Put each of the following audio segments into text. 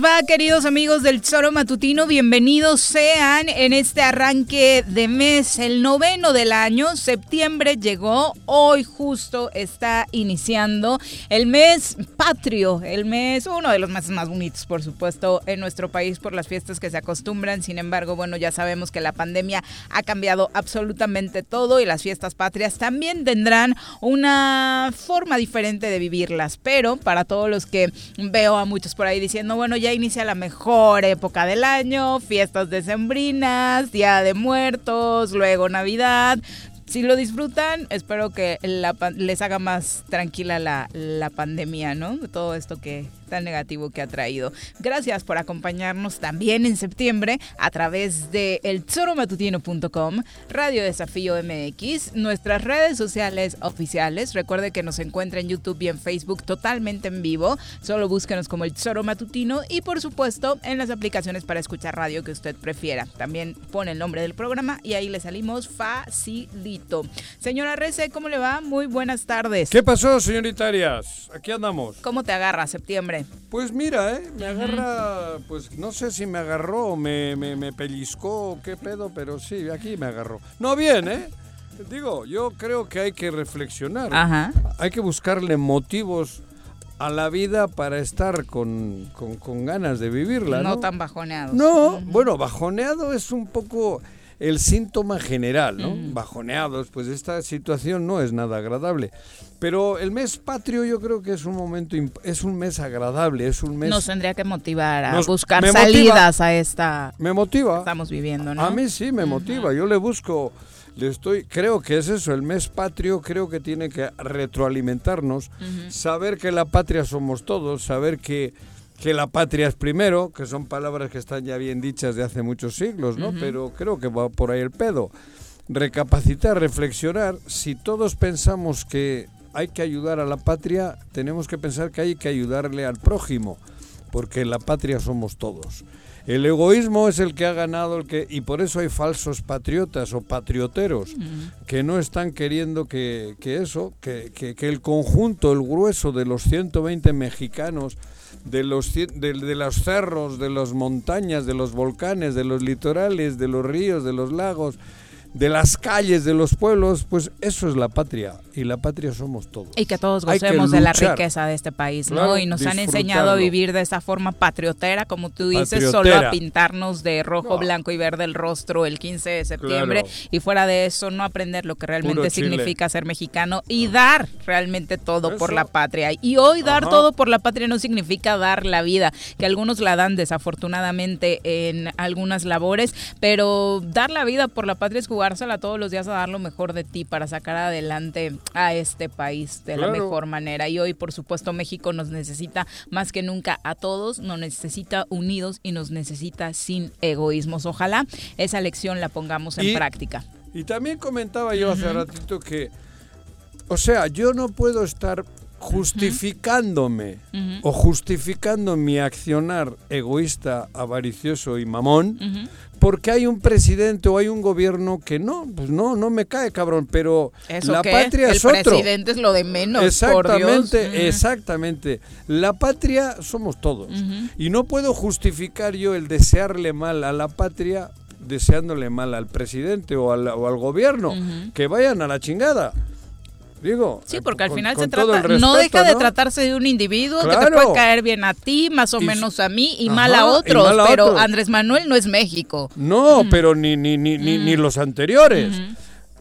les va, queridos amigos del Tesoro Matutino? Bienvenidos sean en este arranque de mes, el noveno del año. Septiembre llegó, hoy justo está iniciando el mes patrio, el mes, uno de los meses más bonitos, por supuesto, en nuestro país por las fiestas que se acostumbran. Sin embargo, bueno, ya sabemos que la pandemia ha cambiado absolutamente todo y las fiestas patrias también tendrán una forma diferente de vivirlas. Pero para todos los que veo a muchos por ahí diciendo, bueno, ya inicia la mejor época del año, fiestas decembrinas, Día de Muertos, luego Navidad. Si lo disfrutan, espero que les haga más tranquila la, la pandemia, ¿no? Todo esto que, tan negativo que ha traído. Gracias por acompañarnos también en septiembre a través de elzoromatutino.com, Radio Desafío MX, nuestras redes sociales oficiales. Recuerde que nos encuentra en YouTube y en Facebook totalmente en vivo. Solo búsquenos como El Zoro Matutino y por supuesto en las aplicaciones para escuchar radio que usted prefiera. También pone el nombre del programa y ahí le salimos facilito. Señora Rece, ¿cómo le va? Muy buenas tardes. ¿Qué pasó, señorita Arias? Aquí andamos. ¿Cómo te agarra septiembre? Pues mira, ¿eh? Me agarra, pues no sé si me agarró o me, me, pellizcó qué pedo, pero sí, aquí me agarró. No, bien, ¿eh? Digo, yo creo que hay que reflexionar. Ajá. Hay que buscarle motivos a la vida para estar con, ganas de vivirla. No, tan bajoneado. No, bueno, bajoneado es un poco el síntoma general, ¿no? Bajoneados, pues esta situación no es nada agradable. Pero el mes patrio yo creo que es un momento, es un mes agradable, es un mes... Nos tendría que motivar a buscar salidas a esta... Me motiva. Estamos viviendo, ¿no? A mí sí me motiva, yo le busco, le estoy, creo que es eso, el mes patrio creo que tiene que retroalimentarnos, saber que la patria somos todos, saber que que la patria es primero, que son palabras que están ya bien dichas de hace muchos siglos, ¿no? Pero creo que va por ahí el pedo. Recapacitar, reflexionar, si todos pensamos que hay que ayudar a la patria, tenemos que pensar que hay que ayudarle al prójimo, porque la patria somos todos. El egoísmo es el que ha ganado el que y por eso hay falsos patriotas o patrioteros que no están queriendo que, eso, que, que, que, el conjunto, el grueso de los 120 mexicanos de los, de, de los cerros, de las montañas, de los volcanes, de los litorales, de los ríos, de los lagos, de las calles, de los pueblos, pues eso es la patria y la patria somos todos. Y que todos gocemos de la riqueza de este país, ¿no? y nos han enseñado a vivir de esa forma patriotera, como tú dices, solo a pintarnos de rojo, blanco y verde el rostro el 15 de septiembre y fuera de eso no aprender lo que realmente significa ser mexicano y dar realmente todo por la patria. Y hoy dar todo por la patria no significa dar la vida, que algunos la dan desafortunadamente en algunas labores, pero dar la vida por la patria es jugársela todos los días a dar lo mejor de ti para sacar adelante a este país de la mejor manera. Y hoy, por supuesto, México nos necesita más que nunca a todos, nos necesita unidos y nos necesita sin egoísmos. Ojalá esa lección la pongamos en práctica. Y también comentaba yo hace ratito que, o sea, yo no puedo estar justificándome o justificando mi accionar egoísta, avaricioso y mamón, porque hay un presidente o hay un gobierno que no, pues no, no me cae, cabrón, pero la patria es otro. El presidente es lo de menos. Exactamente, exactamente. La patria somos todos. Y no puedo justificar yo el desearle mal a la patria deseándole mal al presidente o al, o al gobierno. Que vayan a la chingada. Digo, sí, porque al final se trata, no deja de tratarse de un individuo que te puede caer bien a ti, más o menos a mí y mal a otros, pero Andrés Manuel no es México. No, pero ni ni ni, ni, los anteriores.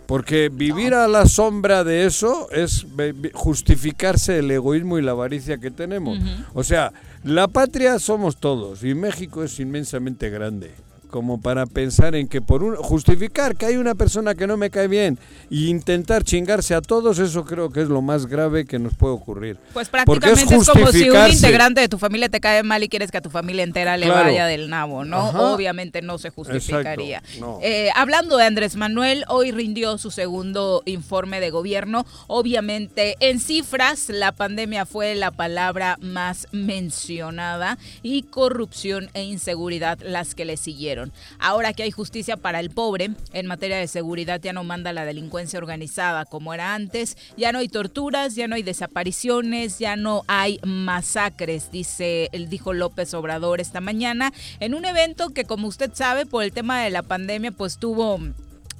Porque vivir a la sombra de eso es justificarse el egoísmo y la avaricia que tenemos. O sea, la patria somos todos y México es inmensamente grande como para pensar en que por un, justificar que hay una persona que no me cae bien e intentar chingarse a todos, eso creo que es lo más grave que nos puede ocurrir. Pues prácticamente es, como si un integrante de tu familia te cae mal y quieres que a tu familia entera le vaya del nabo, ¿no? Obviamente no se justificaría. Eh, hablando de Andrés Manuel, hoy rindió su segundo informe de gobierno. Obviamente, en cifras, la pandemia fue la palabra más mencionada y corrupción e inseguridad las que le siguieron. Ahora que hay justicia para el pobre, en materia de seguridad ya no manda la delincuencia organizada como era antes, ya no hay torturas, ya no hay desapariciones, ya no hay masacres, dice, dijo López Obrador esta mañana, en un evento que como usted sabe, por el tema de la pandemia, pues tuvo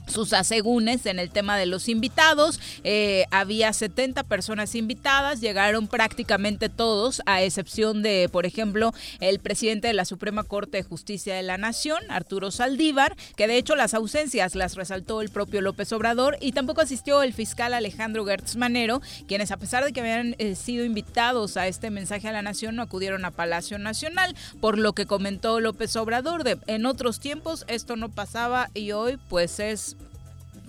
sus asegúnes en el tema de los invitados. Eh, había 70 personas invitadas, llegaron prácticamente todos, a excepción de, por ejemplo, el presidente de la Suprema Corte de Justicia de la Nación, Arturo Saldívar, que de hecho las ausencias las resaltó el propio López Obrador, y tampoco asistió el fiscal Alejandro Gertz Manero, quienes a pesar de que habían eh, sido invitados a este mensaje a la Nación, no acudieron a Palacio Nacional, por lo que comentó López Obrador, de en otros tiempos esto no pasaba y hoy pues es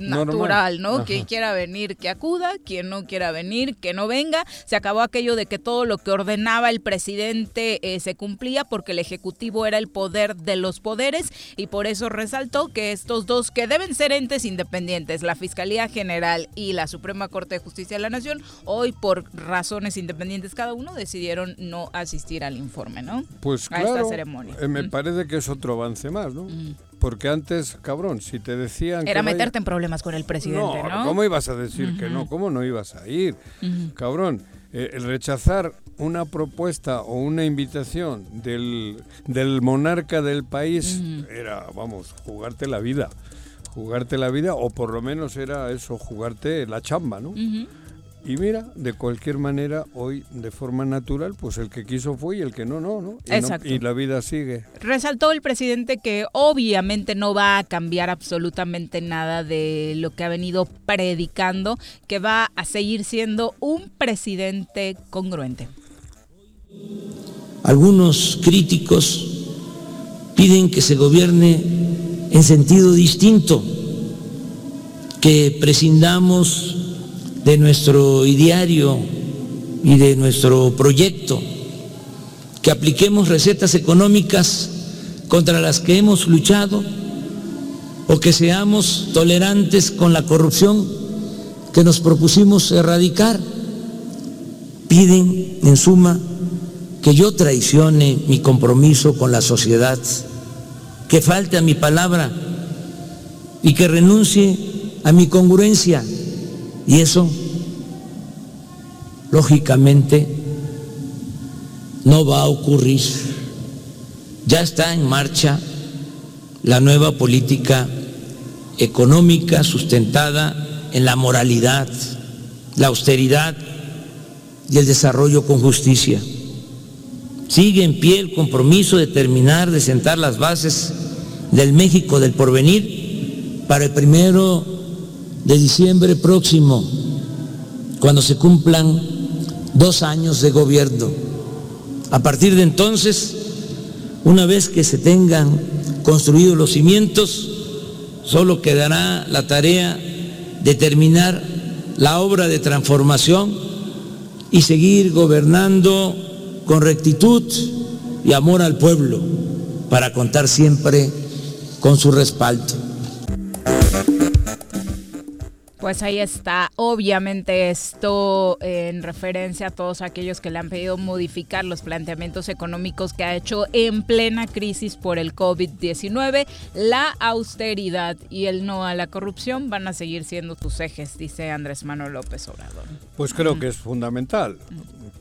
natural, ¿no? Quien quiera venir, que acuda, quien no quiera venir, que no venga. Se acabó aquello de que todo lo que ordenaba el presidente eh, se cumplía porque el Ejecutivo era el poder de los poderes y por eso resaltó que estos dos, que deben ser entes independientes, la Fiscalía General y la Suprema Corte de Justicia de la Nación, hoy por razones independientes cada uno decidieron no asistir al informe, ¿no? Pues claro, a esta ceremonia. Eh, me parece que es otro avance más, ¿no? Porque antes, cabrón, si te decían... Era meterte en problemas con el presidente, ¿no? ¿Cómo ibas a decir que no? ¿Cómo no ibas a ir? Cabrón, eh, el rechazar una propuesta o una invitación del, del monarca del país era, vamos, jugarte la vida. Jugarte la vida, o por lo menos era eso, jugarte la chamba, ¿no? Y mira, de cualquier manera, hoy de forma natural, pues el que quiso fue y el que no, no, ¿no? Y, Exacto. y la vida sigue. Resaltó el presidente que obviamente no va a cambiar absolutamente nada de lo que ha venido predicando, que va a seguir siendo un presidente congruente. Algunos críticos piden que se gobierne en sentido distinto, que prescindamos de nuestro ideario y de nuestro proyecto, que apliquemos recetas económicas contra las que hemos luchado o que seamos tolerantes con la corrupción que nos propusimos erradicar. Piden, en suma, que yo traicione mi compromiso con la sociedad, que falte a mi palabra y que renuncie a mi congruencia y eso, lógicamente, no va a ocurrir. Ya está en marcha la nueva política económica sustentada en la moralidad, la austeridad y el desarrollo con justicia. Sigue en pie el compromiso de terminar de sentar las bases del México del porvenir para el primero de diciembre próximo, cuando se cumplan dos años de gobierno. A partir de entonces, una vez que se tengan construidos los cimientos, solo quedará la tarea de terminar la obra de transformación y seguir gobernando con rectitud y amor al pueblo para contar siempre con su respaldo. Pues ahí está. Obviamente esto en referencia a todos aquellos que le han pedido modificar los planteamientos económicos que ha hecho en plena crisis por el COVID-19. La austeridad y el no a la corrupción van a seguir siendo tus ejes, dice Andrés Manuel López Obrador. Pues creo que es fundamental.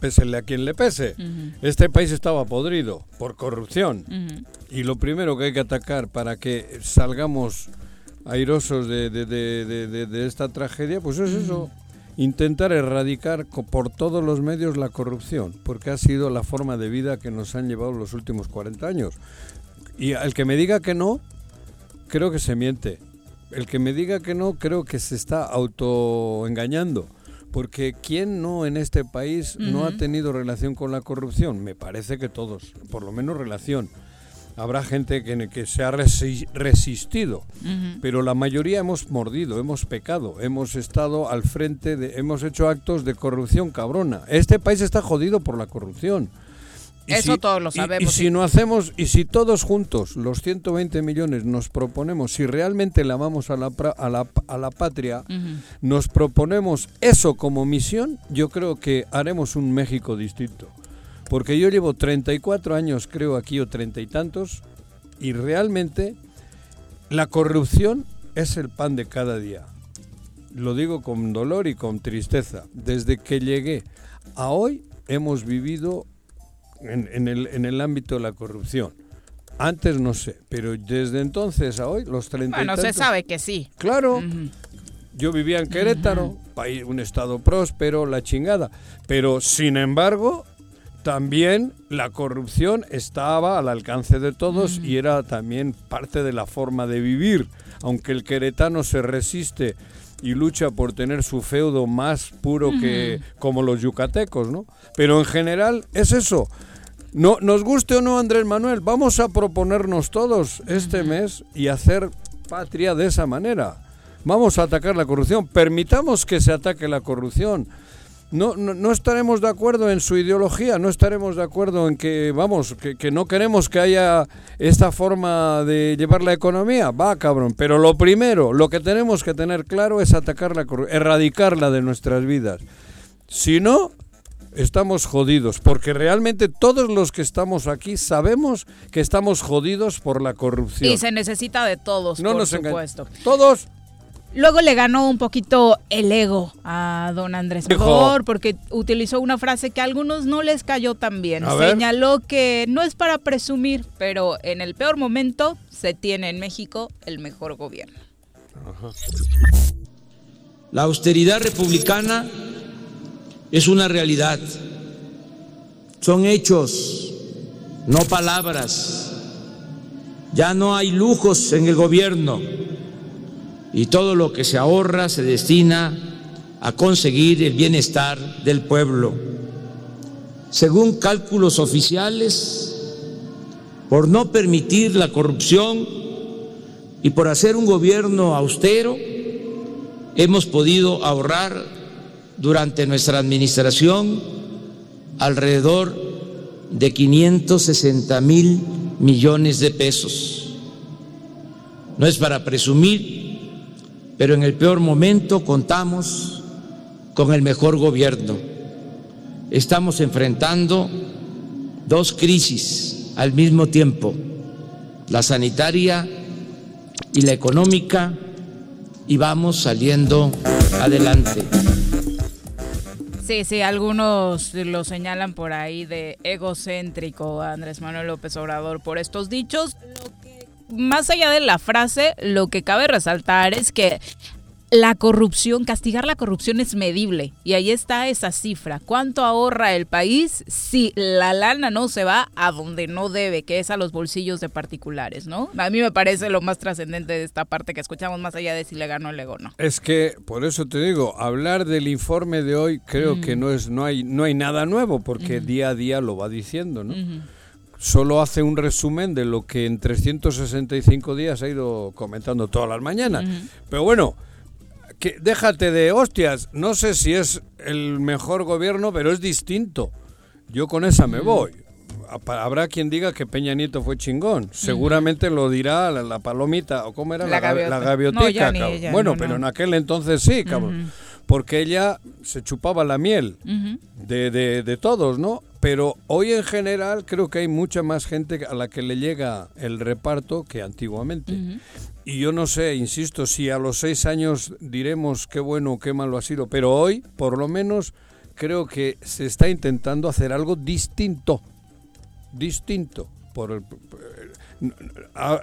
Pésele a quien le pese. Este país estaba podrido por corrupción. Y lo primero que hay que atacar para que salgamos airosos de, de, de, de, esta tragedia, pues es eso, intentar erradicar por todos los medios la corrupción, porque ha sido la forma de vida que nos han llevado los últimos 40 años. Y el que me diga que no, creo que se miente. El que me diga que no, creo que se está autoengañando. Porque ¿quién no en este país no ha tenido relación con la corrupción? Me parece que todos, por lo menos relación habrá gente que, que se ha resistido, pero la mayoría hemos mordido, hemos pecado, hemos estado al frente, de, hemos hecho actos de corrupción cabrona. Este país está jodido por la corrupción. Eso todos lo sabemos. Y, si no hacemos, y si todos juntos, los 120 millones, nos proponemos, si realmente la amamos a la, a la, a la patria, nos proponemos eso como misión, yo creo que haremos un México distinto. Porque yo llevo 34 años, creo aquí, o treinta y tantos, y realmente la corrupción es el pan de cada día. Lo digo con dolor y con tristeza. Desde que llegué a hoy hemos vivido en, el, en el ámbito de la corrupción. Antes no sé, pero desde entonces a hoy, los 30 Bueno, se sabe que sí. Claro. Yo vivía en Querétaro, país, un estado próspero, la chingada. Pero sin embargo, también la corrupción estaba al alcance de todos y era también parte de la forma de vivir, aunque el queretano se resiste y lucha por tener su feudo más puro que como los yucatecos, ¿no? Pero en general es eso. No, nos guste o no Andrés Manuel, vamos a proponernos todos este mes y hacer patria de esa manera. Vamos a atacar la corrupción, permitamos que se ataque la corrupción no, no, estaremos de acuerdo en su ideología, no estaremos de acuerdo en que, vamos, que, no queremos que haya esta forma de llevar la economía. Va, cabrón. Pero lo primero, lo que tenemos que tener claro es atacarla, erradicarla de nuestras vidas. Si no, estamos jodidos, porque realmente todos los que estamos aquí sabemos que estamos jodidos por la corrupción. Y se necesita de todos, no por supuesto. Todos Luego le ganó un poquito el ego a don Andrés Mejor porque utilizó una frase que a algunos no les cayó tan bien. Señaló que no es para presumir, pero en el peor momento se tiene en México el mejor gobierno. La austeridad republicana es una realidad. Son hechos, no palabras. Ya no hay lujos en el gobierno y todo lo que se ahorra se destina a conseguir el bienestar del pueblo. Según cálculos oficiales, por no permitir la corrupción y por hacer un gobierno austero, hemos podido ahorrar durante nuestra administración alrededor de 560 mil millones de pesos. No es para presumir, pero en el peor momento contamos con el mejor gobierno. Estamos enfrentando dos crisis al mismo tiempo, la sanitaria y la económica, y vamos saliendo adelante. Sí, sí, algunos lo señalan por ahí de egocéntrico Andrés Manuel López Obrador por estos dichos más allá de la frase, lo que cabe resaltar es que la corrupción, castigar la corrupción es medible y ahí está esa cifra. ¿Cuánto ahorra el país si la lana no se va a donde no debe, que es a los bolsillos de particulares, ¿no? A mí me parece lo más trascendente de esta parte que escuchamos más allá de si le ganó o le no. Es que por eso te digo, hablar del informe de hoy creo que no es no hay no hay nada nuevo porque día a día lo va diciendo, ¿no? Solo hace un resumen de lo que en 365 días ha ido comentando todas las mañanas. Pero bueno, que déjate de hostias, no sé si es el mejor gobierno, pero es distinto. Yo con esa me voy. habrá quien diga que Peña Nieto fue chingón. Seguramente lo dirá la, palomita, o cómo era la, la gaviotica. bueno, pero en aquel entonces sí, cabrón. Porque ella se chupaba la miel de, de, todos, ¿no? Pero hoy en general creo que hay mucha más gente a la que le llega el reparto que antiguamente. Y yo no sé, insisto, si a los seis años diremos qué bueno o qué malo ha sido, pero hoy, por lo menos, creo que se está intentando hacer algo distinto distinto. Por el,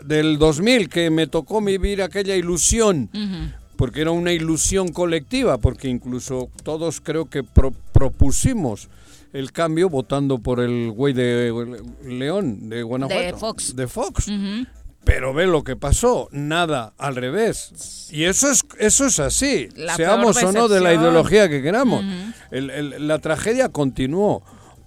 del 2000 que me tocó vivir aquella ilusión, porque era una ilusión colectiva, porque incluso todos creo que propusimos el cambio votando por el güey de León, de Guanajuato. De Fox. De Fox. Pero ve lo que pasó, nada, al revés. Y eso es, eso es así, seamos o no de la ideología que queramos. la tragedia continuó.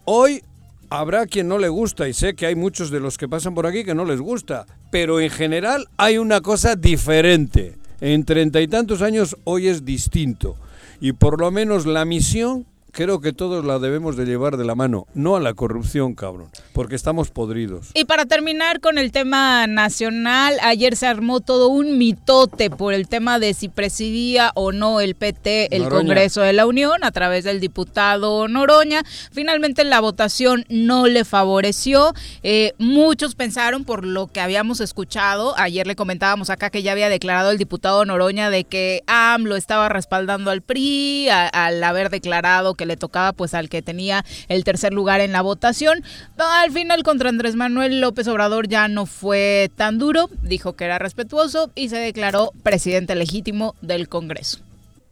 Hoy Habrá quien no le gusta y sé que hay muchos de los que pasan por aquí que no les gusta, pero en general hay una cosa diferente. En treinta y tantos años hoy es distinto. Y por lo menos la misión creo que todos la debemos de llevar de la mano, no a la corrupción, cabrón, porque estamos podridos. Y para terminar con el tema nacional, ayer se armó todo un mitote por el tema de si presidía o no el PT el Congreso de la Unión a través del diputado Noroña. Finalmente la votación no le favoreció. Eh, muchos pensaron por lo que habíamos escuchado, ayer le comentábamos acá que ya había declarado el diputado Noroña de que AMLO estaba respaldando al PRI al haber declarado que le tocaba pues al que tenía el tercer lugar en la votación. Al final contra Andrés Manuel López Obrador ya no fue tan duro, dijo que era respetuoso y se declaró presidente legítimo del Congreso.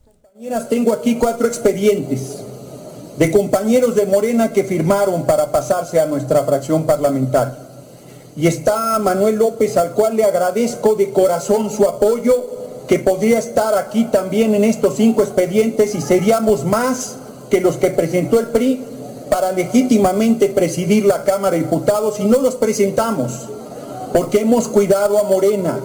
Compañeras, tengo aquí cuatro expedientes de compañeros de Morena que firmaron para pasarse a nuestra fracción parlamentaria. Y está Manuel López, al cual le agradezco de corazón su apoyo, que podría estar aquí también en estos cinco expedientes y seríamos más que los que presentó el PRI para legítimamente presidir la Cámara de Diputados y no los presentamos porque hemos cuidado a Morena,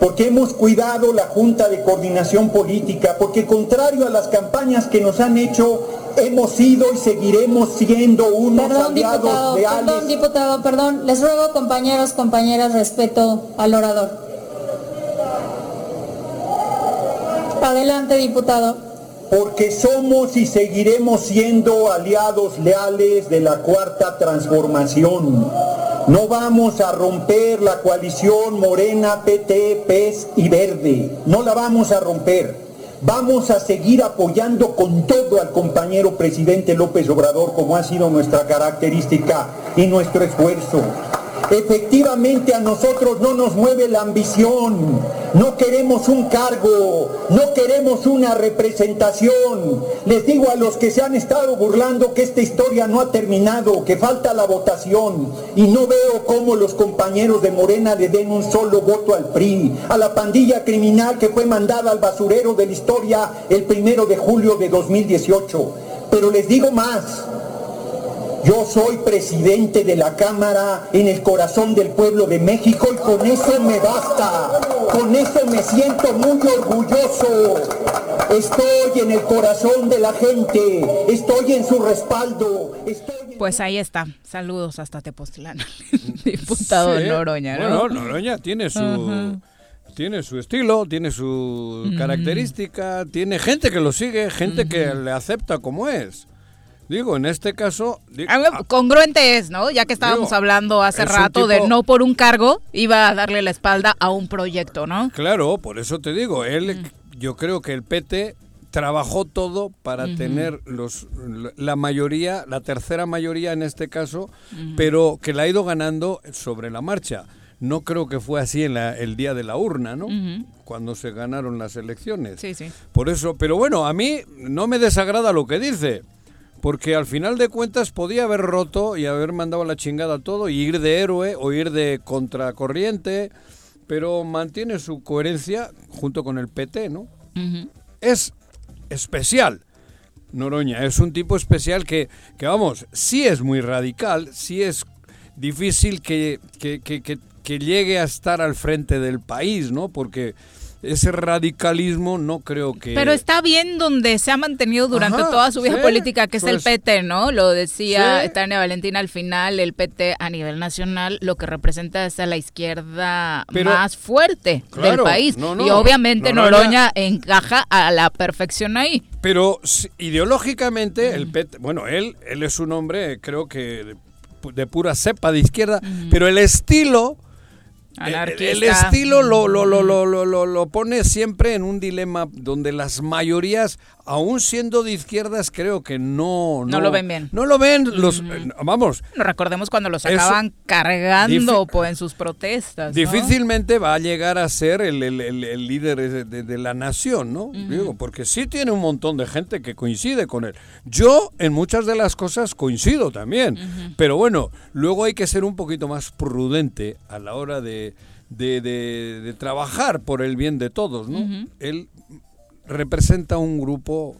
porque hemos cuidado la Junta de Coordinación Política, porque contrario a las campañas que nos han hecho, hemos sido y seguiremos siendo unos perdón, diputado, Perdón, diputado, perdón. Les ruego, compañeros, compañeras, respeto al orador. Adelante, diputado porque somos y seguiremos siendo aliados leales de la cuarta transformación. No vamos a romper la coalición Morena, PT, PES y Verde. No la vamos a romper. Vamos a seguir apoyando con todo al compañero presidente López Obrador como ha sido nuestra característica y nuestro esfuerzo. Efectivamente a nosotros no nos mueve la ambición, no queremos un cargo, no queremos una representación. Les digo a los que se han estado burlando que esta historia no ha terminado, que falta la votación y no veo cómo los compañeros de Morena le den un solo voto al PRI, a la pandilla criminal que fue mandada al basurero de la historia el primero de julio de 2018. Pero les digo más, yo soy presidente de la Cámara en el corazón del pueblo de México y con eso me basta. Con eso me siento muy orgulloso. Estoy en el corazón de la gente. Estoy en su respaldo. Pues ahí está. Saludos hasta Tepoztlán, diputado Noroña. ¿no? Bueno, Noroña tiene su... Tiene su estilo, tiene su característica, tiene gente que lo sigue, gente que le acepta como es. Digo, en este caso... Ah, congruente es, ¿no? Ya que estábamos hablando hace rato de no por un cargo iba a darle la espalda a un proyecto, ¿no? Claro, por eso te digo, él, yo creo que el PT trabajó todo para tener los la mayoría, la tercera mayoría en este caso, pero que la ha ido ganando sobre la marcha. No creo que fue así en la, el día de la urna, ¿no? Cuando se ganaron las elecciones. Sí, sí. Por eso, pero bueno, a mí no me desagrada lo que dice porque al final de cuentas podía haber roto y haber mandado la chingada todo y ir de héroe o ir de contracorriente, pero mantiene su coherencia junto con el PT, ¿no? Es especial. Noroña es un tipo especial que, que, vamos, sí es muy radical, sí es difícil que, que, que, que llegue a estar al frente del país, ¿no? Porque ese radicalismo no creo que... Pero está bien donde se ha mantenido durante Ajá, toda su vida sí, política, que es el pues- PT, ¿no? Lo decía Sí. Tania Valentina al final, el PT a nivel nacional lo que representa es a la izquierda Pero- más fuerte del país. no, no, y obviamente Noroña- Noroña encaja a la perfección ahí. Pero ideológicamente, el PT, bueno, él, él es un hombre, creo que de pura cepa de izquierda, pero el estilo... el- estilo lo, lo, lo, lo, lo, lo- lo pone siempre en un dilema donde las mayorías, aún siendo de izquierdas, creo que no... No lo ven bien. No lo ven, los, eh, vamos, No recordemos cuando los acaban cargando pues, en sus protestas. ¿no? Difícilmente va a llegar a ser el, el- el- el líder de, de- de la nación, ¿no? Digo, porque sí tiene un montón de gente que coincide con él. Yo en muchas de las cosas coincido también, pero bueno, luego hay que ser un poquito más prudente a la hora de- de trabajar por el bien de todos, ¿no? Él representa un grupo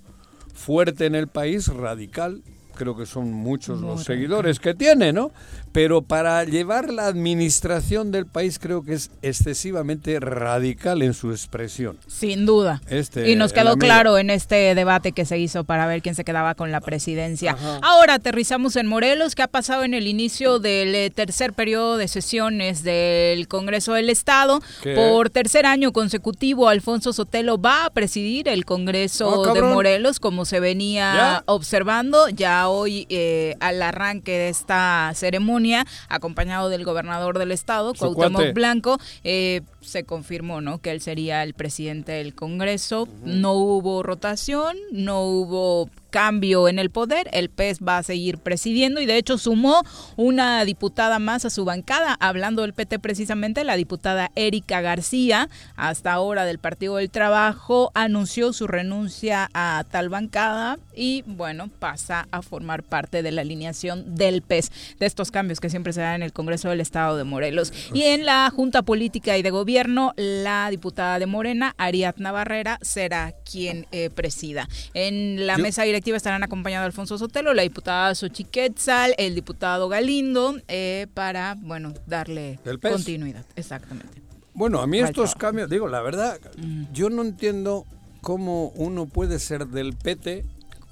fuerte en el país, radical, creo que son muchos los seguidores que tiene, ¿no? Pero para llevar la administración del país creo que es excesivamente radical en su expresión. Sin duda. Este, y nos quedó claro en este debate que se hizo para ver quién se quedaba con la presidencia. Ahora aterrizamos en Morelos. ¿Qué ha pasado en el inicio del eh, tercer periodo de sesiones del Congreso del Estado? ¿Qué? Por tercer año consecutivo, Alfonso Sotelo va a presidir el Congreso Ah, de. Morelos, como se venía ¿Ya? observando. Ya hoy, eh, al arranque de esta ceremonia, acompañado del gobernador del Estado, Cuauhtémoc cuate. Blanco, eh, se confirmó ¿no? que él sería el presidente del Congreso. No hubo rotación, no hubo cambio en el poder, el PES va a seguir presidiendo y de hecho sumó una diputada más a su bancada, hablando del PT precisamente, la diputada Erika García, hasta ahora del Partido del Trabajo, anunció su renuncia a tal bancada y bueno, pasa a formar parte de la alineación del PES, de estos cambios que siempre se dan en el Congreso del Estado de Morelos. Y en la Junta Política y de Gobierno, la diputada de Morena, Ariadna Barrera, será quien eh, presida. En la Yo- mesa directiva estarán acompañados Alfonso Sotelo, la diputada Xochiquetzal, el diputado Galindo, eh, para, bueno, darle continuidad. Exactamente. Bueno, a mí estos trabajo. cambios, digo, la verdad, yo no entiendo cómo uno puede ser del PT,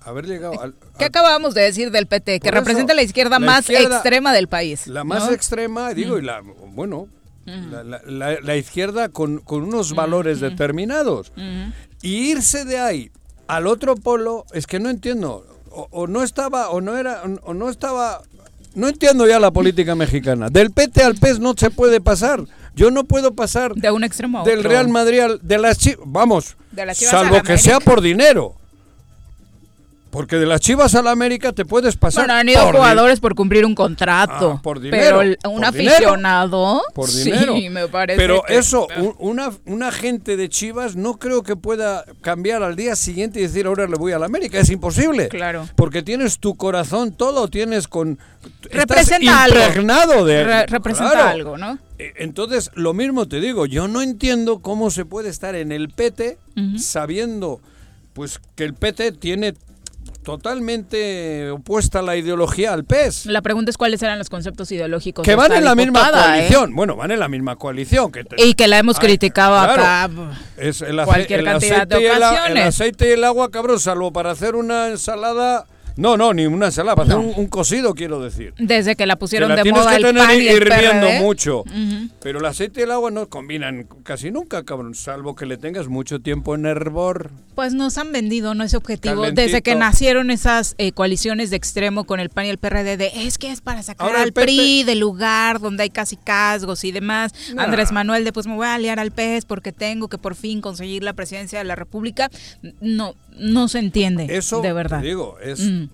haber llegado al... ¿Qué al- acabábamos de decir del PT? Que Por representa la izquierda la más izquierda- extrema del país. La más ¿no? extrema, digo, y la, bueno, la, la- la- la izquierda con, con unos valores determinados. Y irse de ahí al otro polo, es que no entiendo. O, o no estaba, o no era, o no estaba. No entiendo ya la política mexicana. Del PT al PES no se puede pasar. Yo no puedo pasar De un extremo a del otro. Real Madrid al, de las Chivas. Vamos, De las Chivas a salvo que sea por dinero. Porque de las Chivas a la América te puedes pasar. Bueno, han ido por jugadores por cumplir un contrato. Ah, por dinero, Pero un por dinero, aficionado. por sí, dinero. me parece. Pero que- eso, un, una, un agente de Chivas no creo que pueda cambiar al día siguiente y decir ahora le voy a la América. Es imposible. Claro. Porque tienes tu corazón, todo tienes con. Representa estás algo. impregnado de. Re- representa Claro. algo, ¿no? Eh, Entonces, lo mismo te digo, yo no entiendo cómo se puede estar en el PT sabiendo pues que el PT tiene totalmente opuesta la ideología al PES. La pregunta es cuáles eran los conceptos ideológicos. Que de van en la misma ¿eh? coalición. Bueno, van en la misma coalición. Que te- Y que la hemos Ay, criticado claro. acá. Es el, ace- cualquier el cantidad de aceite el a- ocasiones. el aceite y el agua, cabrón, salvo para hacer una ensalada. No, no, ni una ensalada, para No. hacer un, un cocido, quiero decir. Desde que la Que pusieron la de moda que el PAN y el hirviendo PRD. mucho. Pero el aceite y el agua no combinan casi nunca, cabrón, salvo que le tengas mucho tiempo en hervor. Pues nos han vendido, ¿no? Ese objetivo. Calentito. Desde que nacieron esas eh, coaliciones de extremo con el PAN y el PRD, de es que es para sacar Ahora al PRI del lugar donde hay casi casgos y demás. Nah. Andrés Manuel de pues me voy a aliar al PES porque tengo que por fin conseguir la presidencia de la República. No, no se entiende. Eso, de verdad. te digo, es Mm.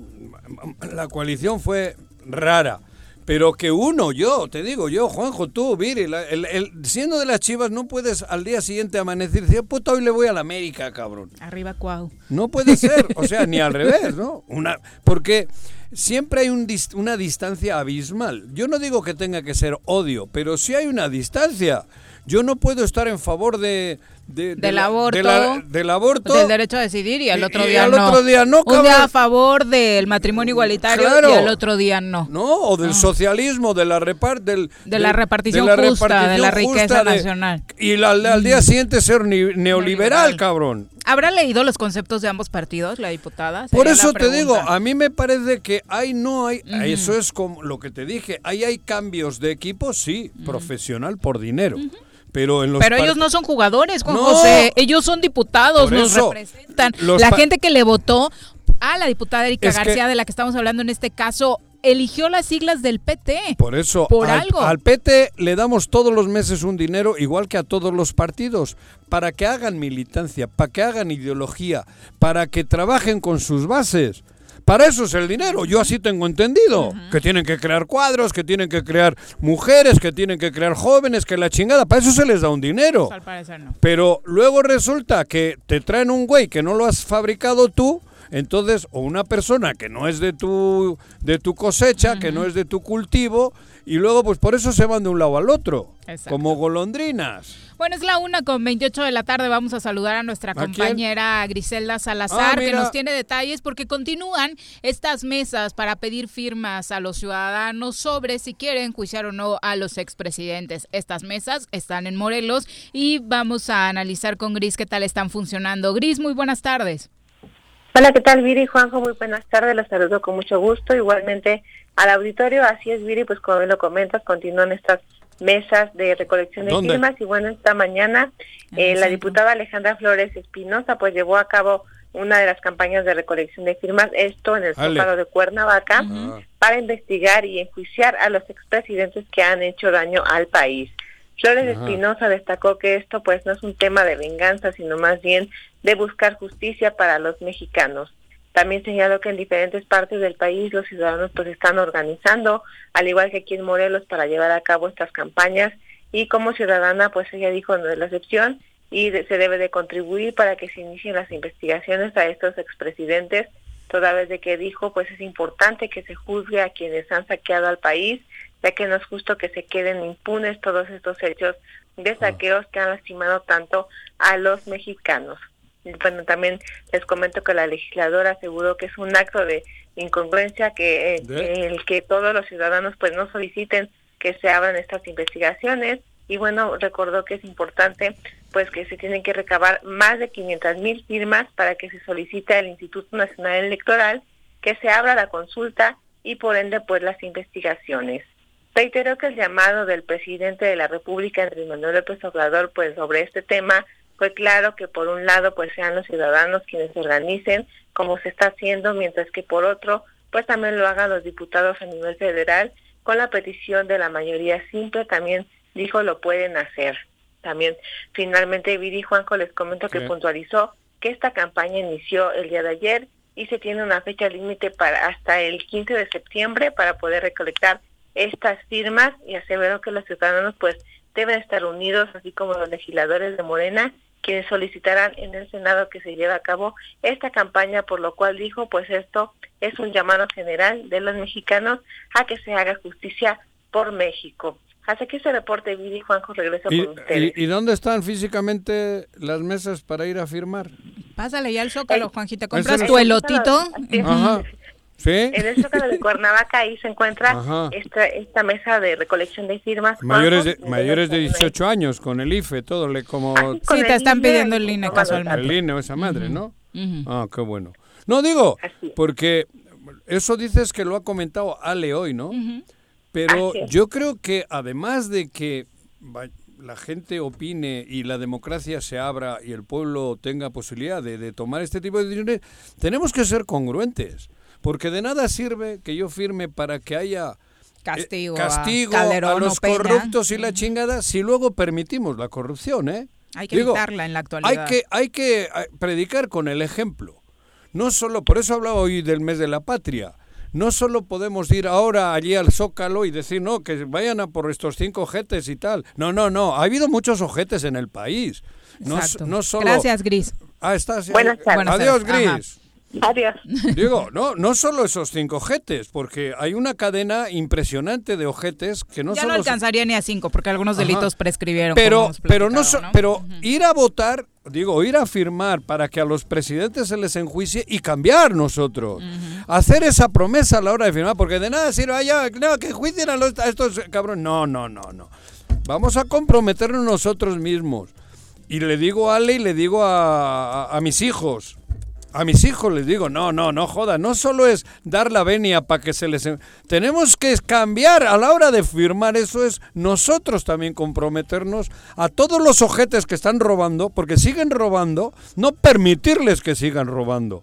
la coalición fue rara. Pero que uno, yo, te digo, yo, Juanjo, tú, Viri, la- el, el- siendo de las chivas, no puedes al día siguiente amanecer y decir, puta, hoy le voy a la América, cabrón. Arriba Cuau. No puede ser, o sea, ni al revés, ¿no? Una, porque siempre hay un una distancia abismal. Yo no digo que tenga que ser odio, pero sí hay una distancia. Yo no puedo estar en favor de, del aborto, del aborto, del derecho a decidir y el otro y, día al no. otro día no, Un día a favor del matrimonio igualitario Claro. y el otro día no. No, o del socialismo, de la repar, del, De la repartición de la justa, de la riqueza nacional. Y la- al día siguiente ser ni- neoliberal, cabrón. ¿Habrá leído los conceptos de ambos partidos, la diputada? Por eso te digo, a mí me parece que hay no hay, eso es como lo que te dije, ahí hay cambios de equipo, sí, profesional por dinero. Pero en los Pero par- ellos no son jugadores, Juan No. José. Ellos son diputados, nos eso, representan. La gente que le votó a la diputada Erika que- García, de la que estamos hablando en este caso, eligió las siglas del PT. Por eso, Por al, algo. al PT le damos todos los meses un dinero, igual que a todos los partidos, para que hagan militancia, para que hagan ideología, para que trabajen con sus bases. Para eso es el dinero, yo así tengo entendido. Que tienen que crear cuadros, que tienen que crear mujeres, que tienen que crear jóvenes, que la chingada, para eso se les da un dinero. Al parecer no. Pero luego resulta que te traen un güey que no lo has fabricado tú, entonces, o una persona que no es de tu, de tu cosecha, que no es de tu cultivo, y luego pues por eso se van de un lado al otro, Exacto. como golondrinas. Bueno, es la una con 28 de la tarde. Vamos a saludar a nuestra compañera Griselda Salazar, Ah, que nos tiene detalles porque continúan estas mesas para pedir firmas a los ciudadanos sobre si quieren juiciar o no a los expresidentes. Estas mesas están en Morelos y vamos a analizar con Gris qué tal están funcionando. Gris, muy buenas tardes. Hola, ¿qué tal, Viri? Juanjo, muy buenas tardes, los saludo con mucho gusto. Igualmente al auditorio, así es, Viri, pues como lo comentas, continúan estas mesas de recolección de ¿Dónde? firmas y bueno, esta mañana eh, el la diputada Alejandra Flores Espinosa pues llevó a cabo una de las campañas de recolección de firmas, esto en el. Zócalo de Cuernavaca, Ah. para investigar y enjuiciar a los expresidentes que han hecho daño al país. Flores Ajá. Espinosa destacó que esto pues no es un tema de venganza, sino más bien de buscar justicia para los mexicanos. También señaló que en diferentes partes del país los ciudadanos pues están organizando, al igual que aquí en Morelos, para llevar a cabo estas campañas y como ciudadana pues ella dijo no es la excepción y de- se debe de contribuir para que se inicien las investigaciones a estos expresidentes, toda vez de que dijo pues es importante que se juzgue a quienes han saqueado al país, ya que no es justo que se queden impunes todos estos hechos de saqueos que han lastimado tanto a los mexicanos. Bueno, también les comento que la legisladora aseguró que es un acto de incongruencia que eh, ¿De? el que todos los ciudadanos pues no soliciten que se abran estas investigaciones y bueno, recordó que es importante pues que se tienen que recabar más de 500 mil firmas para que se solicite al Instituto Nacional Electoral que se abra la consulta y por ende pues las investigaciones. Reiteró que el llamado del presidente de la República, Andrés Manuel López Obrador, pues sobre este tema fue claro que por un lado pues sean los ciudadanos quienes se organicen como se está haciendo, mientras que por otro pues también lo hagan los diputados a nivel federal con la petición de la mayoría simple, también dijo lo pueden hacer. También finalmente Viri Juanjo les comento que Sí. puntualizó que esta campaña inició el día de ayer y se tiene una fecha límite para hasta el 15 de septiembre para poder recolectar estas firmas y aseveró que los ciudadanos pues deben estar unidos, así como los legisladores de Morena, quienes solicitarán en el Senado que se lleve a cabo esta campaña, por lo cual dijo, pues esto es un llamado general de los mexicanos a que se haga justicia por México. Hasta aquí se reporte, Viri Juanjo, regreso ¿Y, con ustedes. y- y dónde están físicamente las mesas para ir a firmar? Pásale ya al Zócalo, Juanjita. ese ¿Compras tu elotito? Ajá. ¿Sí? En el Zócalo de Cuernavaca ahí se encuentra esta, esta mesa de recolección de firmas. Mayores de, mayores de los 18 años, con el IFE, todo, le como Así Sí, te el están INE pidiendo el INE casualmente. el INE o esa madre, ¿no? Ah, qué bueno. No digo, porque eso dices que lo ha comentado Ale hoy, ¿no? Pero yo creo que además de que va- la gente opine y la democracia se abra y el pueblo tenga posibilidad de, de tomar este tipo de decisiones, tenemos que ser congruentes. Porque de nada sirve que yo firme para que haya eh, Castigo a Calderón los Peña. corruptos y la chingada si luego permitimos la corrupción, ¿eh? Hay que evitarla en la actualidad. Hay que, hay que eh, predicar con el ejemplo. No solo, por eso hablaba hoy del mes de la patria. No solo podemos ir ahora allí al Zócalo y decir, no, que vayan a por estos cinco ojetes y tal. No, no, no. Ha habido muchos ojetes en el país. No, solo... Gracias, Gris. Ah, estás. Buenas tardes. Buenas Adiós. Ajá. Adiós. Digo, no, no solo esos cinco ojetes, porque hay una cadena impresionante de ojetes que no ya solo no alcanzaría ni a cinco, porque algunos Ajá. delitos prescribieron. pero pero no, so- pero ir a votar digo ir a firmar para que a los presidentes se les enjuicie y cambiar nosotros hacer esa promesa a la hora de firmar porque de nada sirve "Ay, ya, no, que enjuicien a, los- a estos cabrones no no no no vamos a comprometernos nosotros mismos y le digo a Ale y le digo a, a- a mis hijos a mis hijos les digo, no, no, no joda, no solo es dar la venia para que se les... en- Tenemos que cambiar a la hora de firmar, eso es nosotros también comprometernos a todos los ojetes que están robando, porque siguen robando, no permitirles que sigan robando.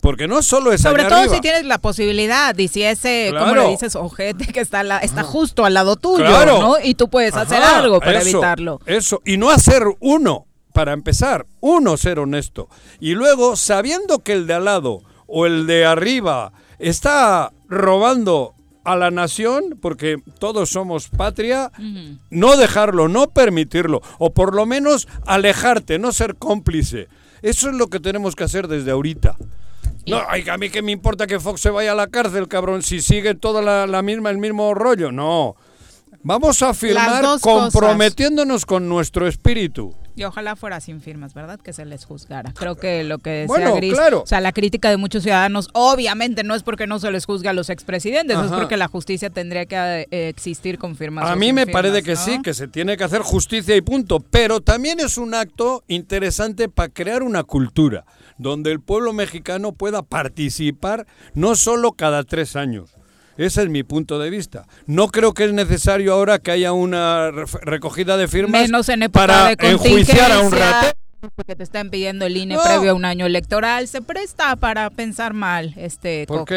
Porque no solo es Sobre todo arriba. si tienes la posibilidad y si ese, como le dices, ojete que está, la- está justo al lado tuyo, Claro. ¿no? Y tú puedes hacer algo para eso, evitarlo. Eso, y no hacer uno, para empezar, uno ser honesto. Y luego, sabiendo que el de al lado o el de arriba está robando a la nación, porque todos somos patria, no dejarlo, no permitirlo, o por lo menos alejarte, no ser cómplice. Eso es lo que tenemos que hacer desde ahorita. No, ay, a mí que me importa que Fox se vaya a la cárcel, cabrón, si sigue toda la, la misma, el mismo rollo. No. Vamos a firmar cosas. comprometiéndonos con nuestro espíritu. Y ojalá fuera sin firmas, ¿verdad? Que se les juzgara. Creo que lo que decía Bueno, Gris, claro. o sea, la crítica de muchos ciudadanos, obviamente no es porque no se les juzgue a los expresidentes, es Ajá. porque la justicia tendría que eh, existir con firmas. A mí me firmas, parece que ¿no? sí, que se tiene que hacer justicia y punto. Pero también es un acto interesante para crear una cultura donde el pueblo mexicano pueda participar no solo cada tres años. Ese es mi punto de vista. No creo que es necesario ahora que haya una re- recogida de firmas Menos en época para de enjuiciar a un ratero. Porque te están pidiendo el INE No. previo a un año electoral. Se presta para pensar mal este ¿Por qué?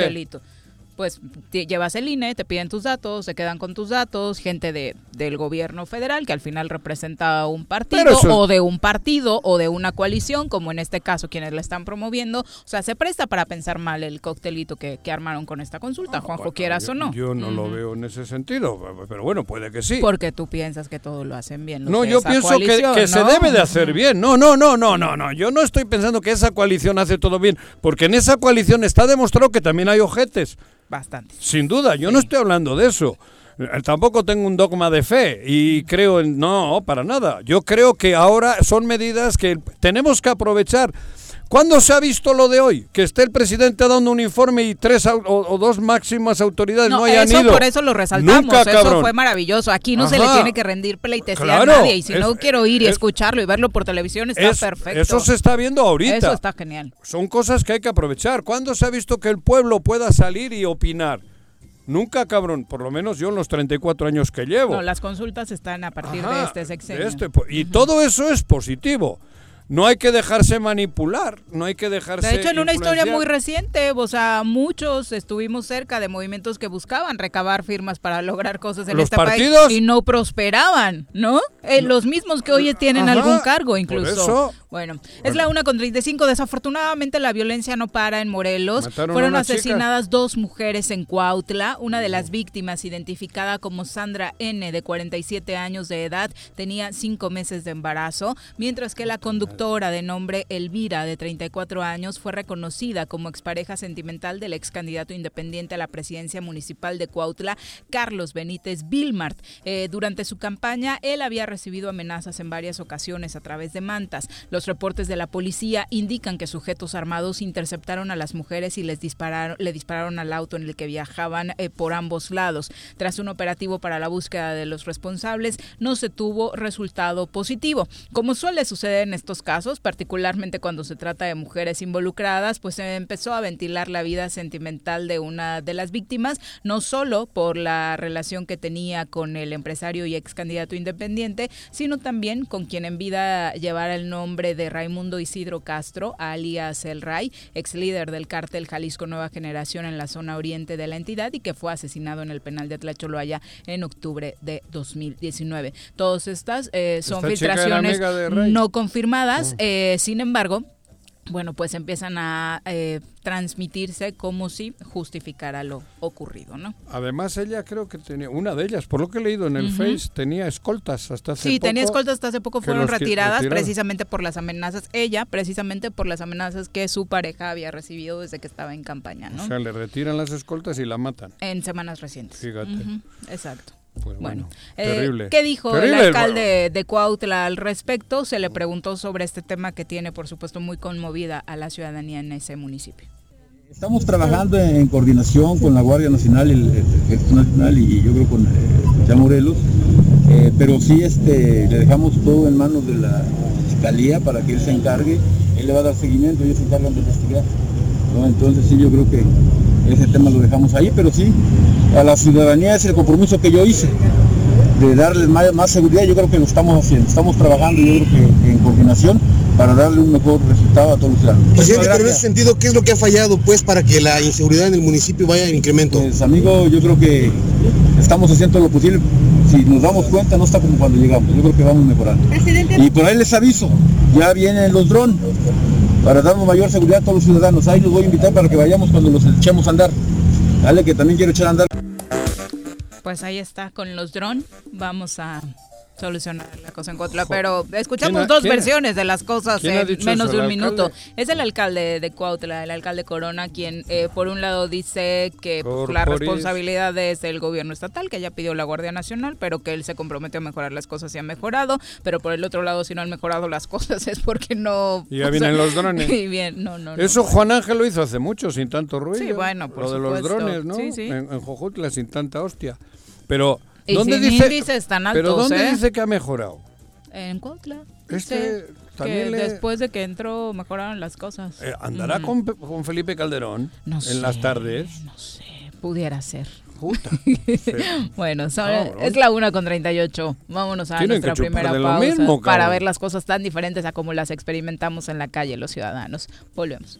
Pues te llevas el INE, te piden tus datos, se quedan con tus datos, gente de, del gobierno federal que al final representa a un partido eso- o de un partido o de una coalición, como en este caso quienes la están promoviendo. O sea, se presta para pensar mal el coctelito que, que armaron con esta consulta, Juanjo, Bueno, quieras yo, o no. Yo no lo veo en ese sentido, pero bueno, puede que sí. Porque tú piensas que todo lo hacen bien. los No, de yo esa pienso que, que se debe de hacer bien. No, no, no, no, no, no. Yo no estoy pensando que esa coalición hace todo bien, porque en esa coalición está demostrado que también hay ojetes. Bastante. Sin duda, yo no estoy hablando de eso. Eh, Tampoco tengo un dogma de fe y creo en... No, para nada. Yo creo que ahora son medidas que tenemos que aprovechar. ¿Cuándo se ha visto lo de hoy? Que esté el presidente dando un informe y tres o, o dos máximas autoridades no, No, hayan eso ido. por eso lo resaltamos. Nunca, eso cabrón. fue maravilloso. Aquí no se le tiene que rendir pleitesía Claro, a nadie. Y si es- no quiero ir y es- escucharlo y verlo por televisión, está Es- perfecto. Eso se está viendo ahorita. Eso está genial. Son cosas que hay que aprovechar. ¿Cuándo se ha visto que el pueblo pueda salir y opinar? Nunca, cabrón. Por lo menos yo en los 34 años que llevo. No, las consultas están a partir de este sexenio. este, y todo eso es positivo. No hay que dejarse manipular, no hay que dejarse. De hecho, en una historia muy reciente, o sea, muchos estuvimos cerca de movimientos que buscaban recabar firmas para lograr cosas en ¿Los este partidos? país y no prosperaban, ¿no? Eh, los mismos que hoy tienen Ajá, algún cargo incluso. eso. Bueno, es la una con 35. Desafortunadamente la violencia no para en Morelos. Fueron chica. asesinadas dos mujeres en Cuautla. Una de las víctimas, identificada como Sandra N, de 47 años de edad, tenía cinco meses de embarazo, mientras que la conductora de nombre Elvira, de 34 años, fue reconocida como expareja sentimental del ex candidato independiente a la presidencia municipal de Cuautla, Carlos Benítez Vilmart. Eh, durante su campaña, él había recibido amenazas en varias ocasiones a través de mantas. Los reportes de la policía indican que sujetos armados interceptaron a las mujeres y les dispararon, le dispararon al auto en el que viajaban eh, por ambos lados. Tras un operativo para la búsqueda de los responsables, no se tuvo resultado positivo. Como suele suceder en estos casos, particularmente cuando se trata de mujeres involucradas, pues se empezó a ventilar la vida sentimental de una de las víctimas, no solo por la relación que tenía con el empresario y ex candidato independiente, sino también con quien en vida llevara el nombre de Raimundo Isidro Castro, alias El Ray, ex líder del cártel Jalisco Nueva Generación en la zona oriente de la entidad y que fue asesinado en el penal de Atlacholoaya en octubre de 2019. Todas estas eh, son Esta filtraciones amiga de Eh, sin embargo, bueno, pues empiezan a eh, transmitirse como si justificara lo ocurrido, ¿no? Además, ella creo que tenía, una de ellas, por lo que he leído en el Face, tenía escoltas hasta hace sí, poco. Sí, tenía escoltas hasta hace poco, fueron retiradas retiraron. precisamente por las amenazas, ella, precisamente por las amenazas que su pareja había recibido desde que estaba en campaña, ¿no? O sea, le retiran las escoltas y la matan. En semanas recientes. Fíjate. Exacto. Pues Bueno, bueno, eh, terrible. ¿qué dijo Terrible, el alcalde de Cuautla al respecto? Se le preguntó sobre este tema que tiene, por supuesto, muy conmovida a la ciudadanía en ese municipio. Estamos trabajando en coordinación con la Guardia Nacional, el el Ejército Nacional y yo creo con eh, ya Morelos, eh, pero sí este, le dejamos todo en manos de la Fiscalía para que él se encargue, él le va a dar seguimiento, ellos se encargan de investigar. ¿no? Entonces sí, yo creo que ese tema lo dejamos ahí, pero sí, a la ciudadanía es el compromiso que yo hice de darles más, más seguridad, yo creo que lo estamos haciendo, estamos trabajando yo creo que en coordinación para darle un mejor resultado a todos los ciudadanos. Presidente, pero en ese sentido, ¿qué es lo que ha fallado pues para que la inseguridad en el municipio vaya en incremento? Pues amigo, yo creo que estamos haciendo lo posible. Si nos damos cuenta, no está como cuando llegamos. Yo creo que vamos mejorando. Y por ahí les aviso, ya vienen los drones para darnos mayor seguridad a todos los ciudadanos. Ahí los voy a invitar para que vayamos cuando los echemos a andar. Dale que también quiero echar a andar. Pues ahí está, con los drones vamos a solucionar la cosa en Cotla, pero escuchamos ha- dos versiones de las cosas en menos de un minuto. alcalde? Es el alcalde de Cuautla, el alcalde Corona, quien eh, por un lado dice que pues, la responsabilidad es del gobierno estatal, que ya pidió la Guardia Nacional, pero que él se comprometió a mejorar las cosas y ha mejorado, pero por el otro lado, si no han mejorado las cosas es porque no... Y ya vienen los drones. Y bien, no, no, no. Eso Juan Ángel lo hizo hace mucho, sin tanto ruido. Sí, bueno, por Lo de los drones, ¿no? Sí, sí. En, en Jojutla, sin tanta hostia. Pero, Y ¿dónde sin dice, índices tan pero altos, ¿dónde ¿eh? dice que ha mejorado? En Cuautla. Este que le- después de que entró mejoraron las cosas. Eh, ¿Andará Ujú. con, con Felipe Calderón No en sé, las tardes? No sé, pudiera ser. Puta. Bueno, son- es la una con 38. Vámonos a Tienen nuestra primera pausa mismo, para ver las cosas tan diferentes a como las experimentamos en la calle los ciudadanos. Volvemos.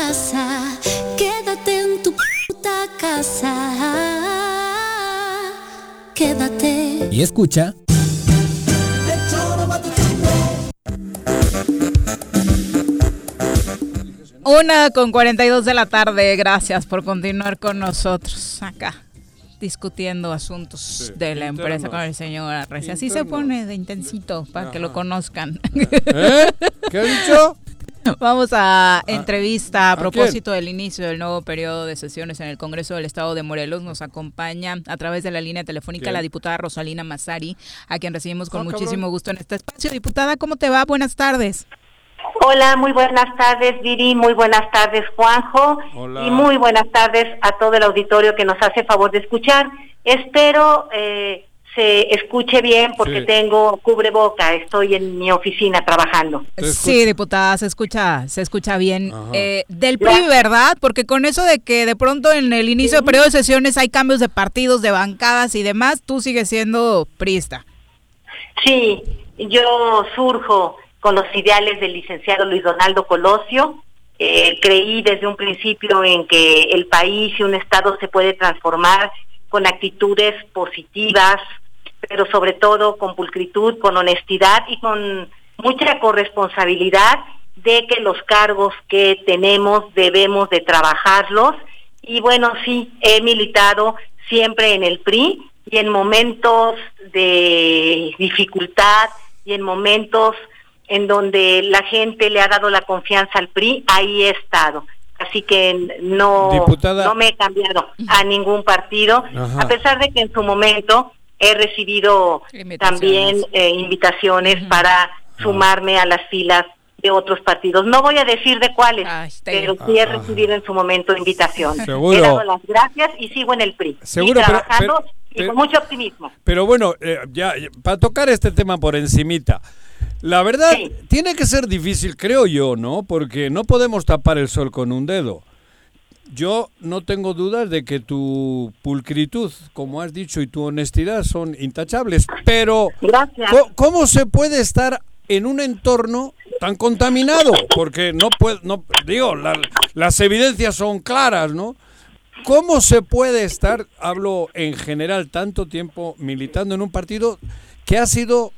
casa. Quédate en tu puta casa. Quédate. Y escucha... Una con 42 de la tarde. Gracias por continuar con nosotros acá discutiendo asuntos Sí, de la internos. empresa con el señor Arrece. Así se pone de intensito para que lo conozcan. ¿Eh? ¿Qué ha dicho? Vamos a entrevista a ¿A propósito del inicio del nuevo periodo de sesiones en el Congreso del Estado de Morelos. Nos acompaña a través de la línea telefónica ¿Quién? la diputada Rosalina Mazari, a quien recibimos con Ah, cabrón. muchísimo gusto en este espacio. Diputada, ¿cómo te va? Buenas tardes. Hola, muy buenas tardes, Viri, muy buenas tardes, Juanjo, Hola. y muy buenas tardes a todo el auditorio que nos hace favor de escuchar. Espero eh, se escuche bien porque Sí. tengo cubreboca, estoy en mi oficina trabajando. Sí, diputada, se escucha, se escucha bien. Eh, del PRI, ¿verdad? Porque con eso de que de pronto en el inicio del periodo de sesiones hay cambios de partidos, de bancadas y demás, tú sigues siendo priista. Sí, yo surjo con los ideales del licenciado Luis Donaldo Colosio. Eh, creí desde un principio en que el país y un Estado se puede transformar con actitudes positivas, pero sobre todo con pulcritud, con honestidad y con mucha corresponsabilidad de que los cargos que tenemos debemos de trabajarlos. Y bueno, sí, he militado siempre en el PRI y en momentos de dificultad y en momentos en donde la gente le ha dado la confianza al PRI, ahí he estado. Así que no, Diputada. no me he cambiado a ningún partido, Ajá. a pesar de que en su momento he recibido también eh, invitaciones para sumarme a las filas de otros partidos. No voy a decir de cuáles, pero sí he Ah. recibido en su momento invitación. Seguro. He dado las gracias y sigo en el PRI. y Seguro, pero- trabajando pero- y con mucho optimismo. Pero bueno, eh, ya, ya, para tocar este tema por encimita, la verdad tiene que ser difícil, creo yo, ¿no? Porque no podemos tapar el sol con un dedo. Yo no tengo dudas de que tu pulcritud, como has dicho, y tu honestidad son intachables, pero ¿co- ¿cómo se puede estar en un entorno tan contaminado? Porque no puedo, no, digo, la- las evidencias son claras, ¿no? ¿Cómo se puede estar, hablo en general, tanto tiempo militando en un partido que ha sido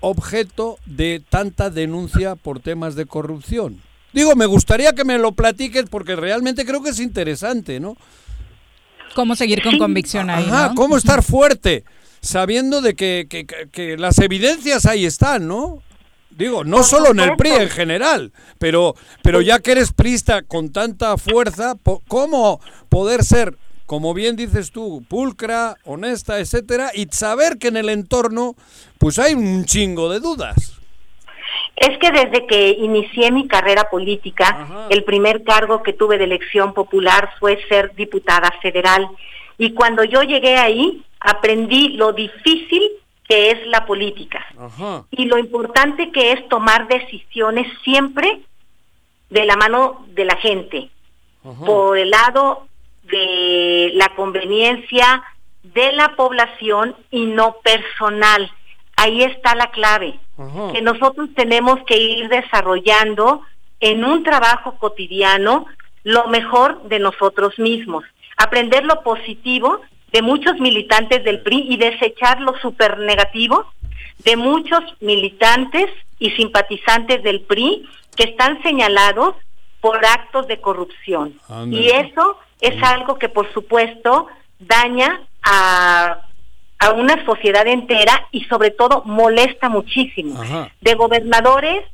objeto de tanta denuncia por temas de corrupción? Digo, me gustaría que me lo platiques porque realmente creo que es interesante, ¿no? ¿Cómo seguir con convicción ahí? Ajá, no? ¿cómo estar fuerte sabiendo de que, que- que- que las evidencias ahí están, ¿no? Digo, no solo en el PRI en general, pero, pero ya que eres prista con tanta fuerza, ¿cómo poder ser, como bien dices tú, pulcra, honesta, etcétera, y saber que en el entorno, pues hay un chingo de dudas? Es que desde que inicié mi carrera política, el primer cargo que tuve de elección popular fue ser diputada federal. Y cuando yo llegué ahí, aprendí lo difícil que es la política Ajá. y lo importante que es tomar decisiones siempre de la mano de la gente, por el lado de la conveniencia de la población y no personal. Ahí está la clave que nosotros tenemos que ir desarrollando en un trabajo cotidiano lo mejor de nosotros mismos, aprender lo positivo de muchos militantes del PRI y desechar lo super negativo de muchos militantes y simpatizantes del PRI que están señalados por actos de corrupción. Y eso es algo que por supuesto daña a, a una sociedad entera y sobre todo molesta muchísimo. De gobernadores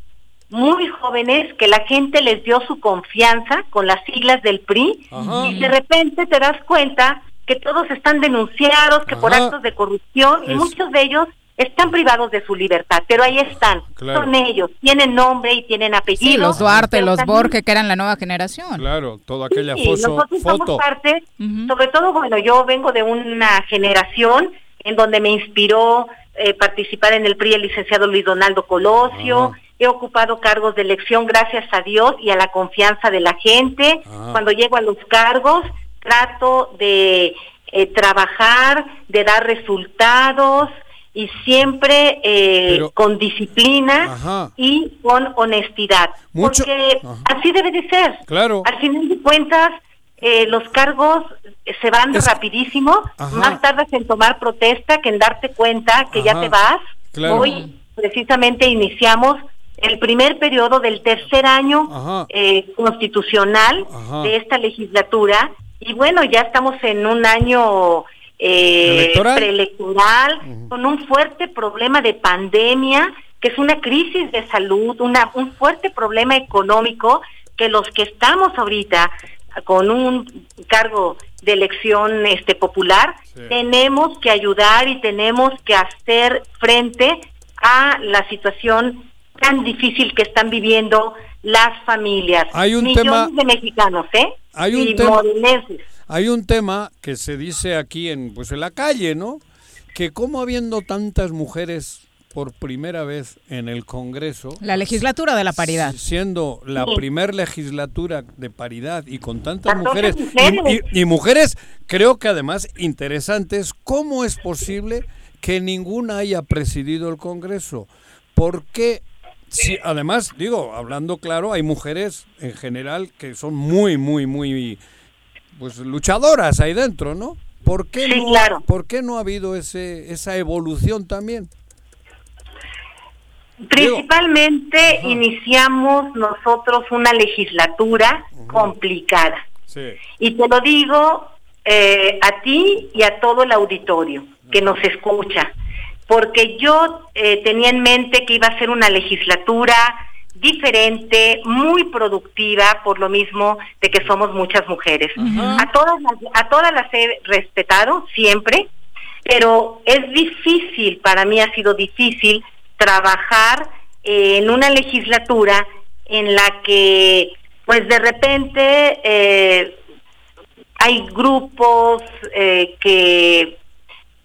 muy jóvenes que la gente les dio su confianza con las siglas del PRI Ajá. y de repente te das cuenta que todos están denunciados, que por actos de corrupción y muchos de ellos están privados de su libertad, pero ahí están, Claro. son ellos, tienen nombre y tienen apellido. Sí, los Duarte, los también- Borges, que eran la nueva generación. Claro, toda aquella Sí, foso- nosotros foto. somos parte, sobre todo, bueno, yo vengo de una generación en donde me inspiró eh, participar en el PRI el licenciado Luis Donaldo Colosio, he ocupado cargos de elección gracias a Dios y a la confianza de la gente. Ah. Cuando llego a los cargos, trato de eh, trabajar, de dar resultados y siempre eh, Pero- con disciplina Ajá. y con honestidad. Mucho- Porque Ajá. así debe de ser. Claro. Al final de cuentas, eh, los cargos se van Es- rapidísimo. Ajá. Más tardas en tomar protesta que en darte cuenta que ya te vas. Claro. Hoy precisamente iniciamos el primer periodo del tercer año eh, constitucional Ajá. de esta legislatura y bueno, ya estamos en un año eh, ¿Electoral? preelectoral con un fuerte problema de pandemia, que es una crisis de salud, una, un fuerte problema económico que los que estamos ahorita con un cargo de elección este popular Sí. tenemos que ayudar y tenemos que hacer frente a la situación tan difícil que están viviendo las familias. Hay un Millones tema- de mexicanos, ¿eh? Hay un y tema-. Hay un tema que se dice aquí en pues en la calle, ¿no? Que como habiendo tantas mujeres por primera vez en el Congreso, La legislatura de la paridad. siendo la Sí. primer legislatura de paridad y con tantas 14 mujeres, y- mujeres. Y, y mujeres creo que además interesantes, ¿cómo es posible que ninguna haya presidido el Congreso? ¿Por qué? Si, además, digo, hablando claro, hay mujeres en general que son muy, muy, muy pues luchadoras ahí dentro, ¿no? ¿Por qué, Sí, no, claro. ¿por qué no ha habido ese, esa evolución también? Principalmente iniciamos nosotros una legislatura complicada. Sí. Y te lo digo eh, a ti y a todo el auditorio que nos escucha, porque yo eh, tenía en mente que iba a ser una legislatura diferente, muy productiva, por lo mismo de que somos muchas mujeres. A todas las, a todas las he respetado siempre, pero es difícil, para mí ha sido difícil trabajar eh, en una legislatura en la que, pues de repente, eh, hay grupos eh, que,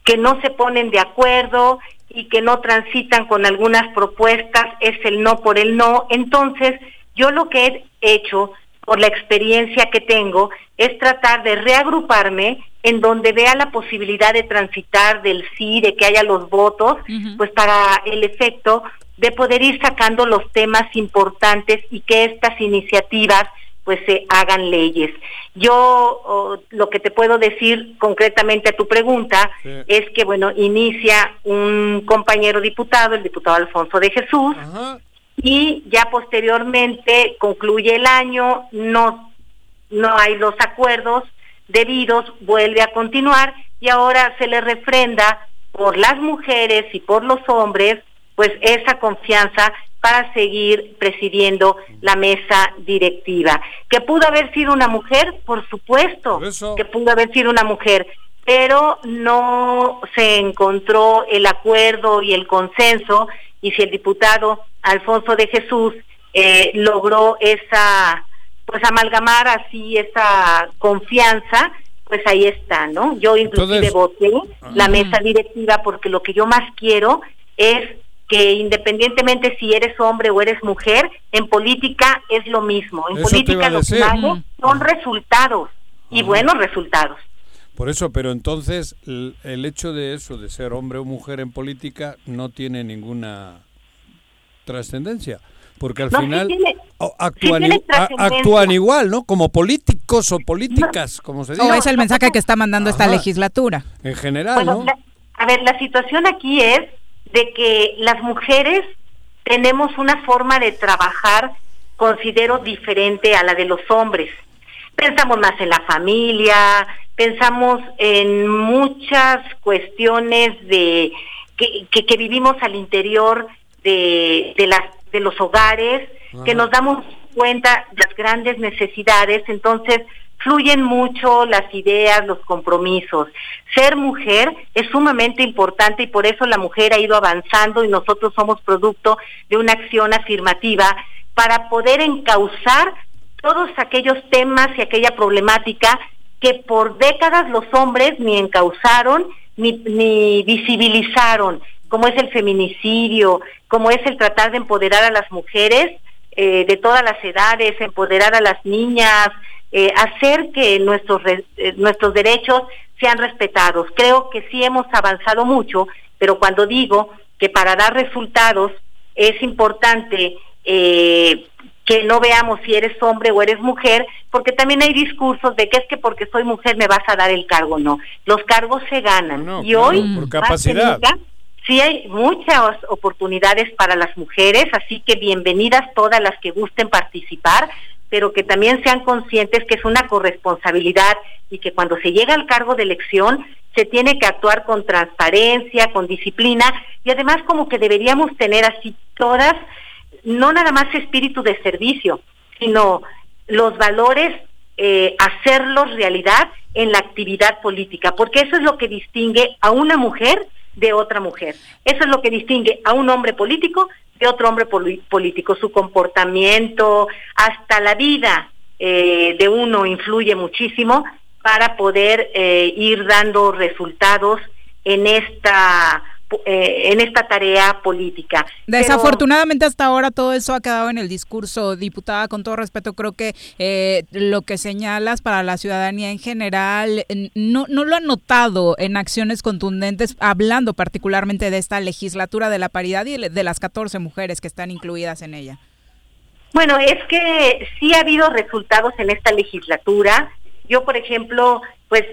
que no se ponen de acuerdo y que no transitan con algunas propuestas, es el no por el no. Entonces, yo lo que he hecho, por la experiencia que tengo, es tratar de reagruparme en donde vea la posibilidad de transitar del sí, de que haya los votos, pues para el efecto de poder ir sacando los temas importantes y que estas iniciativas pues se hagan leyes. Yo oh, lo que te puedo decir concretamente a tu pregunta Sí. es que bueno, inicia un compañero diputado, el diputado Alfonso de Jesús, Ajá. Y ya posteriormente concluye el año, no, no hay los acuerdos debidos, vuelve a continuar y ahora se le refrenda por las mujeres y por los hombres pues esa confianza para seguir presidiendo la mesa directiva. ¿Que pudo haber sido una mujer? Por supuesto eso. que pudo haber sido una mujer, pero no se encontró el acuerdo y el consenso y si el diputado Alfonso de Jesús eh, logró esa pues amalgamar así esa confianza pues ahí está no yo inclusive Entonces- voté la Ujú. mesa directiva porque lo que yo más quiero es que independientemente si eres hombre o eres mujer en política es lo mismo. En política lo que vale son resultados. Y buenos resultados Por eso, pero entonces el, el hecho de eso, de ser hombre o mujer en política, no tiene ninguna trascendencia. Porque al No, sí final tiene- actúan, igual, ¿no? Como políticos o políticas, como se dice. O es el mensaje que está mandando esta legislatura. En general, Bueno, ¿no? la- a ver, la situación aquí es de que las mujeres tenemos una forma de trabajar, considero, diferente a la de los hombres. Pensamos más en la familia, pensamos en muchas cuestiones de que, que, que vivimos al interior de, de, las, de los hogares, que nos damos cuenta de las grandes necesidades, entonces fluyen mucho las ideas, los compromisos. Ser mujer es sumamente importante y por eso la mujer ha ido avanzando y nosotros somos producto de una acción afirmativa para poder encauzar todos aquellos temas y aquella problemática que por décadas los hombres ni encauzaron ni, ni visibilizaron. como es el feminicidio, como es el tratar de empoderar a las mujeres eh, de todas las edades, empoderar a las niñas, eh, hacer que nuestros, eh, nuestros derechos sean respetados. Creo que sí hemos avanzado mucho, pero cuando digo que para dar resultados es importante que no veamos si eres hombre o eres mujer, porque también hay discursos de que es que porque soy mujer me vas a dar el cargo. No, los cargos se ganan. y hoy, por capacidad. sí hay muchas oportunidades para las mujeres, así que bienvenidas todas las que gusten participar pero que también sean conscientes que es una corresponsabilidad y que cuando se llega al cargo de elección se tiene que actuar con transparencia, con disciplina y además como que deberíamos tener así todas, no nada más espíritu de servicio, sino los valores, eh, hacerlos realidad en la actividad política, porque eso es lo que distingue a una mujer de otra mujer. Eso es lo que distingue a un hombre político de otro hombre político, su comportamiento, hasta la vida eh, de uno influye muchísimo para poder eh, ir dando resultados en esta eh, en esta tarea política. Desafortunadamente hasta ahora todo eso ha quedado en el discurso, diputada, con todo respeto, creo que eh, lo que señalas para la ciudadanía en general no, no lo han notado en acciones contundentes, hablando particularmente de esta legislatura de la paridad y de las 14 mujeres que están incluidas en ella. Bueno, es que sí ha habido resultados en esta legislatura. Yo, por ejemplo, pues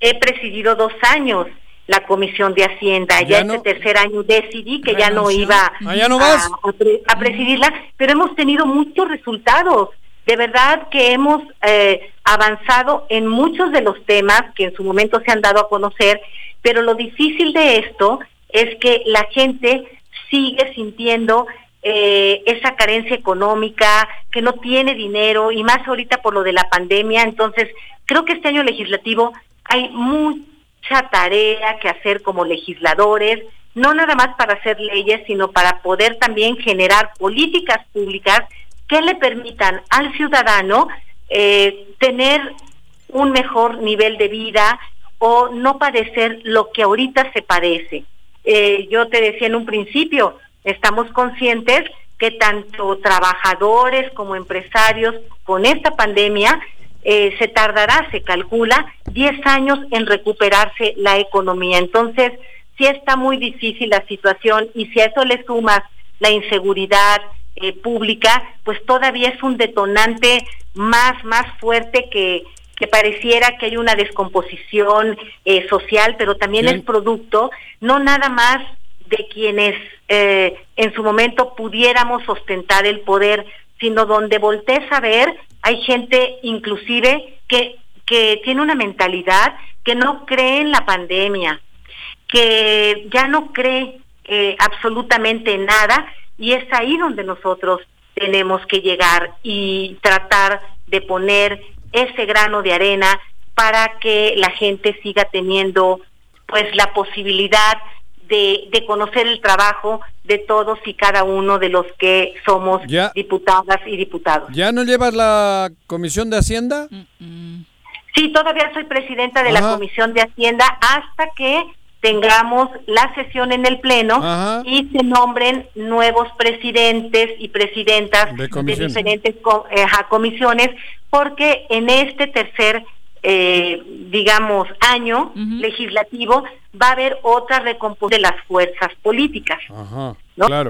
he presidido dos años la Comisión de Hacienda. Ya, este tercer año decidí que ya no iba ah, a, presidirla, pero hemos tenido muchos resultados. De verdad que hemos eh, avanzado en muchos de los temas que en su momento se han dado a conocer, pero lo difícil de esto es que la gente sigue sintiendo eh, esa carencia económica, que no tiene dinero y más ahorita por lo de la pandemia. Entonces, creo que este año legislativo hay muy tarea que hacer como legisladores, no nada más para hacer leyes, sino para poder también generar políticas públicas que le permitan al ciudadano eh, tener un mejor nivel de vida o no padecer lo que ahorita se padece. Eh, yo te decía en un principio, estamos conscientes que tanto trabajadores como empresarios con esta pandemia eh, se tardará, se calcula, 10 años en recuperarse la economía. Entonces, sí está muy difícil la situación y si a eso le sumas la inseguridad eh, pública, pues todavía es un detonante más, más fuerte que, que pareciera que hay una descomposición eh, social, pero también es producto no nada más de quienes en su momento pudiéramos ostentar el poder, sino donde voltees a ver hay gente inclusive que, que tiene una mentalidad que no cree en la pandemia, que ya no cree eh, absolutamente nada y es ahí donde nosotros tenemos que llegar y tratar de poner ese grano de arena para que la gente siga teniendo pues la posibilidad de, conocer el trabajo de todos y cada uno de los que somos diputadas y diputados. ¿Ya no llevas la Comisión de Hacienda? Sí, todavía soy presidenta de la Comisión de Hacienda hasta que tengamos la sesión en el Pleno y se nombren nuevos presidentes y presidentas de, diferentes eh, comisiones, porque en este tercer eh, digamos, año legislativo, va a haber otra recomposición de las fuerzas políticas.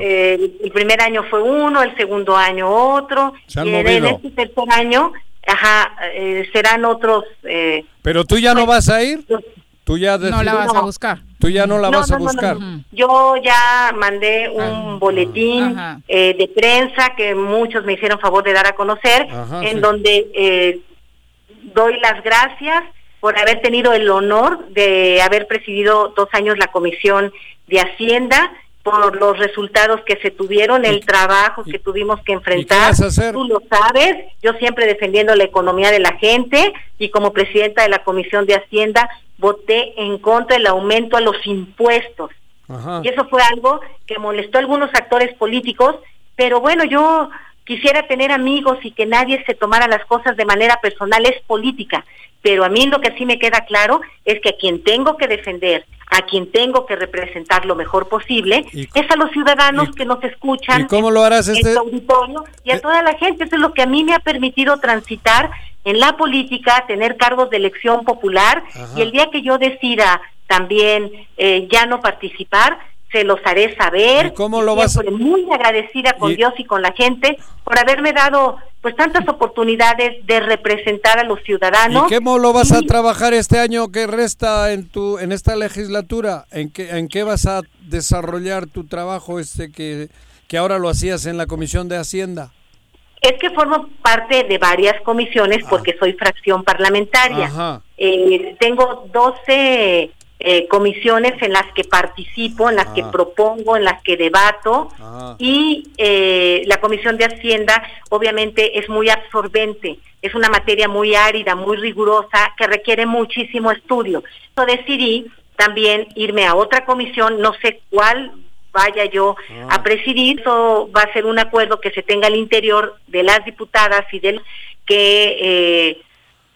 Eh, el primer año fue uno, el segundo año otro, y en este tercer año ajá, eh, serán otros... Eh, Pero tú ya no vas a ir. Tú ya no la vas a buscar. Tú ya no la vas a buscar. Yo ya mandé un ah, boletín de prensa que muchos me hicieron favor de dar a conocer, en donde eh, doy las gracias por haber tenido el honor de haber presidido dos años la Comisión de Hacienda, por los resultados que se tuvieron, el trabajo que tuvimos que enfrentar. Tú lo sabes, yo siempre defendiendo la economía de la gente y como presidenta de la Comisión de Hacienda voté en contra del aumento a los impuestos. Y eso fue algo que molestó a algunos actores políticos, pero bueno, yo quisiera tener amigos y que nadie se tomara las cosas de manera personal, es política. Pero a mí lo que sí me queda claro es que a quien tengo que defender, a quien tengo que representar lo mejor posible, es a los ciudadanos que nos escuchan. ¿Y cómo lo harás en este? auditorio y a toda la gente. Eso es lo que a mí me ha permitido transitar en la política, tener cargos de elección popular y el día que yo decida también eh, ya no participar, se los haré saber. ¿Y cómo lo vas Siempre muy agradecida con Dios y con la gente por haberme dado pues tantas oportunidades de representar a los ciudadanos. ¿Y cómo lo vas a trabajar este año que resta en tu en esta legislatura? ¿En qué en qué vas a desarrollar tu trabajo este que que ahora lo hacías en la Comisión de Hacienda? Es que formo parte de varias comisiones porque soy fracción parlamentaria. Eh, tengo 12 eh, comisiones en las que participo, en las que Ah. propongo, en las que debato. Y eh, la Comisión de Hacienda obviamente es muy absorbente, es una materia muy árida, muy rigurosa que requiere muchísimo estudio. Yo decidí también irme a otra comisión, no sé cuál vaya yo a presidir, eso va a ser un acuerdo que se tenga al interior de las diputadas y del que eh,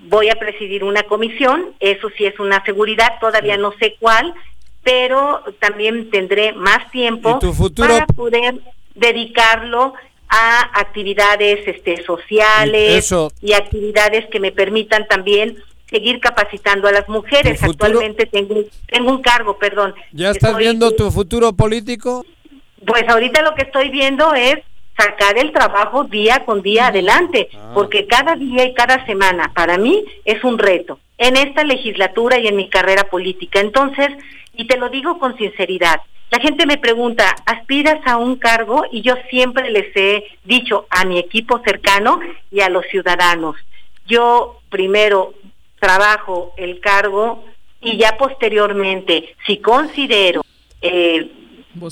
voy a presidir una comisión, eso sí es una seguridad, todavía no sé cuál, pero también tendré más tiempo ¿Y tu futuro? para poder dedicarlo a actividades este sociales Y eso- y actividades que me permitan también seguir capacitando a las mujeres. Actualmente tengo, tengo un cargo, perdón. ¿Ya estás viendo tu futuro político? pues ahorita lo que estoy viendo es sacar el trabajo día con día adelante, Ah. porque cada día y cada semana para mí es un reto en esta legislatura y en mi carrera política. Entonces, y te lo digo con sinceridad, la gente me pregunta, ¿aspiras a un cargo? Y yo siempre les he dicho a mi equipo cercano y a los ciudadanos, yo primero trabajo el cargo y ya posteriormente, si considero eh,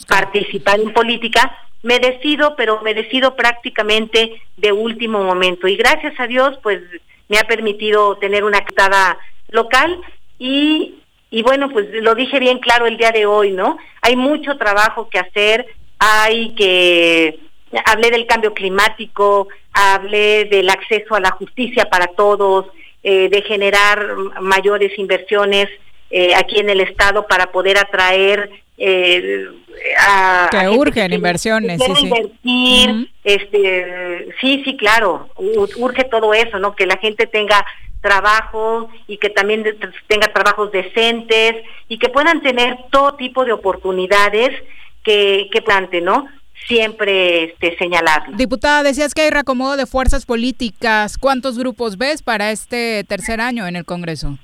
participar en política, me decido, pero me decido prácticamente de último momento. Y gracias a Dios, pues me ha permitido tener una actada local y, y bueno, pues lo dije bien claro el día de hoy, ¿no? Hay mucho trabajo que hacer, hay que... Hablé del cambio climático, hablé del acceso a la justicia para todos, eh, de generar mayores inversiones eh, aquí en el Estado para poder atraer eh, a, Que a urgen que inversiones, sí, sí. invertir, este, sí, sí, claro, urge todo eso, ¿no? Que la gente tenga trabajo y que también tenga trabajos decentes y que puedan tener todo tipo de oportunidades que, que plante, ¿no? Siempre este, señalarlo. Diputada, decías que hay reacomodo de fuerzas políticas. ¿Cuántos grupos ves para este tercer año en el Congreso?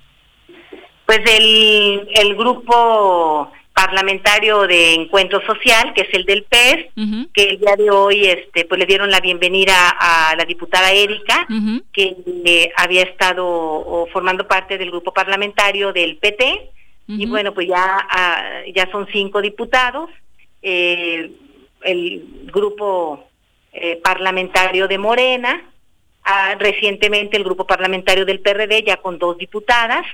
Pues el, el grupo parlamentario de encuentro social, que es el del PES, que el día de hoy este, pues le dieron la bienvenida a la diputada Erika, que eh, había estado o, formando parte del grupo parlamentario del PT, y bueno, pues ya, ah, ya son cinco diputados, eh, el grupo eh, parlamentario de Morena, ah, recientemente el grupo parlamentario del PRD ya con dos diputadas,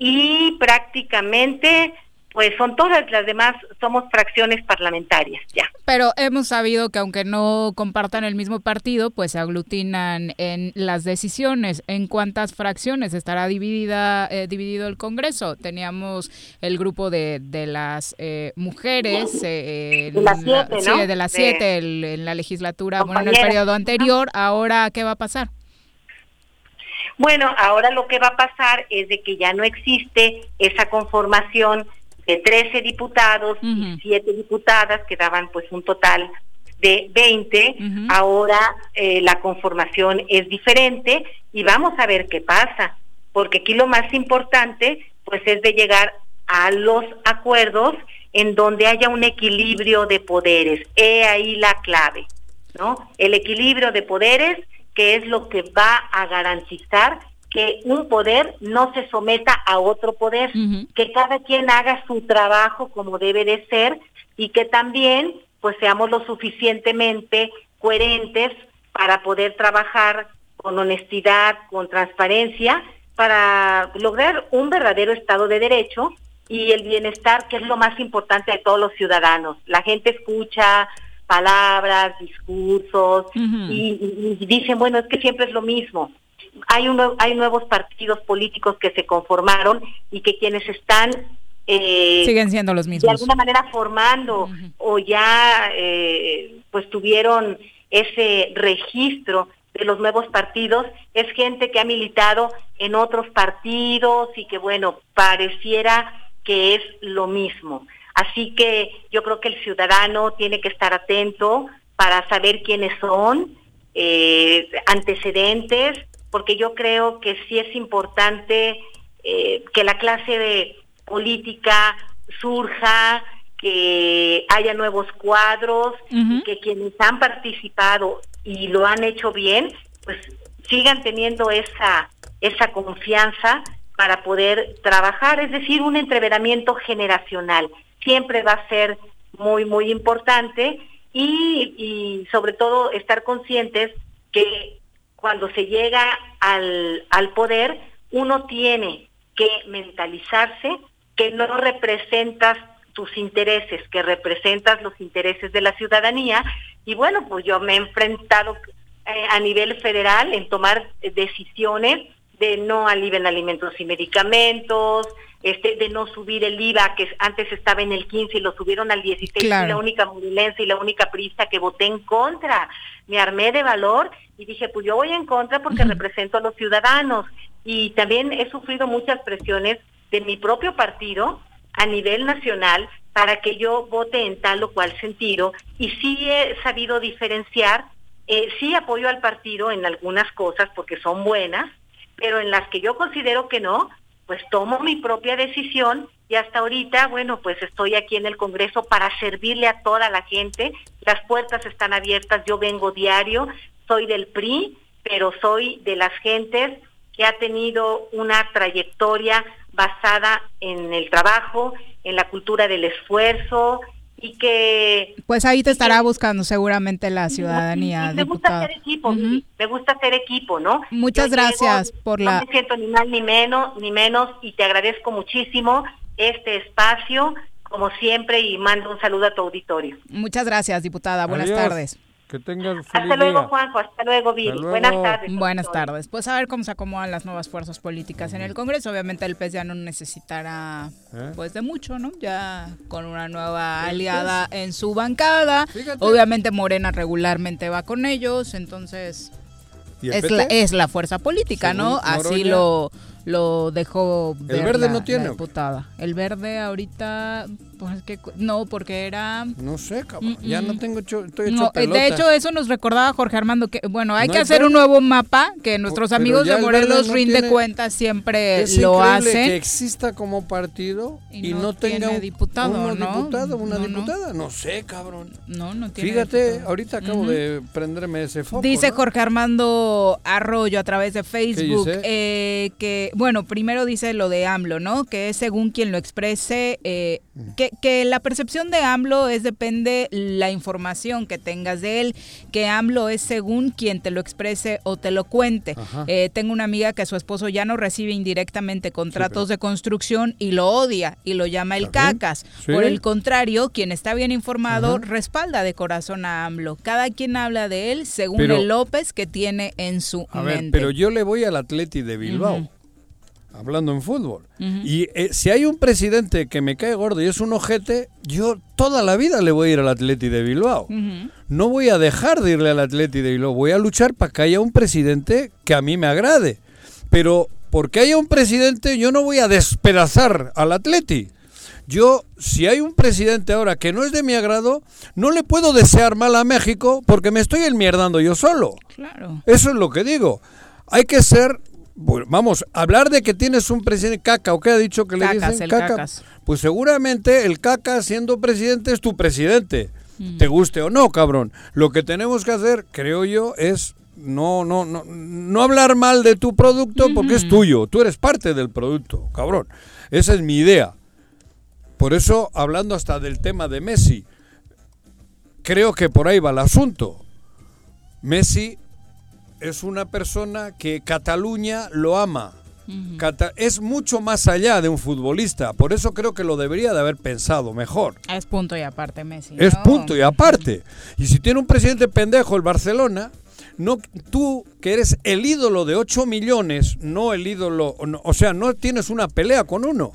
y prácticamente pues son todas las demás, somos fracciones parlamentarias ya. Pero hemos sabido que aunque no compartan el mismo partido, pues se aglutinan en las decisiones. ¿En cuántas fracciones estará dividida eh, dividido el Congreso? Teníamos el grupo de, de las eh, mujeres, eh, De las la- siete, sí, ¿no? de las De- siete el- en la legislatura, bueno, en el periodo anterior. Ahora, ¿qué va a pasar? Bueno, ahora lo que va a pasar es de que ya no existe esa conformación de 13 diputados y 7 diputadas, que daban pues un total de 20. Ahora eh, la conformación es diferente y vamos a ver qué pasa, porque aquí lo más importante pues es de llegar a los acuerdos en donde haya un equilibrio de poderes. He ahí la clave, ¿no? El equilibrio de poderes que es lo que va a garantizar que un poder no se someta a otro poder, que cada quien haga su trabajo como debe de ser y que también pues seamos lo suficientemente coherentes para poder trabajar con honestidad, con transparencia, para lograr un verdadero Estado de Derecho y el bienestar, que es lo más importante de todos los ciudadanos. La gente escucha palabras, discursos y, y- y dicen, bueno, es que siempre es lo mismo. Hay, uno, hay nuevos partidos políticos que se conformaron y que quienes están eh, siguen siendo los mismos. De alguna manera formando o ya eh, pues tuvieron ese registro de los nuevos partidos, es gente que ha militado en otros partidos y que bueno, pareciera que es lo mismo. Así que yo creo que el ciudadano tiene que estar atento para saber quiénes son, eh, antecedentes, porque yo creo que sí es importante eh, que la clase de política surja, que haya nuevos cuadros, que quienes han participado y lo han hecho bien, pues sigan teniendo esa, esa confianza para poder trabajar, es decir, un entreveramiento generacional. Siempre va a ser muy, muy importante y, sobre todo estar conscientes que cuando se llega al, al poder, uno tiene que mentalizarse que no representas tus intereses, que representas los intereses de la ciudadanía. Y bueno, pues yo me he enfrentado eh, a nivel federal en tomar decisiones de no aliviar alimentos y medicamentos, este, de no subir el IVA, que antes estaba en el 15 y lo subieron al 16, y la única modulense y la única prista que voté en contra. Me armé de valor y dije, pues yo voy en contra porque represento a los ciudadanos. Y también he sufrido muchas presiones de mi propio partido a nivel nacional para que yo vote en tal o cual sentido y sí he sabido diferenciar, eh, sí apoyo al partido en algunas cosas porque son buenas, pero en las que yo considero que no, pues tomo mi propia decisión y hasta ahorita, bueno, pues estoy aquí en el Congreso para servirle a toda la gente, las puertas están abiertas, yo vengo diario, soy del PRI, pero soy de las gentes que ha tenido una trayectoria basada en el trabajo, en la cultura del esfuerzo y que... Pues ahí te estará buscando seguramente la ciudadanía. me gusta hacer equipo, me gusta hacer equipo, ¿no? Muchas gracias por la... No me siento ni más ni menos, ni menos y te agradezco muchísimo este espacio, como siempre, y mando un saludo a tu auditorio. Muchas gracias, diputada. Buenas tardes. Que tengas Hasta luego, Juanjo. Hasta luego, Viri. Buenas tardes. Buenas tardes. Pues a ver cómo se acomodan las nuevas fuerzas políticas en el Congreso. Obviamente el PES ya no necesitará ¿Eh? pues de mucho, ¿no? Ya con una nueva aliada en su bancada. Obviamente Morena regularmente va con ellos, entonces es la, es la fuerza política, ¿no? Así lo lo dejó el verde no tiene diputada. El verde ahorita pues que no, porque era No sé, cabrón. Ya no tengo estoy hecho eh, De hecho, eso nos recordaba Jorge Armando que bueno, hay que hacer un nuevo mapa que nuestros amigos de Morelos rinde cuentas siempre lo hacen. que exista como partido y, no, tenga un diputado, ¿no? diputado, una diputada, no sé, cabrón. No, no tiene. Fíjate, ahorita acabo de prenderme ese foco. Dice Jorge Armando Arroyo a través de Facebook eh, que bueno, primero dice lo de AMLO, ¿no? Que es según quien lo exprese eh, que que, la percepción de AMLO es depende la información que tengas de él, que AMLO es según quien te lo exprese o te lo cuente. Eh, tengo una amiga que su esposo ya no recibe indirectamente contratos de construcción y lo odia y lo llama el cacas. Por el contrario, quien está bien informado respalda de corazón a AMLO. Cada quien habla de él según el López que tiene en su a mente. Ver, pero yo le voy al Atleti de Bilbao hablando en fútbol. Y eh, si hay un presidente que me cae gordo y es un ojete, yo toda la vida le voy a ir al Atleti de Bilbao. No voy a dejar de irle al Atleti de Bilbao, voy a luchar para que haya un presidente que a mí me agrade. Pero porque haya un presidente, yo no voy a despedazar al Atleti. Yo, si hay un presidente ahora que no es de mi agrado, no le puedo desear mal a México porque me estoy enmierdando yo solo. Claro. Eso es lo que digo. Hay que ser vamos, hablar de que tienes un presidente caca, ¿o qué ha dicho que le dicen caca? Pues seguramente el caca siendo presidente es tu presidente, mm. te guste o no, cabrón. Lo que tenemos que hacer, creo yo, es no, no, no, no hablar mal de tu producto porque es tuyo, tú eres parte del producto, cabrón. Esa es mi idea. Por eso, hablando hasta del tema de Messi, creo que por ahí va el asunto. Messi es una persona que Cataluña lo ama. es mucho más allá de un futbolista, por eso creo que lo debería de haber pensado mejor. Es punto y aparte Messi. Es punto y aparte. Y si tiene un presidente pendejo el Barcelona, no tú que eres el ídolo de 8 millones, no el ídolo, o sea, no tienes una pelea con uno.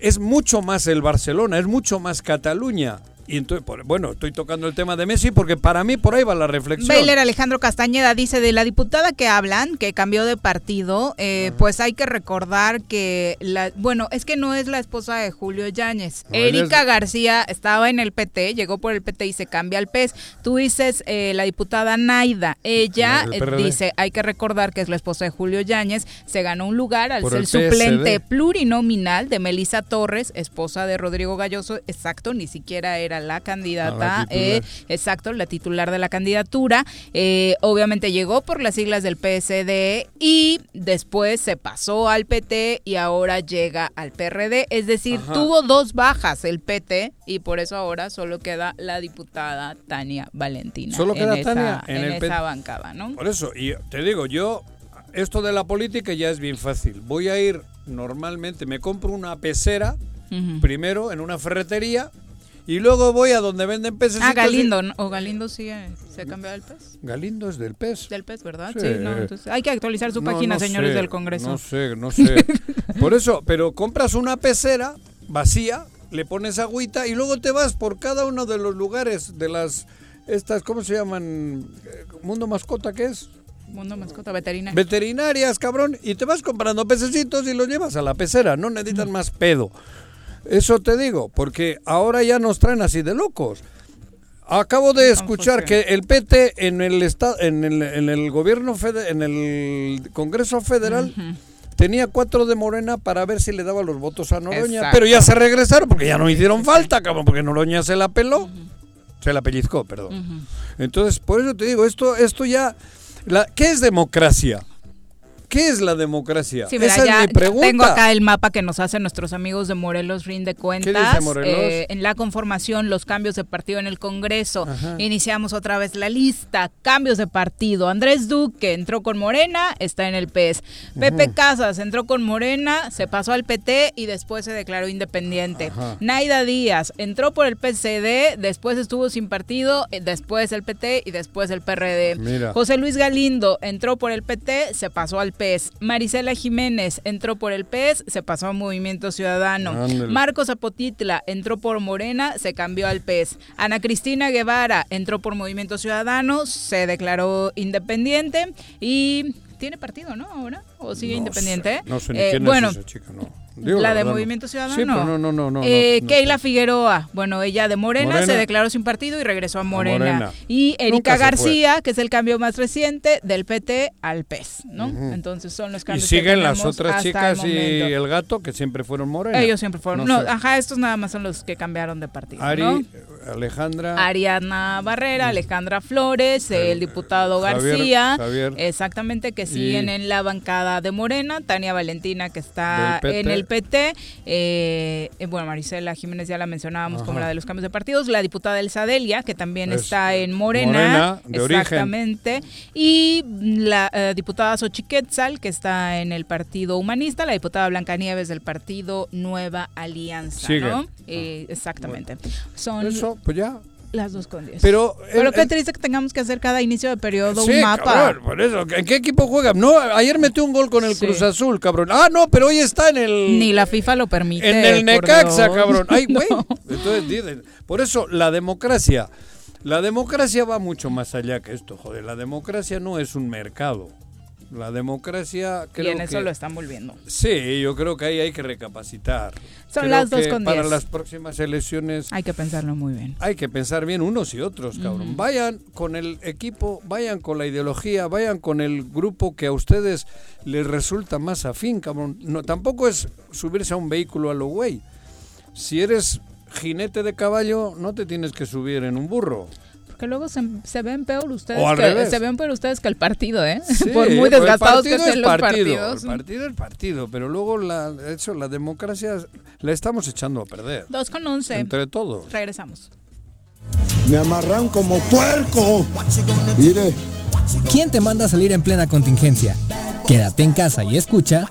es mucho más el Barcelona, es mucho más Cataluña. Y entonces, bueno, estoy tocando el tema de Messi porque para mí por ahí va la reflexión. Bailer Alejandro Castañeda dice de la diputada que hablan, que cambió de partido, eh, pues hay que recordar que, la, bueno, es que no es la esposa de Julio Yáñez. No, Erika es- García estaba en el PT, llegó por el PT y se cambia al PES. Tú dices eh, la diputada Naida, ella eh, dice, hay que recordar que es la esposa de Julio Yáñez, se ganó un lugar al Por ser el suplente plurinominal de Melisa Torres, esposa de Rodrigo Galloso, exacto, ni siquiera era la candidata, A la eh, exacto, la titular de la candidatura. Eh, obviamente llegó por las siglas del PSD y después se pasó al PT y ahora llega al PRD. Es decir, Ajá. tuvo dos bajas el PT y por eso ahora solo queda la diputada Tania Valentina. Solo queda en esa, Tania en en el esa bancada, ¿no? Por eso, y te digo, yo, esto de la política ya es bien fácil. Voy a ir normalmente, me compro una pecera, primero en una ferretería, y luego voy a donde venden peces. Ah, Galindo, ¿no? ¿o Galindo sí eh, se ha cambiado el PES? Galindo es del pez. Del PES, ¿verdad? Sí. Sí, no, entonces hay que actualizar su No, página, no señores sé, del Congreso. No sé, no sé. Por eso, pero compras una pecera vacía, le pones agüita y luego te vas por cada uno de los lugares de las estas, ¿cómo se llaman? Eh, Mundo mascota, ¿qué es? Mundo mascota veterinaria. Veterinarias, cabrón, y te vas comprando pececitos y los llevas a la pecera, no necesitan más pedo. Eso te digo, porque ahora ya nos traen así de locos. Acabo de escuchar que el PT en el estado, en el, en el gobierno fede- en el Congreso Federal tenía cuatro de Morena para ver si le daba los votos a Noroña, Exacto. pero ya se regresaron porque ya no hicieron falta, cabrón, porque Noroña se la peló, se la pellizcó, perdón. Entonces, por eso te digo, esto, esto ya, la, ¿qué es democracia? ¿Qué es la democracia? Sí, mira, Esa ya es mi pregunta. tengo acá el mapa que nos hacen nuestros amigos de Morelos Rinde Cuentas. dice Morelos? Eh, en la conformación, los cambios de partido en el Congreso. Ajá. Iniciamos otra vez la lista. Cambios de partido. Andrés Duque entró con Morena, está en el PES. Pepe Ujú. Casas entró con Morena, se pasó al PT y después se declaró independiente. Ajá. Naida Díaz entró por el PCD, después estuvo sin partido, eh, después el PT y después el PRD. Mira. José Luis Galindo entró por el PT, se pasó al PES. Marisela Jiménez entró por el PES, se pasó a Movimiento Ciudadano. Ándale. Marcos Zapotitla entró por Morena, se cambió al PES. Ana Cristina Guevara entró por Movimiento Ciudadano, se declaró independiente y tiene partido, ¿no? Ahora o sigue No independiente. sé, no sé ni Eh, quién bueno, es esa chica, no. Digo, la de verdad, no. Movimiento Ciudadano. Sí, pero no, no, no, no. Eh, no, no Keila Figueroa, bueno, ella de Morena, Morena. se declaró sin partido y regresó a Morena. Morena. Y Erika. García, que es el cambio más reciente del PT al PES, ¿no? Entonces son los Y cambios que siguen las otras chicas el y el gato que siempre fueron morenas. Ellos siempre fueron. No No, sé. ajá, estos nada más son los que cambiaron de partido. Ari, ¿no? Alejandra. Ariana Barrera, Alejandra Flores, el diputado Javier- García, Javier. exactamente, que siguen Y- en la bancada de Morena, Tania Valentina, que está en el PT, eh, eh, bueno, Marisela Jiménez ya la mencionábamos como la de los cambios de partidos, la diputada Elsa Delia, que también Es está en Morena, Morena, de origen. exactamente, y la eh, diputada Xochiquetzal, que está en el Partido Humanista, la diputada Blanca Nieves del Partido Nueva Alianza, Sigue. ¿no? Eh, exactamente. Son Eso, pues ya. Las dos con diez. Pero, Pero el- qué el- triste que tengamos que hacer cada inicio de periodo Sí, un mapa. cabrón, por eso. ¿En qué equipo juega? No, ayer metió un gol con el Cruz Azul, cabrón. Ah, no, pero hoy está en el... Ni la FIFA lo permite. En el Necaxa, Dios. cabrón. Ay, güey. No. Entonces, dicen, por eso la democracia, la democracia va mucho más allá que esto, joder. La democracia no es un mercado. La democracia Y creo en eso que- lo están volviendo. Sí, yo creo que ahí hay que recapacitar. Son Creo las dos con Para diez. las próximas elecciones Hay que pensarlo muy bien. hay que pensar bien unos y otros, cabrón. Vayan con el equipo, vayan con la ideología, vayan con el grupo que a ustedes les resulta más afín, cabrón. No, tampoco es subirse a un vehículo a lo güey. Si eres jinete de caballo, no te tienes que subir en un burro. Porque luego se, se ven peor ustedes O al que revés. se ven peor ustedes que el partido, ¿eh? Sí, Por muy desgastados que estén es los partido, partidos. El partido es partido, pero luego la, eso, la democracia la estamos echando a perder. Dos con once. Entre todos. Regresamos. Me amarran como puerco. Mire. ¿Quién te manda a salir en plena contingencia? Quédate en casa y escucha.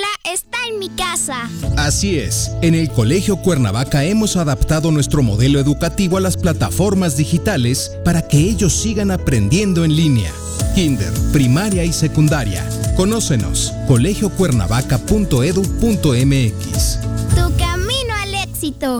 está en mi casa. Así es, en el Colegio Cuernavaca hemos adaptado nuestro modelo educativo a las plataformas digitales para que ellos sigan aprendiendo en línea. Kinder, primaria y secundaria. Conócenos, colegiocuernavaca.edu.mx. Tu camino al éxito.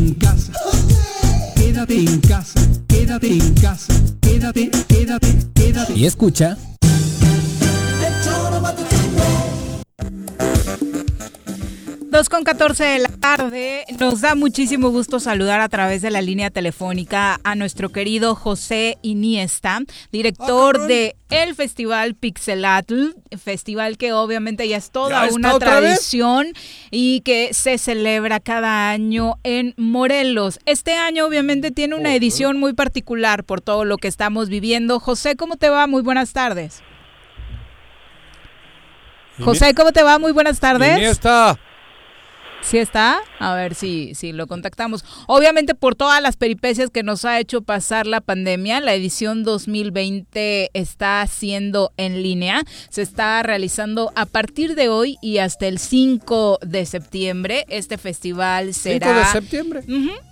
en casa. Quédate en casa. Quédate en casa. Quédate, quédate, quédate. Y escucha. 2 con 14 de la tarde. Nos da muchísimo gusto saludar a través de la línea telefónica a nuestro querido José Iniesta, director de el Festival Pixelatl, festival que obviamente ya es toda una tradición y que se celebra cada año en Morelos. Este año obviamente tiene una edición muy particular por todo lo que estamos viviendo. José, ¿cómo te va? Muy buenas tardes. José, ¿cómo te va? Muy buenas tardes. Iniesta. ¿Sí está? A ver si, si lo contactamos. Obviamente por todas las peripecias que nos ha hecho pasar la pandemia, la edición 2020 está siendo en línea. Se está realizando a partir de hoy y hasta el 5 de septiembre. Este festival será... ¿5 de septiembre?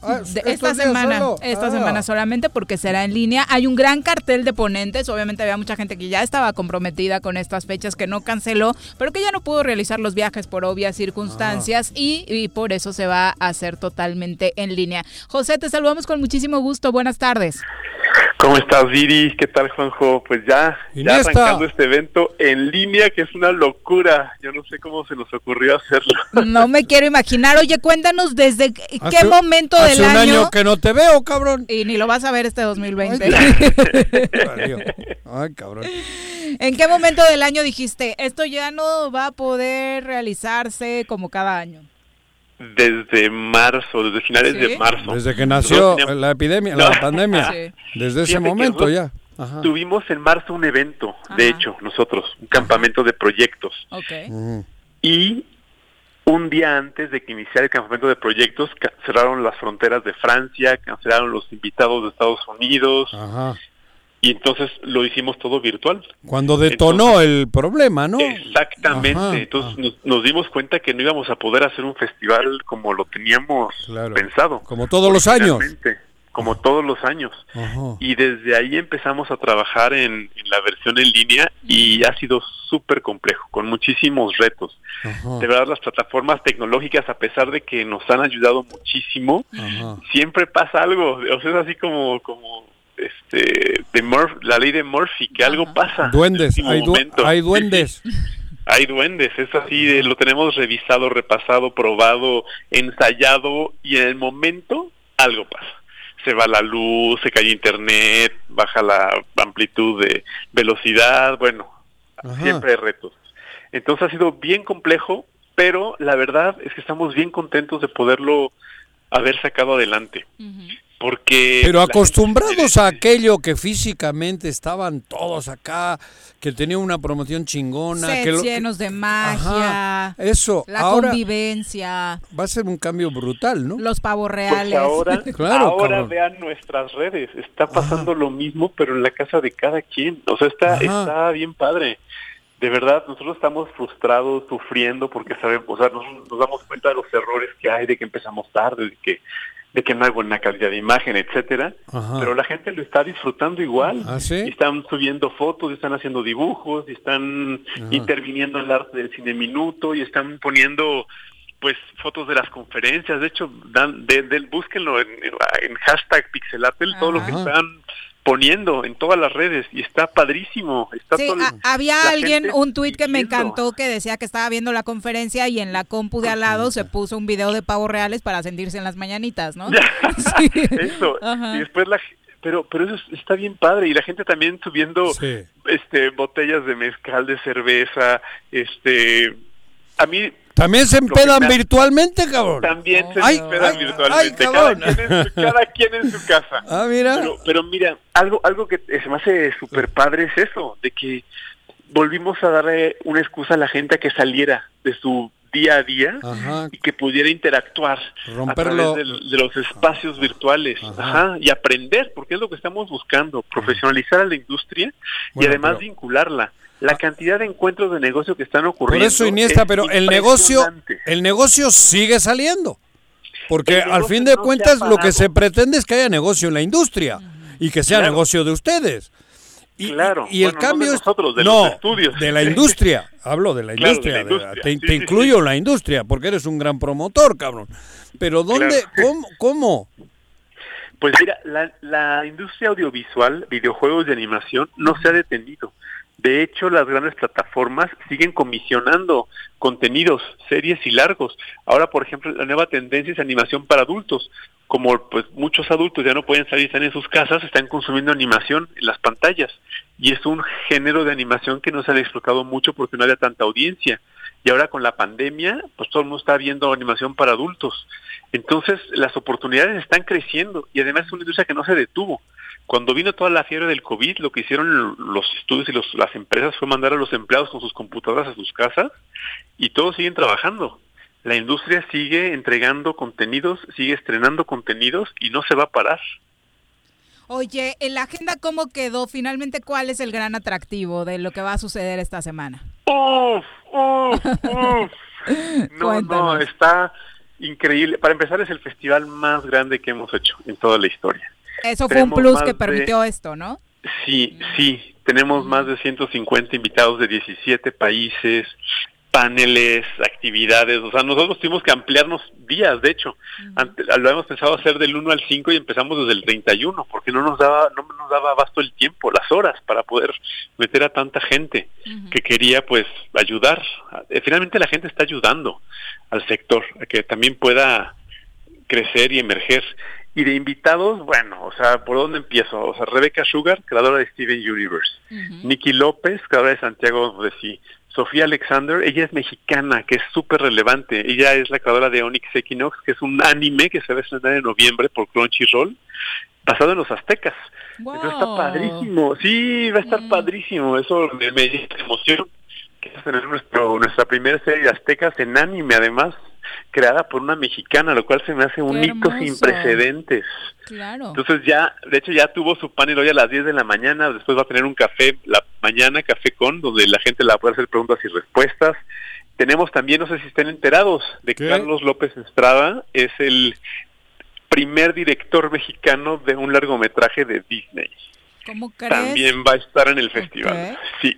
Ah, esta semana. Esta ah. semana solamente porque será en línea. Hay un gran cartel de ponentes. Obviamente había mucha gente que ya estaba comprometida con estas fechas, que no canceló, pero que ya no pudo realizar los viajes por obvias circunstancias. Ah. Y y, por eso se va a hacer totalmente en línea. José, te saludamos con muchísimo gusto. Buenas tardes. ¿Cómo estás, Viri? ¿Qué tal, Juanjo? Pues ya, ya arrancando este evento en línea, que es una locura. Yo no sé cómo se nos ocurrió hacerlo. No me quiero imaginar. Oye, cuéntanos desde qué momento del año. Hace un año que no te veo, cabrón. Y ni lo vas a ver este 2020. Ay, cabrón. ¿En qué momento del año dijiste, esto ya no va a poder realizarse como cada año? Desde marzo, desde finales de marzo. Desde que nació la epidemia, la pandemia. Desde ese momento ya. Tuvimos en marzo un evento, de hecho, nosotros, un campamento de proyectos. Y un día antes de que iniciara el campamento de proyectos, cerraron las fronteras de Francia, cancelaron los invitados de Estados Unidos. Y entonces lo hicimos todo virtual. Cuando detonó el problema, ¿no? Exactamente. entonces nos, dimos cuenta que no íbamos a poder hacer un festival como lo teníamos pensado. Como todos los años. Como todos los años. Y desde ahí empezamos a trabajar en, la versión en línea y ha sido súper complejo, con muchísimos retos. De verdad, las plataformas tecnológicas, a pesar de que nos han ayudado muchísimo, siempre pasa algo. O sea, es así como, como este de la ley de Murphy, que algo pasa. Duendes, hay, hay, duendes. hay duendes, es así, lo tenemos revisado, repasado, probado, ensayado y en el momento algo pasa. Se va la luz, se cae internet, baja la amplitud de velocidad, bueno, siempre hay retos. Entonces ha sido bien complejo, pero la verdad es que estamos bien contentos de poderlo haber sacado adelante. Porque Pero acostumbrados a aquello que físicamente estaban todos acá, que tenía una promoción chingona, que llenos de magia, eso, la convivencia. Va a ser un cambio brutal, ¿no? Los pavos pues reales. ahora, ahora vean nuestras redes, está pasando lo mismo, pero en la casa de cada quien. O sea, está, está bien padre de verdad nosotros estamos frustrados, sufriendo porque sabemos, o sea, nos, nos, damos cuenta de los errores que hay, de que empezamos tarde, de que de que no hay buena calidad de imagen, etcétera, pero la gente lo está disfrutando igual. ¿Ah, están subiendo fotos, están haciendo dibujos, están interviniendo en el arte del cine minuto y están poniendo pues fotos de las conferencias. De hecho, dan, de, búsquenlo en, en hashtag Pixelatel, todo lo que están poniendo en todas las redes y está padrísimo. Está sí, había alguien, un tuit que me encantó que decía que estaba viendo la conferencia y en la compu de al lado se puso un video de pavos reales para sentirse en las mañanitas, ¿no? Eso. Y después la pero pero eso está bien padre y la gente también subiendo este botellas de mezcal de cerveza, este a mí también se empedan virtualmente, cabrón. También se empedan virtualmente. cada, quien en su, casa. Ah, mira. Pero, mira, algo, algo que se me hace súper padre es eso, de que volvimos a darle una excusa a la gente a que saliera de su día a día y que pudiera interactuar a través de, los espacios virtuales y aprender, porque es lo que estamos buscando, profesionalizar a la industria y además vincularla la cantidad de encuentros de negocio que están ocurriendo. Por eso Iniesta, pero el negocio, el negocio sigue saliendo. Porque al fin de cuentas lo que se pretende es que haya negocio en la industria y que sea negocio de ustedes. Y, claro. y, el cambio es de no, los estudios. de la industria. Hablo de la industria. te, incluyo en la industria porque eres un gran promotor, cabrón. Pero ¿dónde? ¿Cómo? ¿Cómo? Pues mira, la, la industria audiovisual, videojuegos y animación no se ha detenido. De hecho, las grandes plataformas siguen comisionando contenidos, series y largos. Ahora, por ejemplo, la nueva tendencia es animación para adultos. Como pues muchos adultos ya no pueden salir, están en sus casas, están consumiendo animación en las pantallas. Y es un género de animación que no se ha explotado mucho porque no había tanta audiencia. Y ahora con la pandemia, pues todo el mundo está viendo animación para adultos. Entonces, las oportunidades están creciendo y además es una industria que no se detuvo. Cuando vino toda la fiebre del COVID, lo que hicieron los estudios y las empresas fue mandar a los empleados con sus computadoras a sus casas y todos siguen trabajando. La industria sigue entregando contenidos, sigue estrenando contenidos y no se va a parar. Oye, ¿en la agenda cómo quedó? Finalmente, ¿cuál es el gran atractivo de lo que va a suceder esta semana? ¡Uf! ¡Uf! ¡Uf! no, no, está increíble. Para empezar, es el festival más grande que hemos hecho en toda la historia. Eso fue un plus que permitió esto, ¿no? Sí, sí. Tenemos más de 150 invitados de 17 países, paneles, actividades. O sea, nosotros tuvimos que ampliarnos días, de hecho. lo hemos pensado hacer del 1 al 5 y empezamos desde el 31, porque no nos daba no nos daba abasto el tiempo, las horas para poder meter a tanta gente que quería pues ayudar. Eh, finalmente la gente está ayudando al sector a que también pueda crecer y emerger. Y de invitados, bueno, o sea, ¿por dónde empiezo? O sea, Rebecca Sugar, creadora de Steven Universe. Nikki López, creadora de Santiago de Sí. Sofía Alexander, ella es mexicana, que es súper relevante. Ella es la creadora de Onyx Equinox, que es un anime que se va a estrenar en noviembre por Crunchyroll, basado en los aztecas. Entonces está padrísimo. Sí, va a estar padrísimo. Eso me, me emoción. Que es tener nuestro, nuestra primera serie de aztecas en anime, además. Creada por una mexicana, lo cual se me hace un hito sin precedentes. Claro. Entonces ya, de hecho ya tuvo su panel hoy a las 10 de la mañana, después va a tener un café la mañana, café con, donde la gente la puede hacer preguntas y respuestas. Tenemos también, no sé si estén enterados, de Carlos López Estrada es el primer director mexicano de un largometraje de Disney. ¿Cómo crees? También va a estar en el festival. Sí.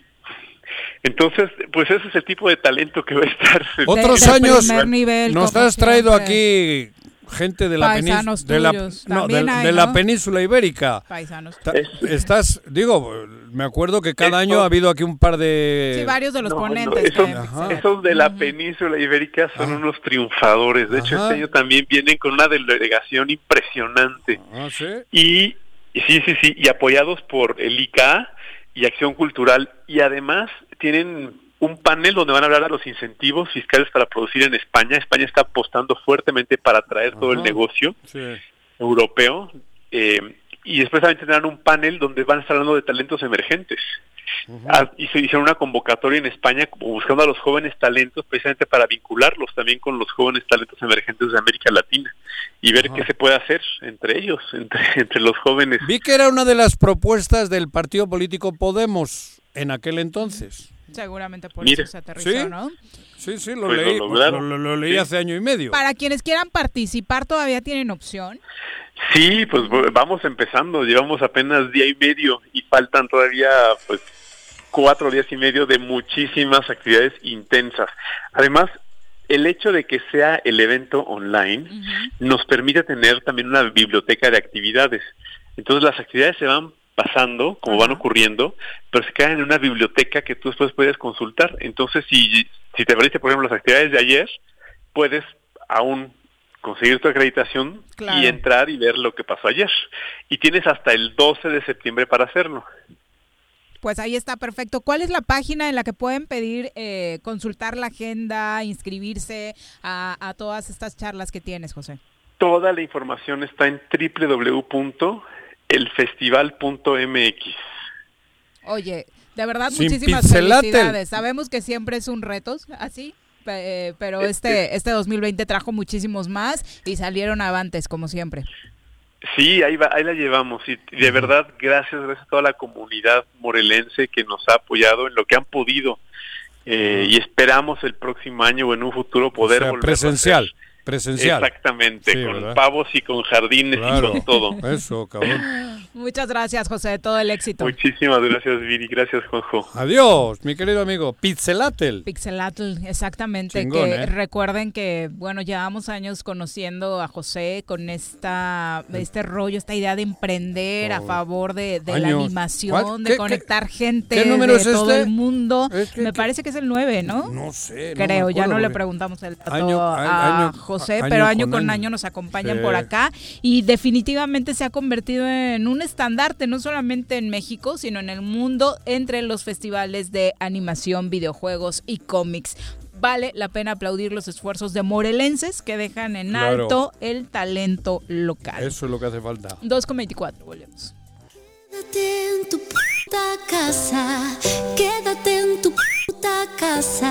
Entonces, pues ese es el tipo de talento que va a estar. Otros años nos has traído aquí gente de la, península Paisanos de, la, tuyos, no, también de- hay, de la ¿no? península ibérica. Paisanos. Estás, digo, me acuerdo que cada año ha habido aquí un par de... Sí, varios de los No, no, ponentes. esos, de la península ibérica son unos triunfadores. De hecho, Ajá. este año también vienen con una delegación impresionante. Ah, ¿sí? Y, y sí, sí, sí, y apoyados por el ICA y Acción Cultural. Y además tienen un panel donde van a hablar de los incentivos fiscales para producir en España. España está apostando fuertemente para traer todo el negocio Sí. europeo. eh, y después también tendrán un panel donde van a estar hablando de talentos emergentes. Ah, y se hicieron una convocatoria en España buscando a los jóvenes talentos precisamente para vincularlos también con los jóvenes talentos emergentes de América Latina y ver qué se puede hacer entre ellos, entre, entre los jóvenes. Vi que era una de las propuestas del partido político Podemos en aquel entonces. Seguramente por Mire. eso se aterrizó, Sí. ¿no? Sí, sí, lo Pues lo leí, lograron. lo, lo leí Sí. hace año y medio. Para quienes quieran participar, todavía tienen opción. Sí, pues bu- vamos empezando, llevamos apenas día y medio y faltan todavía pues cuatro días y medio de muchísimas actividades intensas. Además, el hecho de que sea el evento online nos permite tener también una biblioteca de actividades. Entonces las actividades se van pasando, como van ocurriendo, pero se quedan en una biblioteca que tú después puedes consultar. Entonces, si, si te perdiste, por ejemplo, las actividades de ayer, puedes aún conseguir tu acreditación Claro. y entrar y ver lo que pasó ayer. Y tienes hasta el 12 de septiembre para hacerlo. Pues ahí está, perfecto. ¿Cuál es la página en la que pueden pedir, eh, consultar la agenda, inscribirse a, a todas estas charlas que tienes, José? Toda la información está en www.elfestival.mx. Oye, de verdad, Sin muchísimas pixelatel. felicidades. Sabemos que siempre es un reto, así, eh, pero este, este 2020 trajo muchísimos más y salieron avantes, como siempre. Sí, ahí, va, ahí la llevamos. Y de verdad, gracias, gracias a toda la comunidad morelense que nos ha apoyado en lo que han podido. Eh, y esperamos el próximo año o en un futuro poder O sea, volver presencial, presencial. Exactamente, Sí, con ¿verdad? pavos y con jardines Claro. y con todo. Eso, cabrón. Muchas gracias, José, todo el éxito. Muchísimas gracias, Viri. Gracias, Juanjo. Adiós, mi querido amigo. Pixelatel. Pixelatl, exactamente. Chingón, que ¿eh? recuerden que, bueno, llevamos años conociendo a José con esta este rollo, esta idea de emprender a Oh. favor de, de la animación, de ¿Qué- conectar gente qué número de es todo este? el mundo. que- me parece que es el 9, ¿no? No sé. no Creo, ya no le preguntamos el dato Año- a año- José, año pero año con con año. año nos acompañan Sí. por acá y definitivamente se ha convertido en un estandarte, no solamente en México, sino en el mundo entre los festivales de animación, videojuegos y cómics. Vale la pena aplaudir los esfuerzos de morelenses que dejan en Claro. alto el talento local. Eso es lo que hace falta. 2,24, volvemos. Quédate en tu puta casa, quédate en tu puta casa,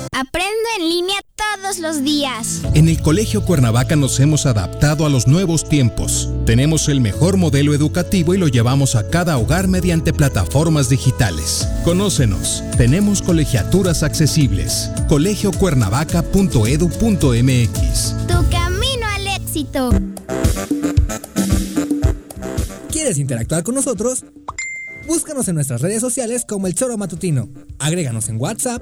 Aprendo en línea todos los días. En el Colegio Cuernavaca nos hemos adaptado a los nuevos tiempos. Tenemos el mejor modelo educativo y lo llevamos a cada hogar mediante plataformas digitales. Conócenos. Tenemos colegiaturas accesibles. colegiocuernavaca.edu.mx. Tu camino al éxito. ¿Quieres interactuar con nosotros? Búscanos en nuestras redes sociales como El Choro Matutino. Agréganos en WhatsApp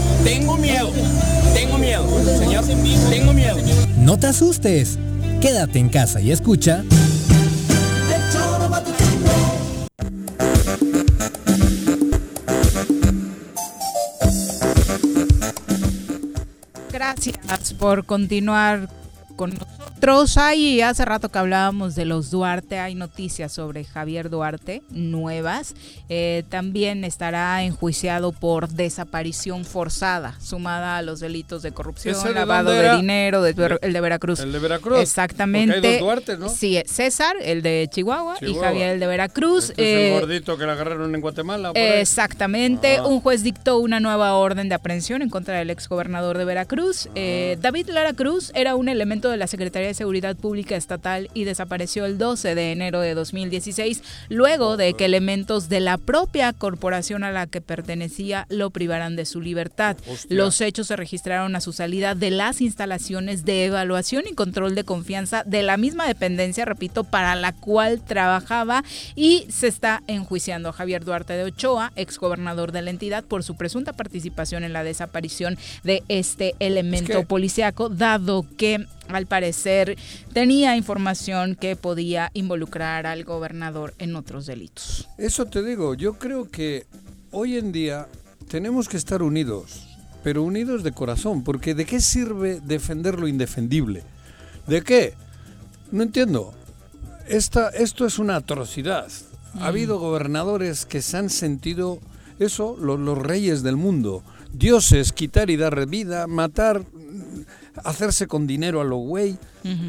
tengo miedo, tengo miedo, señor, tengo miedo. No te asustes. Quédate en casa y escucha. Gracias por continuar con nosotros. Hay hace rato que hablábamos de los Duarte, hay noticias sobre Javier Duarte nuevas. Eh, también estará enjuiciado por desaparición forzada, sumada a los delitos de corrupción, ¿Ese de lavado de dinero, de, el de Veracruz. El de Veracruz. Exactamente. Hay dos Duartes, ¿no? Sí, César, el de Chihuahua, y. Javier, el de Veracruz. Este es Eh, el gordito que le agarraron en Guatemala. ahí. Exactamente, Ah. un juez dictó una nueva orden de aprehensión en contra del exgobernador de Veracruz. Eh, David Lara Cruz era un elemento de la Secretaría de Seguridad Pública Estatal y desapareció el 12 de enero de 2016, luego de que elementos de la propia corporación a la que pertenecía lo privaran de su libertad. Hostia. Los hechos se registraron a su salida de las instalaciones de evaluación y control de confianza de la misma dependencia, repito, para la cual trabajaba y se está enjuiciando a Javier Duarte de Ochoa, exgobernador de la entidad, por su presunta participación en la desaparición de este elemento Es que- policiaco, dado que al parecer tenía información que podía involucrar al gobernador en otros delitos. Eso te digo, yo creo que hoy en día tenemos que estar unidos, pero unidos de corazón, porque ¿de qué sirve defender lo indefendible? ¿De qué? No entiendo. Esta, esto es una atrocidad. Ha habido gobernadores que se han sentido eso, lo- los reyes del mundo. Dioses, quitar y dar vida, matar, mm, hacerse con dinero a lo güey.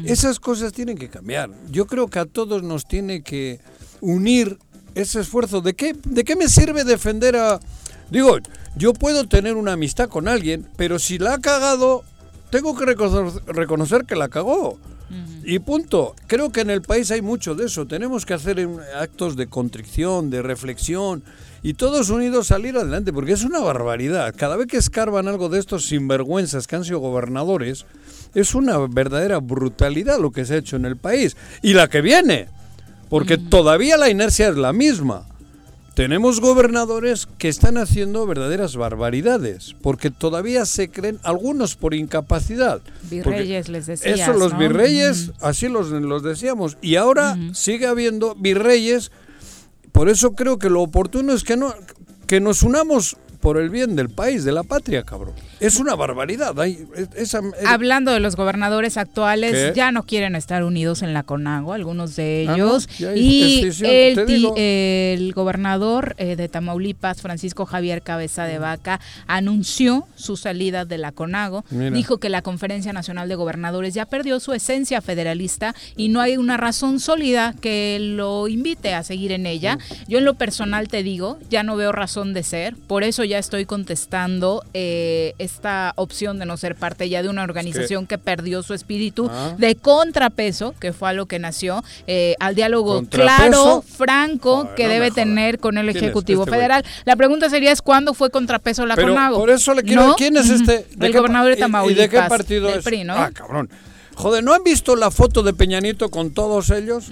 Esas cosas tienen que cambiar. Yo creo que a todos nos tiene que unir ese esfuerzo. ¿De qué, de qué me sirve defender a... Digo, yo puedo tener una amistad con alguien, pero si la ha cagado, tengo que reconocer, reconocer que la cagó. Y punto. Creo que en el país hay mucho de eso. Tenemos que hacer actos de contrición, de reflexión y todos unidos salir adelante, porque es una barbaridad. Cada vez que escarban algo de estos sinvergüenzas que han sido gobernadores, es una verdadera brutalidad lo que se ha hecho en el país. Y la que viene, porque todavía la inercia es la misma. Tenemos gobernadores que están haciendo verdaderas barbaridades, porque todavía se creen, algunos por incapacidad. Virreyes les decías, Eso, los ¿no? virreyes, así los, los decíamos. Y ahora sigue habiendo virreyes. Por eso creo que lo oportuno es que, no, que nos unamos por el bien del país, de la patria, cabrón. Es una barbaridad. hay- esa- Hablando de los gobernadores actuales, ¿Qué? ya no quieren estar unidos en la CONAGO, algunos de Ah, ¿no? ellos. Ya hay y el, digo. el gobernador eh, de Tamaulipas, Francisco Javier Cabeza de Vaca, anunció su salida de la CONAGO. Mira. Dijo que la Conferencia Nacional de Gobernadores ya perdió su esencia federalista y no hay una razón sólida que lo invite a seguir en ella. Yo en lo personal te digo, ya no veo razón de ser, por eso ya estoy contestando eh, esta opción de no ser parte ya de una organización que, perdió su espíritu Ah. de contrapeso, que fue a lo que nació, eh, al diálogo claro, franco, que no debe tener con el ¿Quién es Ejecutivo este güey? Federal. La pregunta sería es cuándo fue contrapeso la Pero por eso le quiero... ¿No? ¿Quién es este? ¿De El qué gobernador de Tamaulipas. ¿Y de qué partido del es? PRI, ¿no? Ah, cabrón. Joder, ¿no han visto la foto de Peñanito con todos ellos?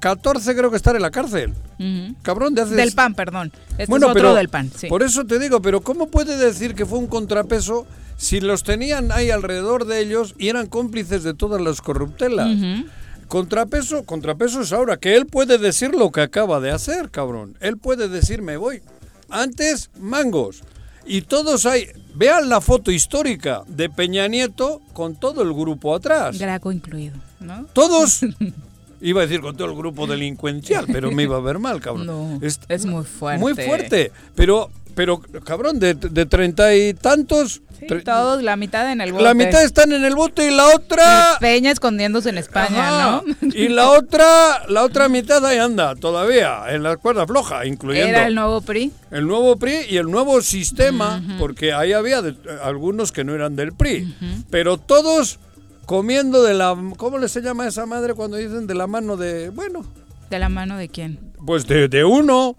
14 creo que están en la cárcel. Ujú. Cabrón, de hace... Del PAN, perdón. Este bueno, es otro pero del PAN, sí. por eso te digo, pero ¿cómo puede decir que fue un contrapeso si los tenían ahí alrededor de ellos y eran cómplices de todas las corruptelas? Ujú. Contrapeso, contrapeso es ahora, que él puede decir lo que acaba de hacer, cabrón. Él puede decir, me voy. Antes, mangos. Y todos hay, vean la foto histórica de Peña Nieto con todo el grupo atrás. Graco incluido, ¿no? Todos, iba a decir con todo el grupo delincuencial, pero me iba a ver mal, cabrón. No, Es- es muy fuerte. Muy fuerte, pero, pero cabrón, de, de treinta y tantos, Sí, tre- todos, la mitad en el bote. la mitad están en el bote y la otra... Peña escondiéndose en España, Ajá. ¿no? Y la otra, la otra mitad ahí anda todavía, en la cuerda floja, incluyendo Era el nuevo PRI. el nuevo PRI y el nuevo sistema, porque ahí había de- algunos que no eran del PRI, pero todos comiendo de la, ¿cómo le se llama esa madre cuando dicen de la mano de, bueno, ¿De la mano de quién? pues de, de uno,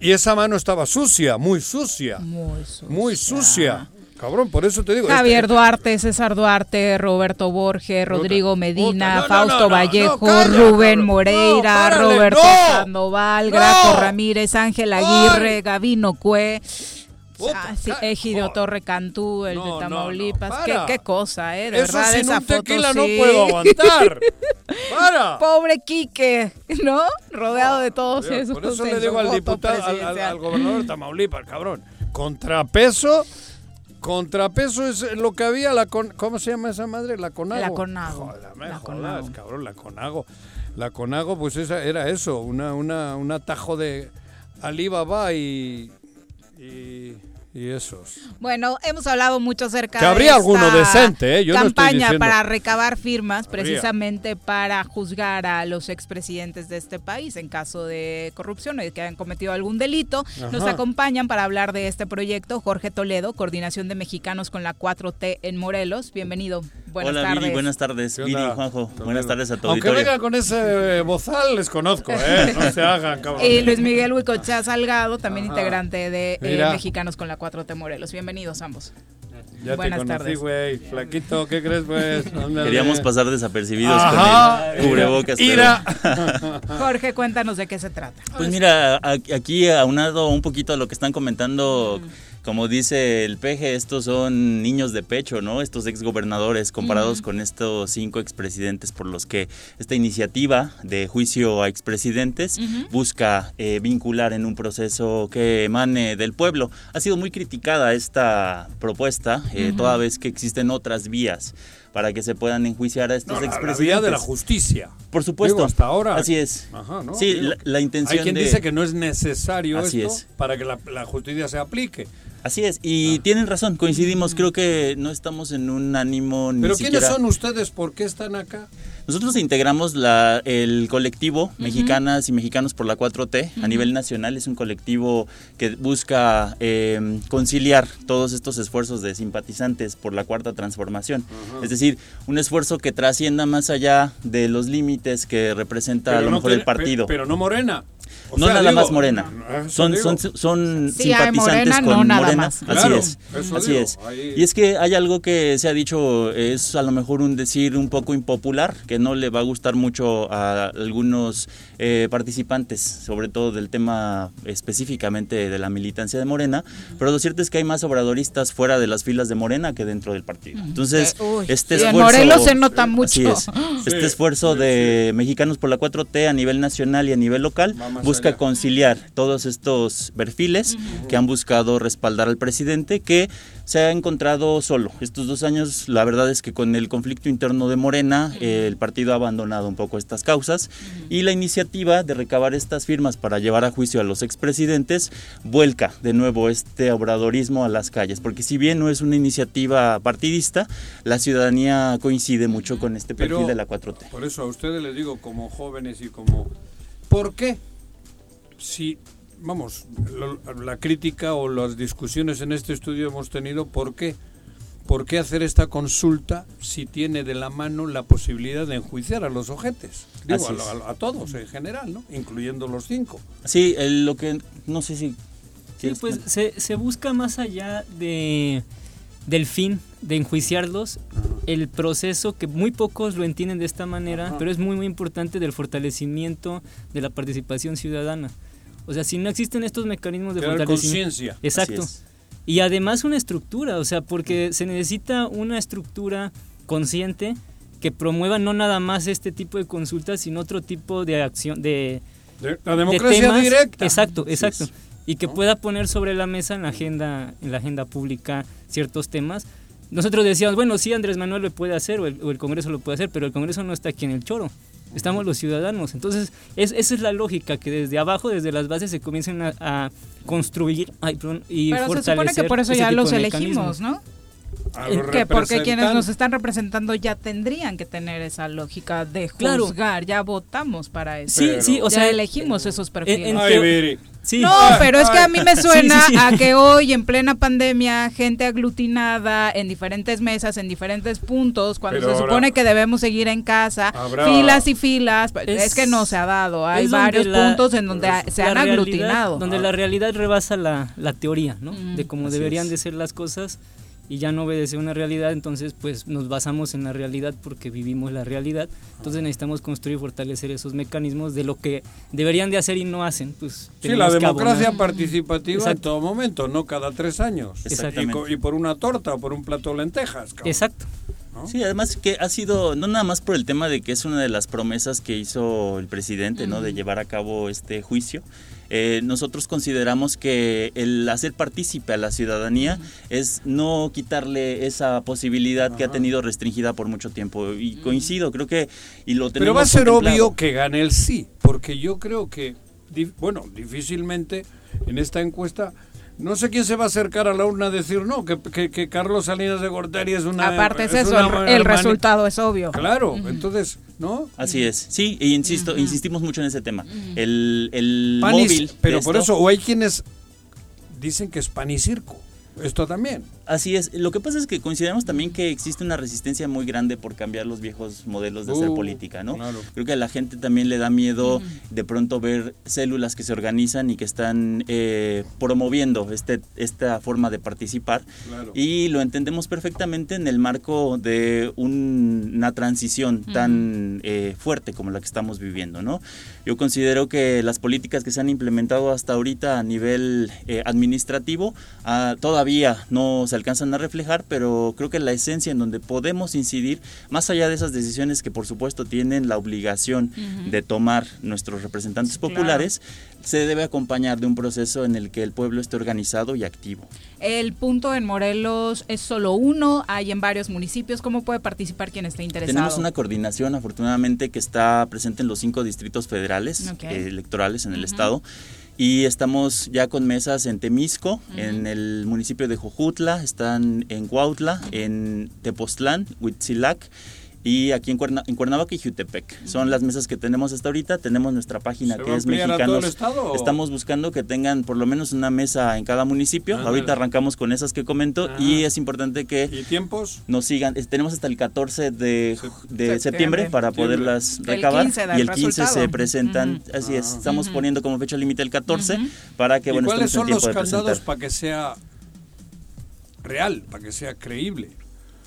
y esa mano estaba sucia, muy sucia, Muy sucia. muy sucia. Cabrón, por eso te digo. Javier este- Duarte, César Duarte, Roberto Borges, Rodrigo Medina, no, no, Fausto no, Vallejo, calla, Rubén cabrón. Moreira, párale, Roberto. Sandoval, No. Graco Ramírez, Ángel Aguirre, Gavino Cue, Ah, sí, Egidio Torre Cantú, el No, de Tamaulipas. no, qué, cosa, ¿eh? De Eso verdad, sin esa un foto tequila no sí. puedo aguantar. ¡Para! Pobre Quique, ¿no? Rodeado de todos Por esos. eso en le digo al diputado, al, al- presidencial. al gobernador de Tamaulipas, cabrón. Contrapeso, contrapeso es lo que había, la con, ¿cómo se llama esa madre? La Conago. La Conago. La jodas, Conago. cabrón, la Conago. La Conago, pues esa era eso, una, una, un atajo de Alibaba y, y, y esos. Bueno, hemos hablado mucho acerca Que de habría alguno esta decente, ¿eh? Yo no estoy campaña diciendo- para recabar firmas Habría. precisamente para juzgar a los expresidentes de este país en caso de corrupción o de que hayan cometido algún delito. Nos acompañan para hablar de este proyecto Jorge Toledo, Coordinación de Mexicanos con la 4T en Morelos. Bienvenido. Buenas Hola tardes. Viri, buenas tardes. ¿Qué Viri? Juanjo, buenas tardes a tu Aunque auditorio. venga con ese eh, bozal, les conozco, ¿eh? No se hagan, cabrón. Y Luis Miguel Huicochá Salgado, también Ajá. integrante de eh. Mexicanos con la 4T Morelos. Bienvenidos ambos. Ya Buenas te conocí, tardes. güey. Flaquito, ¿qué crees, pues? Ándale. Queríamos pasar desapercibidos Ajá. con el cubrebocas. pero- Ira. Jorge, cuéntanos de qué se trata. Pues mira, a- aquí aunado un poquito a lo que están comentando, como dice el peje, estos son niños de pecho, ¿no? Estos exgobernadores comparados con estos cinco expresidentes por los que esta iniciativa de juicio a expresidentes busca eh, vincular en un proceso que emane del pueblo. Ha sido muy criticada esta propuesta, eh, toda vez que existen otras vías para que se puedan enjuiciar a estos No, la- la expresidentes. vía de la justicia. Por supuesto. Digo, hasta ahora. Así es. Ajá, ¿no? Sí, la, la intención Hay quien de... dice que no es necesario Así esto es. para que la, la justicia se aplique. Así es, y tienen razón, coincidimos, creo que no estamos en un ánimo ni Pero siquiera... ¿quiénes son ustedes? ¿Por qué están acá? Nosotros integramos la, el colectivo Mexicanas y Mexicanos por la 4T a nivel nacional. Es un colectivo que busca eh, conciliar todos estos esfuerzos de simpatizantes por la cuarta transformación. Es decir, un esfuerzo que trascienda más allá de los límites que representa a Pero lo no mejor tiene- el partido. pe- Pero no Morena. O no sea, nada digo, más Morena. Son, digo. son, son Sí, hay simpatizantes Morena, con no nada Morena. más. Así Claro, es. Así digo, es. ahí- Y es que hay algo que se ha dicho, es a lo mejor un decir un poco impopular, que no le va a gustar mucho a algunos eh, participantes, sobre todo del tema específicamente de la militancia de Morena, pero lo cierto es que hay más obradoristas fuera de las filas de Morena que dentro del partido. Entonces, Eh, este sí, en esfuerzo... Morelos se nota mucho. Así es. Este esfuerzo de Mexicanos por la 4T a nivel nacional y a nivel local busca conciliar todos estos perfiles que han buscado respaldar al presidente que se ha encontrado solo. Estos dos años, la verdad es que con el conflicto interno de Morena, eh, el partido ha abandonado un poco estas causas y la iniciativa de recabar estas firmas para llevar a juicio a los expresidentes vuelca de nuevo este obradorismo a las calles, porque si bien no es una iniciativa partidista, la ciudadanía coincide mucho con este perfil Pero, de la 4T. Por eso a ustedes les digo, como jóvenes y como... ¿Por qué? Si vamos, lo- la crítica o las discusiones en este estudio hemos tenido por qué. ¿Por qué hacer esta consulta si tiene de la mano la posibilidad de enjuiciar a los ojetes? Digo, a, es. a- a todos en general, ¿no? Incluyendo los cinco. Sí, el- lo que no sé si Sí, ¿quieres pues se, se busca más allá de del fin de enjuiciarlos, el proceso que muy pocos lo entienden de esta manera, Ajá. pero es muy muy importante del fortalecimiento de la participación ciudadana. O sea, si no existen estos mecanismos de Crear conciencia. exacto. Y además una estructura, o sea, porque se necesita una estructura consciente que promueva no nada más este tipo de consultas, sino otro tipo de acción, de, De- la democracia temas. directa. Exacto, exacto. Y que pueda poner sobre la mesa en la agenda, en la agenda pública ciertos temas. Nosotros decíamos, bueno, sí, Andrés Manuel lo puede hacer o el, o el Congreso lo puede hacer, pero el Congreso no está aquí en el choro. Estamos los ciudadanos. Entonces, es, esa es la lógica, que desde abajo, desde las bases, se comiencen a, a construir ay, perdón, y Pero se fortalecer. supone que por eso ya los elegimos. ¿no? Que porque quienes nos están representando ya tendrían que tener esa lógica de Claro. juzgar, ya votamos para eso. Sí, sí, o Ya sea, elegimos esos perfiles. en Ay, teo- Viri. Sí. No, pero es que a mí me suena sí, sí. a que hoy en plena pandemia, gente aglutinada en diferentes mesas, en diferentes puntos, cuando Pero se ahora- supone que debemos seguir en casa, Habrá- filas y filas, pues, es, Es- que no se ha dado. Hay es varios la- puntos en donde se la han realidad- aglutinado. Donde la realidad rebasa la, la teoría, ¿no? Mm. de cómo Así deberían es. de ser las cosas y ya no obedece una realidad, entonces pues nos basamos en la realidad porque vivimos la realidad. Entonces necesitamos construir y fortalecer esos mecanismos de lo que deberían de hacer y no hacen. Pues, Sí, la democracia abonar. participativa en Exacto. todo momento, no cada tres años. Exactamente. Y, y por una torta o por un plato de lentejas. cabrón. Exacto. Sí, además que ha sido, no nada más por el tema de que es una de las promesas que hizo el presidente, ¿no? De llevar a cabo este juicio. Eh, nosotros consideramos que el hacer partícipe a la ciudadanía es no quitarle esa posibilidad que ha tenido restringida por mucho tiempo. Y coincido, creo que, y lo tenemos Pero va a ser obvio que gane el sí, porque yo creo que, di- bueno, difícilmente en esta encuesta, no sé quién se va a acercar a la urna a decir no, que, que- que Carlos Salinas de Gortari es una... Aparte es es eso, una el, resultado es obvio. Claro, entonces, ¿no? Así es, sí, e insisto, insistimos mucho en ese tema. El, el móvil. pero por esto- eso, o hay quienes dicen que es pan y circo. Esto también. Así es. Lo que pasa es que consideramos también que existe una resistencia muy grande por cambiar los viejos modelos de hacer Uh, política, ¿no? claro. Creo que a la gente también le da miedo de pronto ver células que se organizan y que están eh, promoviendo este, esta forma de participar. Claro. Y lo entendemos perfectamente en el marco de un- una transición tan eh, fuerte como la que estamos viviendo, ¿no? Yo considero que las políticas que se han implementado hasta ahorita a nivel eh, administrativo ah, todavía no se alcanzan a reflejar, pero creo que la esencia en donde podemos incidir, más allá de esas decisiones que por supuesto tienen la obligación de tomar nuestros representantes Claro. populares, se debe acompañar de un proceso en el que el pueblo esté organizado y activo. El punto en Morelos es solo uno, hay en varios municipios. ¿Cómo puede participar quien esté interesado? Tenemos una coordinación, afortunadamente, que está presente en los cinco distritos federales eh, electorales en el estado. Y estamos ya con mesas en Temisco, en el municipio de Jojutla, están en Cuautla, en Tepoztlán, Huitzilac y aquí en, Cuerna- en Cuernavaca y Jutepec. Son las mesas que tenemos hasta ahorita. Tenemos nuestra página ¿Se va que es ampliar a todo Mexicanos. el estado o? Estamos buscando que tengan por lo menos una mesa en cada municipio. Ahorita arrancamos con esas que comento y es importante que ¿Y tiempos? nos sigan. Es- Tenemos hasta el 14 de, de septiembre, Septiembre. para Septiembre. poderlas El recabar 15 da y el el 15 resultado. se presentan. Así es, estamos poniendo como fecha límite el 14 para que ¿Y bueno, cuáles estemos son en los tiempo de candados presentar. para que sea real, para que sea creíble?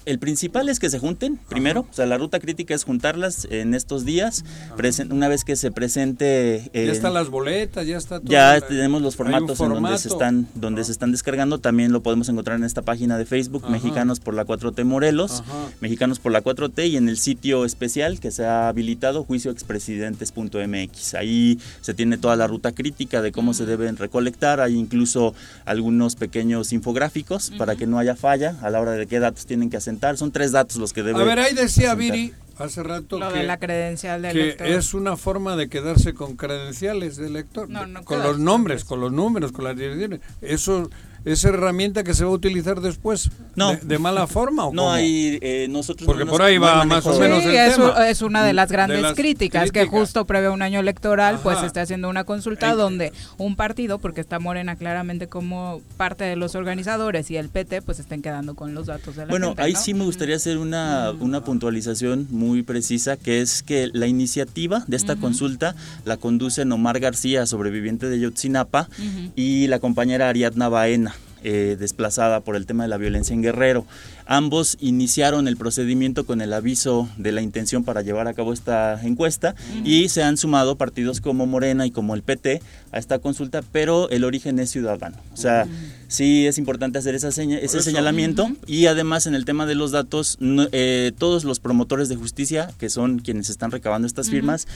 El principal es que se junten primero, o sea, la ruta crítica es juntarlas en estos días, presen- una vez que se presente eh, ya están las boletas, ya está todo. Ya la- tenemos los formatos en donde se están donde se están descargando, también lo podemos encontrar en esta página de Facebook Ajá. Mexicanos por la 4T Morelos. Mexicanos por la 4T y en el sitio especial que se ha habilitado juicioexpresidentes.mx. Ahí se tiene toda la ruta crítica de cómo se deben recolectar, hay incluso algunos pequeños infográficos para que no haya falla a la hora de qué datos tienen que Son tres datos los que deben A ver, ahí decía. Viri hace rato Lo que, de la credencial del que lector. es una forma de quedarse con credenciales de lector, No, no con los nombres, con los números, con las direcciones. Eso esa herramienta que se va a utilizar después No. de, de mala forma o No cómo? hay, eh, nosotros Porque no por ahí va más o menos Sí, el es, tema. es una de las grandes las críticas, que justo previo a un año electoral, pues Ajá. se está haciendo una consulta donde un partido, porque está Morena claramente como parte de los organizadores y el PT, pues estén quedando con los datos de la Bueno, gente, ahí ¿no? sí me gustaría hacer una, una puntualización muy precisa, que es que la iniciativa de esta consulta la conducen Omar García, sobreviviente de Yotzinapa, y la compañera Ariadna Baena, eh, desplazada por el tema de la violencia en Guerrero. Ambos iniciaron el procedimiento con el aviso de la intención para llevar a cabo esta encuesta y se han sumado partidos como Morena y como el PT a esta consulta, pero el origen es ciudadano. O sea, sí es importante hacer esa seña- ese eso. señalamiento y además en el tema de los datos, no- eh, todos los promotores de justicia, que son quienes están recabando estas firmas,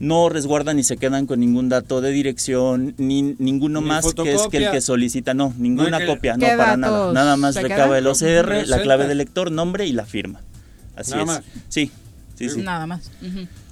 no resguardan ni se quedan con ningún dato de dirección, ni ninguno Ni más que es que el que solicita, no, ninguna que- copia, no ¿Qué para nada. datos Nada más recaba quedan? el OCR, la Receta. Clave del lector, nombre y la firma. Así Nada es. más. Sí, sí, sí. Nada más.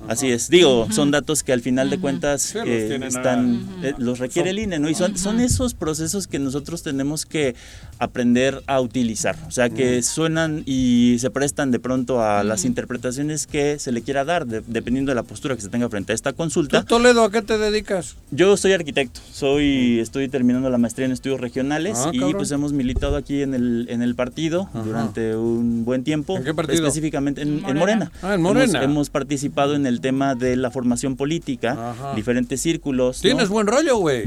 Así es. Digo, son datos que al final de cuentas eh, están, eh, los requiere el INE, ¿no? Y son, son esos procesos que nosotros tenemos que aprender a utilizar. O sea, que suenan y se prestan de pronto a las interpretaciones que se le quiera dar, de- dependiendo de la postura que se tenga frente a esta consulta. ¿Tú, Toledo, ¿a qué te dedicas? Yo soy arquitecto, soy, estoy terminando la maestría en estudios regionales Ah, y cabrón. pues hemos militado aquí en el, en el partido Ajá. durante un buen tiempo. ¿En qué partido? Específicamente en en Morena. Morena. Ah, en Morena. Hemos, hemos participado en el tema de la formación política, Ajá. diferentes círculos. ¿no? Tienes buen rollo, güey.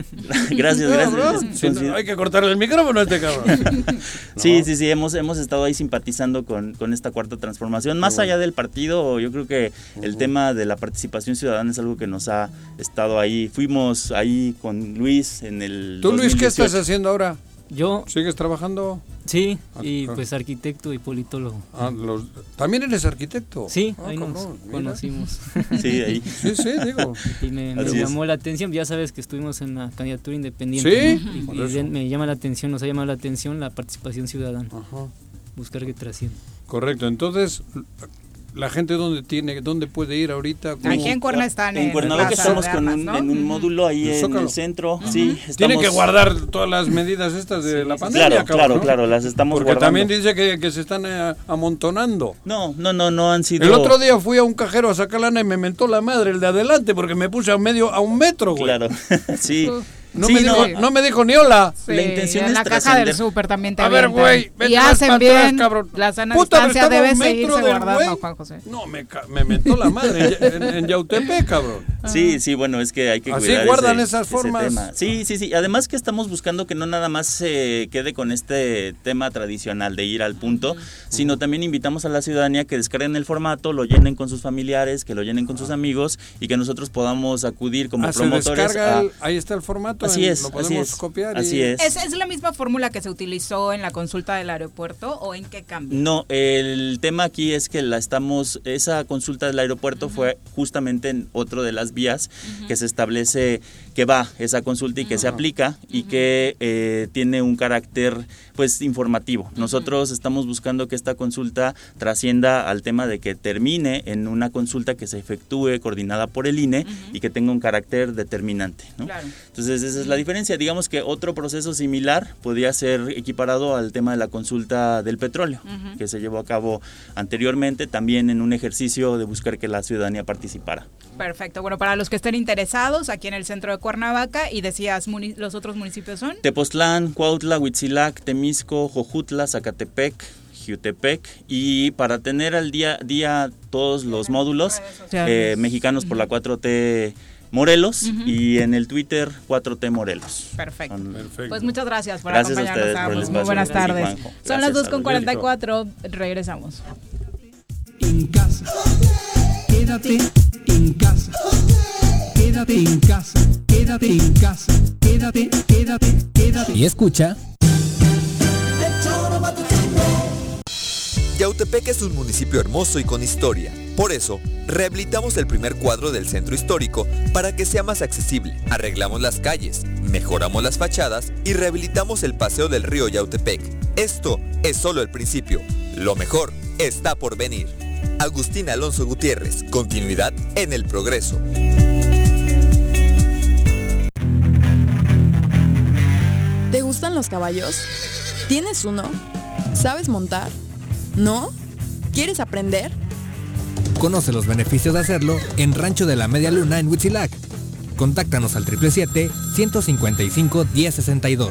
gracias, No, gracias. no, hay que cortarle el micrófono a este cabrón. Sí, sí, sí, hemos, hemos estado ahí simpatizando con, con esta cuarta transformación. Más bueno. allá del partido, yo creo que el tema de la participación ciudadana es algo que nos ha estado ahí. Fuimos ahí con Luis en el. ¿Tú, Luis, qué 2018. estás haciendo ahora? Yo, ¿Sigues trabajando? sí, y Ah, pues arquitecto y politólogo. Ah, los- ¿También eres arquitecto? Sí, Ah, ahí nos cabrón, conocimos. Sí, ahí. Sí, sí, digo. Y me, llamó la atención, ya sabes que estuvimos en la candidatura independiente. Sí, ¿no? Y- me llama la atención, nos ha llamado la atención la participación ciudadana, Ajá. buscar que trascienda. Correcto. Entonces, la gente dónde tiene, dónde puede ir ahorita. ¿Cómo? Aquí en Cuerna están en, En Cuernavaca estamos con un, ¿no? en un módulo ahí en el centro. Sí, Tienen estamos- que guardar todas las medidas estas de la pandemia, Claro, cabrón, claro, ¿no? claro, las estamos Porque guardando. también dice que, que se están eh, amontonando. No, no, no, no han sido. El otro día fui a un cajero a sacar lana y me mentó la madre el de adelante porque me puse a medio a un metro, güey. Claro, sí. No, Sí, me dijo, no. me dijo ni hola. Sí, La intención en es la caja del súper también te A ver, güey, vete Y hacen atrás, bien. cabrón. La sana Puta, distancia debe un metro seguirse guardando. Juan José. No, me, me mentó la madre en, en, Yautepec, cabrón. Sí, sí, bueno, es que hay que Así cuidar guardan ese- esas ese formas. tema. Sí, sí, sí. Además que estamos buscando que no nada más se quede con este tema tradicional de ir al punto, sino también invitamos a la ciudadanía que descarguen el formato, lo llenen con sus familiares, que lo llenen con sus amigos y que nosotros podamos acudir como Ah, se promotores. descarga a- el- ahí está el formato. Así es, Lo así podemos es, copiar. así y- es. ¿Es, es la misma fórmula que se utilizó en la consulta del aeropuerto o en qué cambia? No, el tema aquí es que la estamos, esa consulta del aeropuerto fue justamente en otro de las vías que se establece que va esa consulta y que se aplica y que eh, tiene un carácter pues informativo. Nosotros estamos buscando que esta consulta trascienda al tema de que termine en una consulta que se efectúe coordinada por el INE y que tenga un carácter determinante. ¿no? Claro. Entonces esa es la diferencia. Digamos que otro proceso similar podría ser equiparado al tema de la consulta del petróleo, que se llevó a cabo anteriormente, también en un ejercicio de buscar que la ciudadanía participara. Perfecto. Bueno, para los que estén interesados, aquí en el centro de Cuernavaca, y decías, los otros municipios son. Tepoztlán, Cuautla, Huitzilac, Temisco, Jojutla, Zacatepec, Jutepec y para tener al día día todos los módulos eh, mexicanos por la 4T Morelos y en el Twitter 4T Morelos. Perfecto. Pues muchas gracias por Gracias a acompañarnos. ustedes por el ambos. Muy buenas Gracias, tardes. Son las 2 hasta con luego. 44. Regresamos. En casa. Quédate en casa. Quédate en casa. Quédate en casa. Quédate, quédate, quédate. Y escucha. Yautepec es un municipio hermoso y con historia. Por eso, rehabilitamos el primer cuadro del centro histórico para que sea más accesible. Arreglamos las calles, mejoramos las fachadas y rehabilitamos el paseo del río Yautepec. Esto es solo el principio. Lo mejor está por venir. Agustín Alonso Gutiérrez, continuidad en el progreso. ¿Te gustan los caballos? ¿Tienes uno? ¿Sabes montar? ¿No? ¿Quieres aprender? Conoce los beneficios de hacerlo en Rancho de la Media Luna en Huitzilac. Contáctanos al 777-155-1062.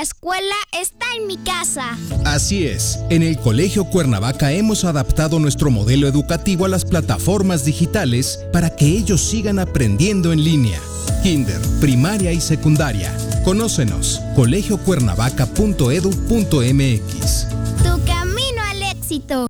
La escuela está en mi casa. Así es, en el Colegio Cuernavaca hemos adaptado nuestro modelo educativo a las plataformas digitales para que ellos sigan aprendiendo en línea. Kinder, primaria y secundaria. Conócenos, colegiocuernavaca.edu.mx. Tu camino al éxito.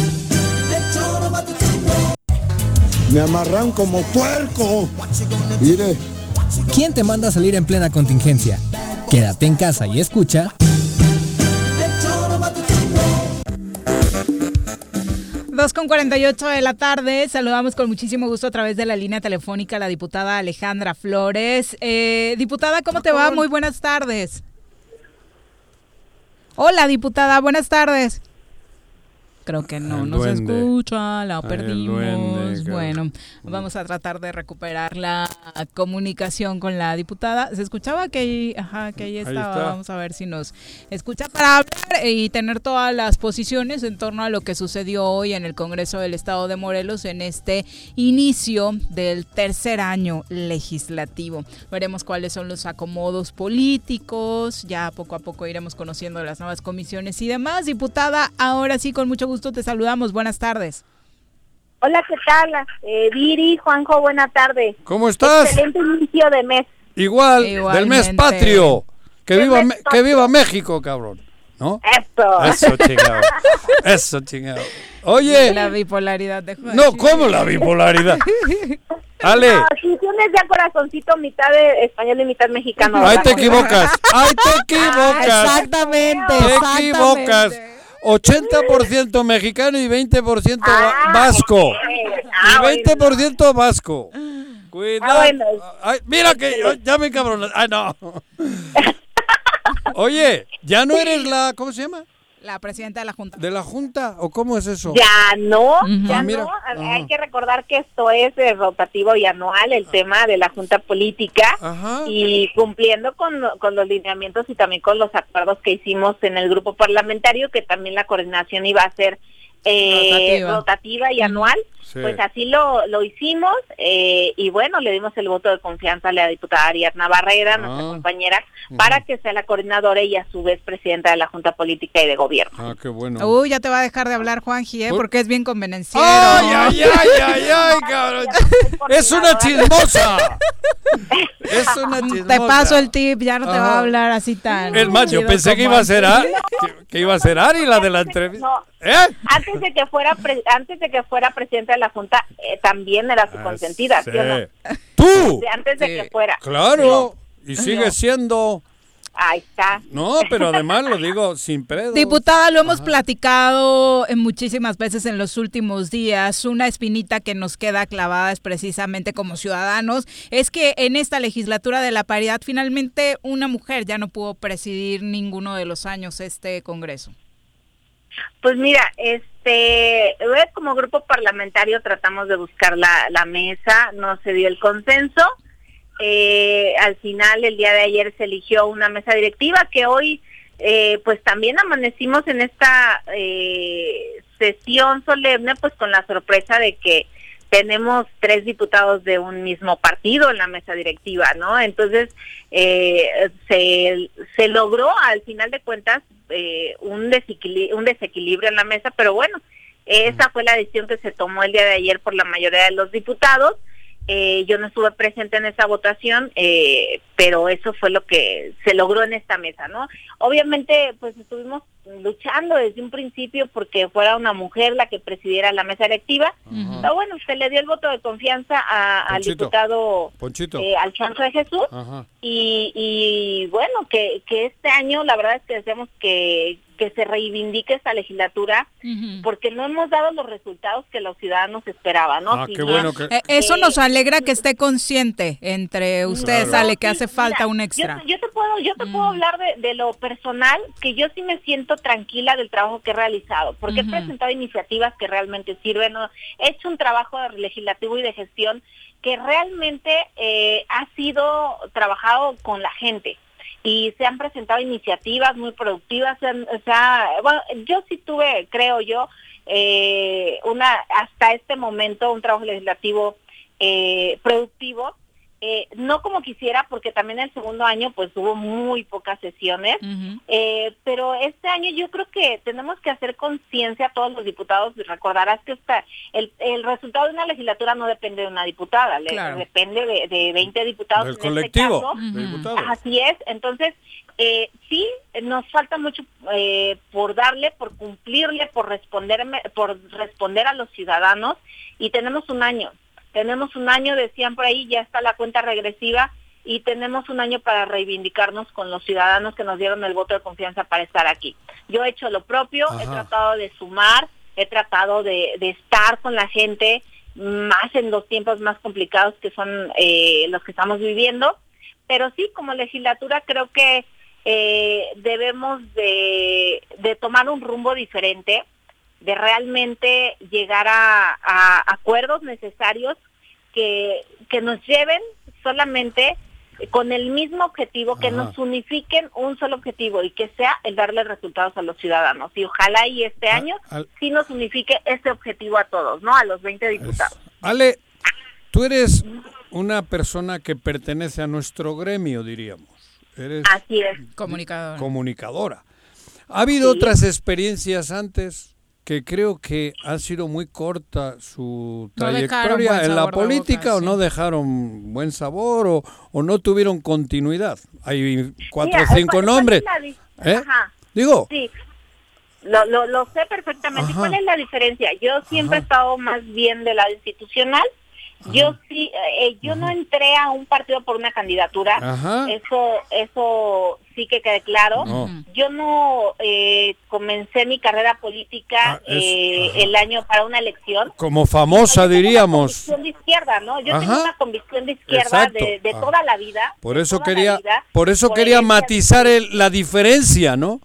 Me amarran como puerco. Mire. ¿Quién te manda a salir en plena contingencia? Quédate en casa y escucha. Dos con 48 de la tarde, saludamos con muchísimo gusto a través de la línea telefónica a la diputada Alejandra Flores. Eh, diputada, ¿cómo te va? Muy buenas tardes. Hola, diputada, buenas tardes. Creo que no nos duende. escucha, la perdimos. duende, bueno, vamos a tratar de recuperar la comunicación con la diputada. Se escuchaba que ahí, ajá, que ahí estaba. Vamos a ver si nos escucha para hablar y tener todas las posiciones en torno a lo que sucedió hoy en el Congreso del Estado de Morelos en este inicio del tercer año legislativo. Veremos cuáles son los acomodos políticos, ya poco a poco iremos conociendo las nuevas comisiones y demás. Diputada, ahora sí, con mucho gusto te saludamos. Buenas tardes. Hola, ¿qué tal? Eh, Viri, Juanjo, buena tarde. ¿Cómo estás? Excelente inicio de mes. Igual, del mes Igualmente. patrio. Que viva, que viva México, cabrón. ¿No? Eso. Eso, chingado. Eso, chingado. Oye. La bipolaridad de Juan. No, ¿cómo la bipolaridad? Ale. No, sí, tienes ya corazoncito mitad de español y mitad mexicano. Ahí ¿verdad, te equivocas. Ahí te equivocas. Exactamente. Te equivocas. 80% mexicano y 20% va- vasco. Y 20% vasco. Cuidado. Ah, bueno. Ay, mira que ya me cabrón. Ay, no. Oye, ya no eres la, ¿cómo se llama? La presidenta de la Junta. ¿De la Junta? ¿O cómo es eso? Ya no, ya Ah, mira. no. Ajá. Hay que recordar que esto es rotativo y anual, el tema de la Junta Política, y cumpliendo con, con los lineamientos y también con los acuerdos que hicimos en el grupo parlamentario, que también la coordinación iba a ser eh, Rotativa. rotativa y anual. Sí. Pues así lo, lo hicimos eh, y bueno, le dimos el voto de confianza a la diputada Ariadna Barrera, nuestra compañera, para que sea la coordinadora y a su vez presidenta de la Junta Política y de Gobierno. Ah, qué bueno. Uy, ya te va a dejar de hablar Juanji, ¿eh? ¿Por? Porque es bien convenenciero. ¡Ay, ay, ay, ay, ay, cabrón! ¡Es una chismosa! Es una chismosa. Te paso el tip, ya no te va a hablar así tan. Es más, yo pensé que iba a ser antes. Ari, que, que iba a ser Ari la de la entrevista. No, ¿Eh? antes de que fuera pre- antes de que fuera presidenta de la junta eh, también era su consentida ¿sí o no? Ah, Sí. ¡Tú! De- antes de que fuera Claro, y No. sigue siendo. Ahí está. No, pero además lo digo sin pedo. Diputada, lo hemos platicado en muchísimas veces en los últimos días. Una espinita que nos queda clavada es precisamente como ciudadanos, es que en esta legislatura de la paridad finalmente una mujer ya no pudo presidir ninguno de los años este Congreso. Pues mira, este, como grupo parlamentario tratamos de buscar la, la mesa, no se dio el consenso. Eh, al final, el día de ayer se eligió una mesa directiva que hoy, eh, pues también amanecimos en esta eh, sesión solemne, pues con la sorpresa de que tenemos tres diputados de un mismo partido en la mesa directiva, ¿no? Entonces, eh, se, se logró al final de cuentas eh, un, un desequilibrio en la mesa, pero bueno, esa fue la decisión que se tomó el día de ayer por la mayoría de los diputados. Eh, yo no estuve presente en esa votación, eh, pero eso fue lo que se logró en esta mesa, ¿no? Obviamente, pues estuvimos luchando desde un principio porque fuera una mujer la que presidiera la mesa electiva. Pero bueno, se le dio el voto de confianza a- al diputado Ponchito. eh, Alfonso de Jesús. Y, y bueno, que, que este año la verdad es que deseamos que, que se reivindique esta legislatura porque no hemos dado los resultados que los ciudadanos esperaban, ¿no? Ah, Si qué bien, bueno que- Eh, Eso eh, nos alegra que esté consciente entre ustedes, Claro. Ale, que hace mira, falta un extra. Yo, te puedo, yo te puedo hablar de, de lo personal, que yo sí me siento tranquila del trabajo que he realizado, porque he presentado iniciativas que realmente sirven, ¿no? he hecho un trabajo legislativo y de gestión que realmente eh, ha sido trabajado con la gente y se han presentado iniciativas muy productivas, se han- o sea, bueno, yo sí tuve, creo yo, eh, una hasta este momento un trabajo legislativo eh, productivo, eh, no como quisiera, porque también el segundo año pues hubo muy pocas sesiones, eh, pero este año yo creo que tenemos que hacer conciencia a todos los diputados y recordarás que esta, el, el resultado de una legislatura no depende de una diputada, le- Claro. depende de, de 20 diputados. Del en este colectivo caso. de diputados. Así es, entonces eh, sí nos falta mucho eh, por darle, por cumplirle, por responderme, por responder a los ciudadanos y tenemos un año, tenemos un año, decían por ahí, ya está la cuenta regresiva y tenemos un año para reivindicarnos con los ciudadanos que nos dieron el voto de confianza para estar aquí. Yo he hecho lo propio, he tratado de sumar, he tratado de, de estar con la gente más en los tiempos más complicados que son eh, los que estamos viviendo, pero sí, como legislatura creo que eh, debemos de, de tomar un rumbo diferente, de realmente llegar a, a acuerdos necesarios que, que nos lleven solamente con el mismo objetivo, que Ajá. nos unifiquen un solo objetivo y que sea el darle resultados a los ciudadanos. Y ojalá y este año al- sí nos unifique ese objetivo a todos, ¿no? A los 20 diputados. Ale, tú eres una persona que pertenece a nuestro gremio, diríamos. Eres Así es. Comunicador. comunicadora. ¿Ha habido otras experiencias antes que creo que han sido muy corta su No trayectoria en la de política boca, o sí. no dejaron buen sabor o, o no tuvieron continuidad? Hay cuatro o cinco ¿cuál- cuál nombres. es la ¿Eh? Ajá. Digo, Sí, lo, lo, lo sé perfectamente. ¿Y Ajá. ¿Cuál es la diferencia? Yo siempre he estado más bien del lado institucional. Yo sí, eh, yo no entré a un partido por una candidatura. Ajá. Eso, eso sí que quede claro. No. Yo no eh, comencé mi carrera política Ah, es- eh, el año para una elección. como famosa diríamos. Convicción de izquierda, ¿no? Yo tengo una convicción de izquierda de, de Ah. toda la vida. Por eso quería, vida. por eso Por quería matizar el- la diferencia, ¿no?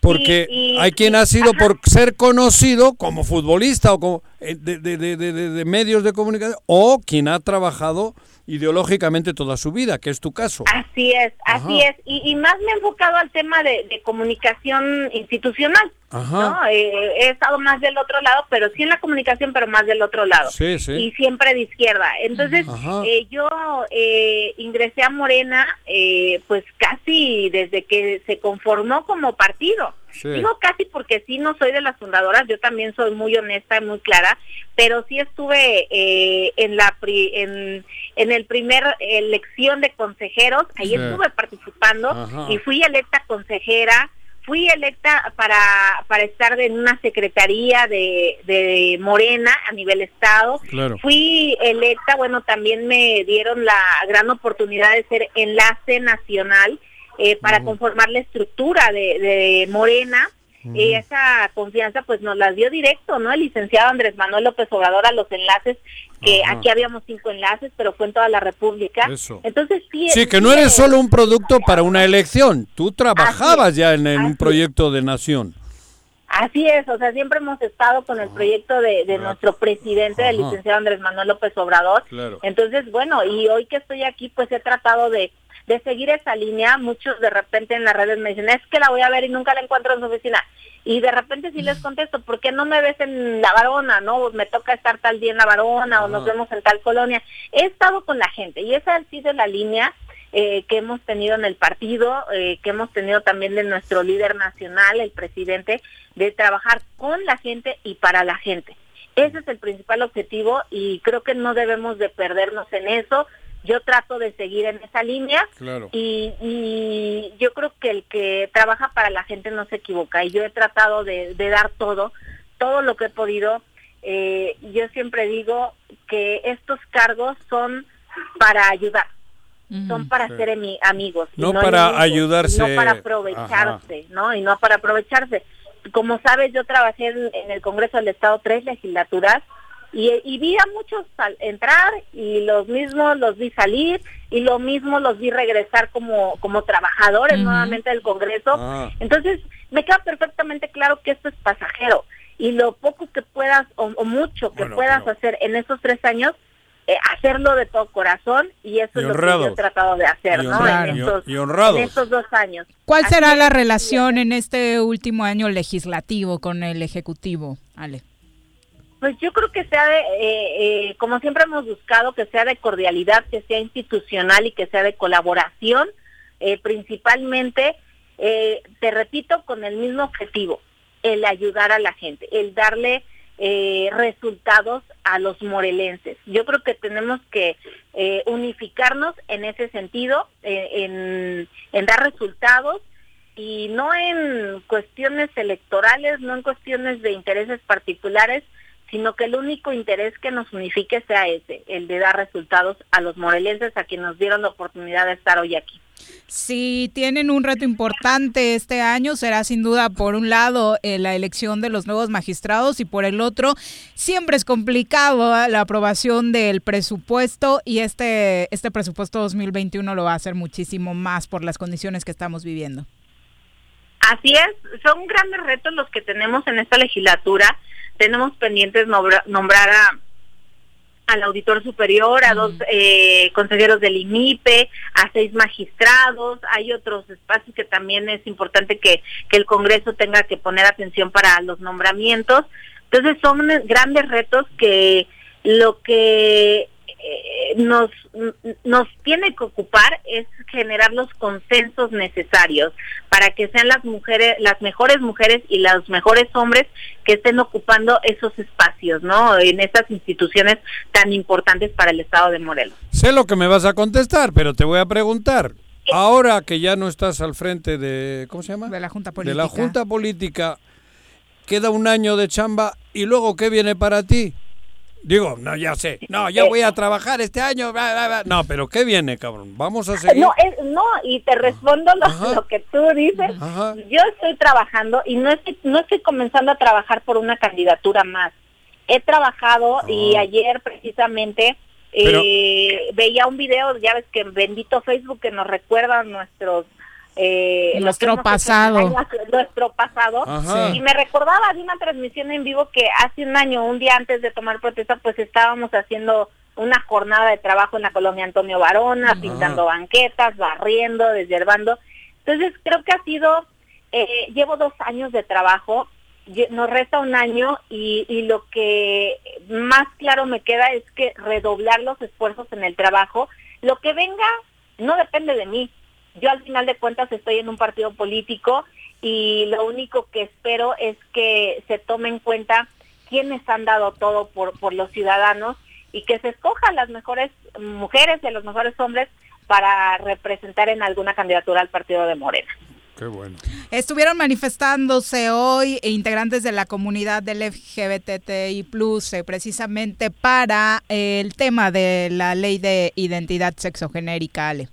Porque y- hay quien ha sido por ser conocido como futbolista o como eh, de, de- de- de- medios de comunicación o quien ha trabajado ideológicamente toda su vida, que es tu caso. Así es, así es. Y, y más me he enfocado al tema de, comunicación institucional. Ajá. ¿no? Eh, he estado más del otro lado, pero sí en la comunicación, pero más del otro lado. Sí, sí. Y siempre de izquierda. Entonces, eh, yo eh, ingresé a Morena, eh, pues casi desde que se conformó como partido. Sí. Digo casi porque sí no soy de las fundadoras, yo también soy muy honesta y muy clara, pero sí estuve eh, en la pri- en, en el primer elección de consejeros, ahí Sí. estuve participando Ajá. y fui electa consejera, fui electa para, para estar en una secretaría de, de Morena a nivel estado, Claro. fui electa, bueno, también me dieron la gran oportunidad de ser enlace nacional eh, para conformar la estructura de, de Morena. Y esa confianza pues nos la dio directo, ¿no? El licenciado Andrés Manuel López Obrador a los enlaces, que Ajá. aquí habíamos cinco enlaces, pero fue en toda la República. Eso. Entonces sí. Sí, que no eres es- solo un producto para una elección, tú trabajabas ya en, en un proyecto de nación. Así es, o sea, siempre hemos estado con el proyecto de, de nuestro presidente, el Ajá. licenciado Andrés Manuel López Obrador. Claro. Entonces, bueno, y hoy que estoy aquí, pues he tratado de, de seguir esa línea. Muchos de repente en las redes me dicen, es que la voy a ver y nunca la encuentro en su oficina. Y de repente sí les contesto, ¿por qué no me ves en la varona? ¿No? Me toca estar tal día en la varona o nos vemos en tal colonia. He estado con la gente y esa ha sido la línea eh, que hemos tenido en el partido, eh, que hemos tenido también de nuestro líder nacional, el presidente, de trabajar con la gente y para la gente. Ese es el principal objetivo y creo que no debemos de perdernos en eso. Yo trato de seguir en esa línea Claro. y, y yo creo que el que trabaja para la gente no se equivoca y yo he tratado de, de dar todo, todo lo que he podido. Eh, yo siempre digo que estos cargos son para ayudar, son para Sí. ser emi- amigos. y No para enemigos, ayudarse. No para aprovecharse, ¿no? Y no para aprovecharse. Como sabes, yo trabajé en, en el Congreso del Estado tres legislaturas y, y vi a muchos sal- entrar y los mismos los vi salir y lo mismo los vi regresar como, como trabajadores nuevamente del Congreso. Ah. Entonces, me queda perfectamente claro que esto es pasajero y lo poco que puedas o, o mucho que Bueno, puedas hacer en esos tres años, eh, hacerlo de todo corazón y eso Y es lo que yo he tratado de hacer, Y ¿no? honra- En estos, y honrados. en estos dos años. ¿Cuál Así será la relación en este último año legislativo con el Ejecutivo, Ale? Pues yo creo que sea de, eh, eh, como siempre hemos buscado, que sea de cordialidad, que sea institucional y que sea de colaboración, eh, principalmente, eh, te repito, con el mismo objetivo, el ayudar a la gente, el darle resultados a los morelenses. Yo creo que tenemos que unificarnos en ese sentido, en, en dar resultados y no en cuestiones electorales, no en cuestiones de intereses particulares, sino que el único interés que nos unifique sea ese, el de dar resultados a los morelenses, a quienes nos dieron la oportunidad de estar hoy aquí. Si tienen un reto importante este año, será sin duda por un lado eh, la elección de los nuevos magistrados y por el otro siempre es complicado ¿eh? la aprobación del presupuesto y este, este presupuesto 2021 lo va a hacer muchísimo más por las condiciones que estamos viviendo. Así es, son grandes retos los que tenemos en esta legislatura. Tenemos pendientes nombra- nombrar a al auditor superior, a dos eh, consejeros del INIPE, a seis magistrados, hay otros espacios que también es importante que, que el Congreso tenga que poner atención para los nombramientos. Entonces son grandes retos que lo que eh, nos, nos tiene que ocupar es generar los consensos necesarios para que sean las mujeres, las mejores mujeres y los mejores hombres que estén ocupando esos espacios, ¿no? En estas instituciones tan importantes para el Estado de Morelos. Sé lo que me vas a contestar, pero te voy a preguntar. Ahora que ya no estás al frente de, ¿cómo se llama? De la Junta De Política. la Junta Política, queda un año de chamba y luego ¿qué viene para ti? Digo, no, ya sé. No, ya voy a trabajar este año. bla, bla, bla. No, pero ¿qué viene, cabrón? Vamos a seguir. No, es, no, y te respondo lo, lo que tú dices. Yo estoy trabajando y no estoy, no estoy comenzando a trabajar por una candidatura más. He trabajado y ayer precisamente eh, veía un video, ya ves que en bendito Facebook que nos recuerda nuestros eh, Nuestro pasado. años, nuestro pasado y me recordaba de una transmisión en vivo que hace un año, un día antes de tomar protesta, pues estábamos haciendo una jornada de trabajo en la colonia Antonio Varona, pintando banquetas, barriendo, desherbando. Entonces creo que ha sido, eh, llevo dos años de trabajo, nos resta un año y, y lo que más claro me queda es que redoblar los esfuerzos en el trabajo. Lo que venga no depende de mí. Yo al final de cuentas estoy en un partido político y lo único que espero es que se tome en cuenta quienes han dado todo por, por los ciudadanos y que se escojan las mejores mujeres y a los mejores hombres para representar en alguna candidatura al partido de Morena. Qué bueno. Estuvieron manifestándose hoy integrantes de la comunidad del LGBTI+, eh, precisamente para el tema de la ley de identidad sexogenérica, Ale.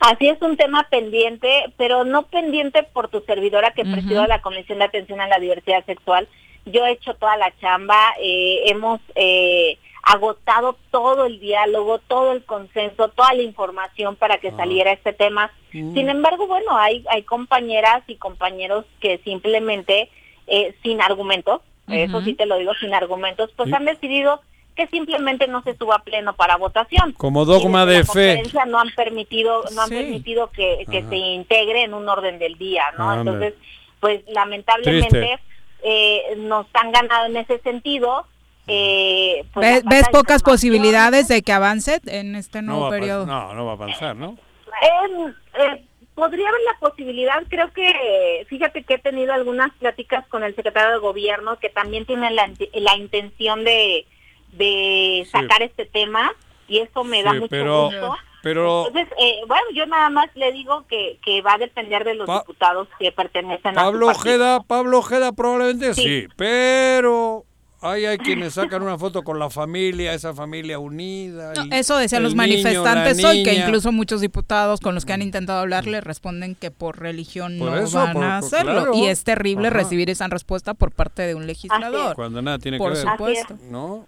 Así es un tema pendiente, pero no pendiente por tu servidora que presido la Comisión de Atención a la Diversidad Sexual. Yo he hecho toda la chamba, eh, hemos eh, agotado todo el diálogo, todo el consenso, toda la información para que saliera este tema. Mm. Sin embargo, bueno, hay, hay compañeras y compañeros que simplemente, eh, sin argumentos, eso sí te lo digo, sin argumentos, pues han decidido que simplemente no se suba a pleno para votación. Como dogma de la fe. No han permitido, no han Sí. permitido que, que se integre en un orden del día, ¿no? Entonces, pues lamentablemente eh, nos han ganado en ese sentido. Eh, pues, ¿Ves, ves pocas posibilidades de que avance en este No nuevo pas- periodo? no, no va a avanzar, ¿no? Eh, eh, podría haber la posibilidad, creo que, fíjate que he tenido algunas pláticas con el secretario de gobierno que también tiene la, la intención de, de Sí. sacar este tema y eso me da Sí, mucho pero, gusto. pero Entonces, eh, bueno, yo nada más le digo que, que va a depender de los Pa- diputados que pertenecen a Pablo partido. Ojeda, Pablo Ojeda probablemente sí, Sí. pero ahí hay quienes sacan una foto con la familia, esa familia unida. Eso decían los niño, manifestantes la hoy, que incluso muchos diputados con los que han intentado hablar le responden que por religión Por no eso, van por- a por- hacerlo. claro. Y es terrible Ajá. recibir esa respuesta por parte de un legislador. Cuando nada tiene Por que ver. supuesto. ¿No?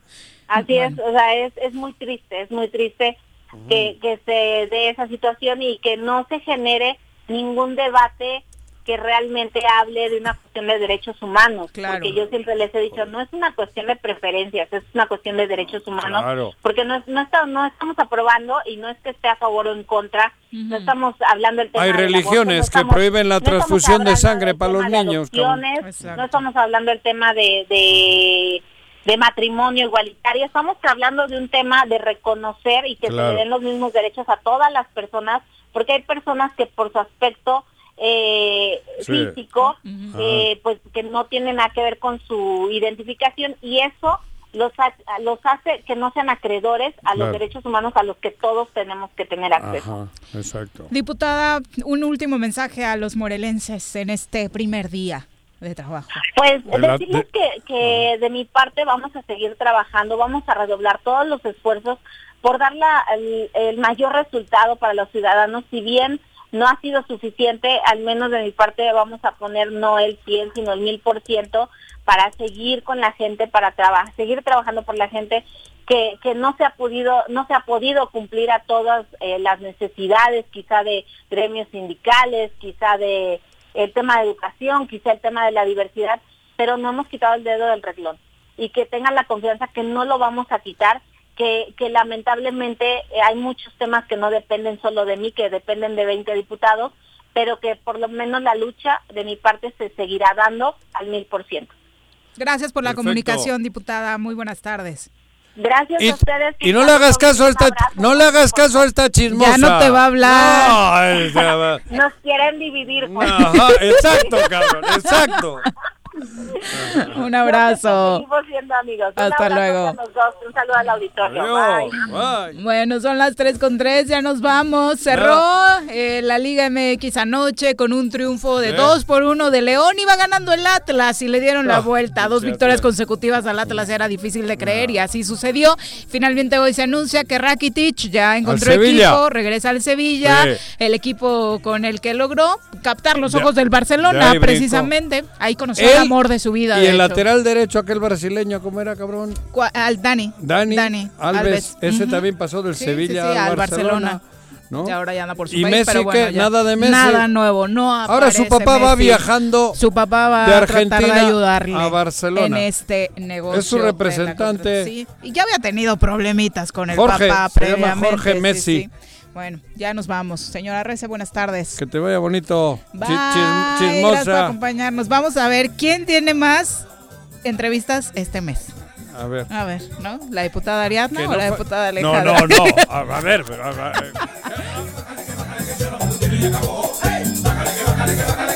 Así es, o sea, es, es muy triste, es muy triste que, que se dé esa situación y que no se genere ningún debate que realmente hable de una cuestión de derechos humanos. Porque yo siempre les he dicho, no es una cuestión de preferencias, es una cuestión de derechos humanos. Claro. Porque no, no, está- no estamos aprobando y no es que esté a favor o en contra, no estamos hablando del tema Hay aborto, religiones no que estamos- prohíben la transfusión de sangre para los de niños. adopciones, no estamos hablando del tema de, de, de matrimonio igualitario, estamos hablando de un tema de reconocer y que se Claro. le den los mismos derechos a todas las personas, porque hay personas que por su aspecto eh, Sí. físico, eh, pues que no tiene nada que ver con su identificación y eso los, ha- los hace que no sean acreedores a los derechos humanos a los que todos tenemos que tener acceso. Ajá, exacto. Diputada, un último mensaje a los morelenses en este primer día de trabajo. Pues decirles que, que de mi parte vamos a seguir trabajando, vamos a redoblar todos los esfuerzos por dar la- el, el mayor resultado para los ciudadanos. Si bien no ha sido suficiente, al menos de mi parte vamos a poner no el 100, sino el 1000% para seguir con la gente, para traba- seguir trabajando por la gente que, que no se ha podido no se ha podido cumplir a todas eh, las necesidades quizá de gremios sindicales quizá de el tema de educación quizá el tema de la diversidad pero no hemos quitado el dedo del renglón y que tengan la confianza que no lo vamos a quitar que, que lamentablemente eh, hay muchos temas que no dependen solo de mí que dependen de 20 diputados pero que por lo menos la lucha de mi parte se seguirá dando al mil por ciento Gracias por la Perfecto. comunicación, diputada. Muy buenas tardes. Gracias Y, a ustedes. y no le hagas caso a esta, no le hagas caso a esta chismosa. Ya no te va a hablar. No, esta va- Nos quieren dividir. pues. Ajá, exacto, cabrón, exacto. Un abrazo. Seguimos siendo amigos. Un Hasta abrazo luego. a los dos. Un saludo al auditorio. Bye. Bueno, son las 3 con 3, ya nos vamos. Cerró eh, la Liga MX anoche con un triunfo de Sí. 2 por 1 de León. Iba ganando el Atlas y le dieron la Ah, vuelta. Dos victorias consecutivas al Atlas era difícil de creer y así sucedió. Finalmente hoy se anuncia que Rakitic ya encontró equipo, regresa al Sevilla, Sí. el equipo con el que logró captar los ojos del de Barcelona ahí precisamente. Ahí conoció Él amor de su vida. Y de el hecho. lateral derecho, aquel brasileño, ¿cómo era, cabrón? Al Dani. Dani, Dani Alves, ese Ujú. también pasó del Sí, Sevilla sí, sí, al, Barcelona. Barcelona. ¿no? Y ahora ya anda por su ¿Y país, Messi pero bueno, qué? ya. Nada de Messi. Nada nuevo, no Ahora su papá va Messi. viajando Su papá va de a tratar de Argentina ayudarle a Barcelona. en este negocio. Es su representante. sí, y ya había tenido problemitas con el Jorge, papá se llama previamente. Jorge sí, Messi. sí. Bueno, ya nos vamos. Señora Rece, buenas tardes. Que te vaya bonito. Bye, Chi- chis- gracias por chismosa. acompañarnos. Vamos a ver quién tiene más entrevistas este mes. A ver. A ver, ¿no? ¿La diputada Ariadna Que o no la diputada No, Alejandra? no, no. A, a ver, pero, a ver.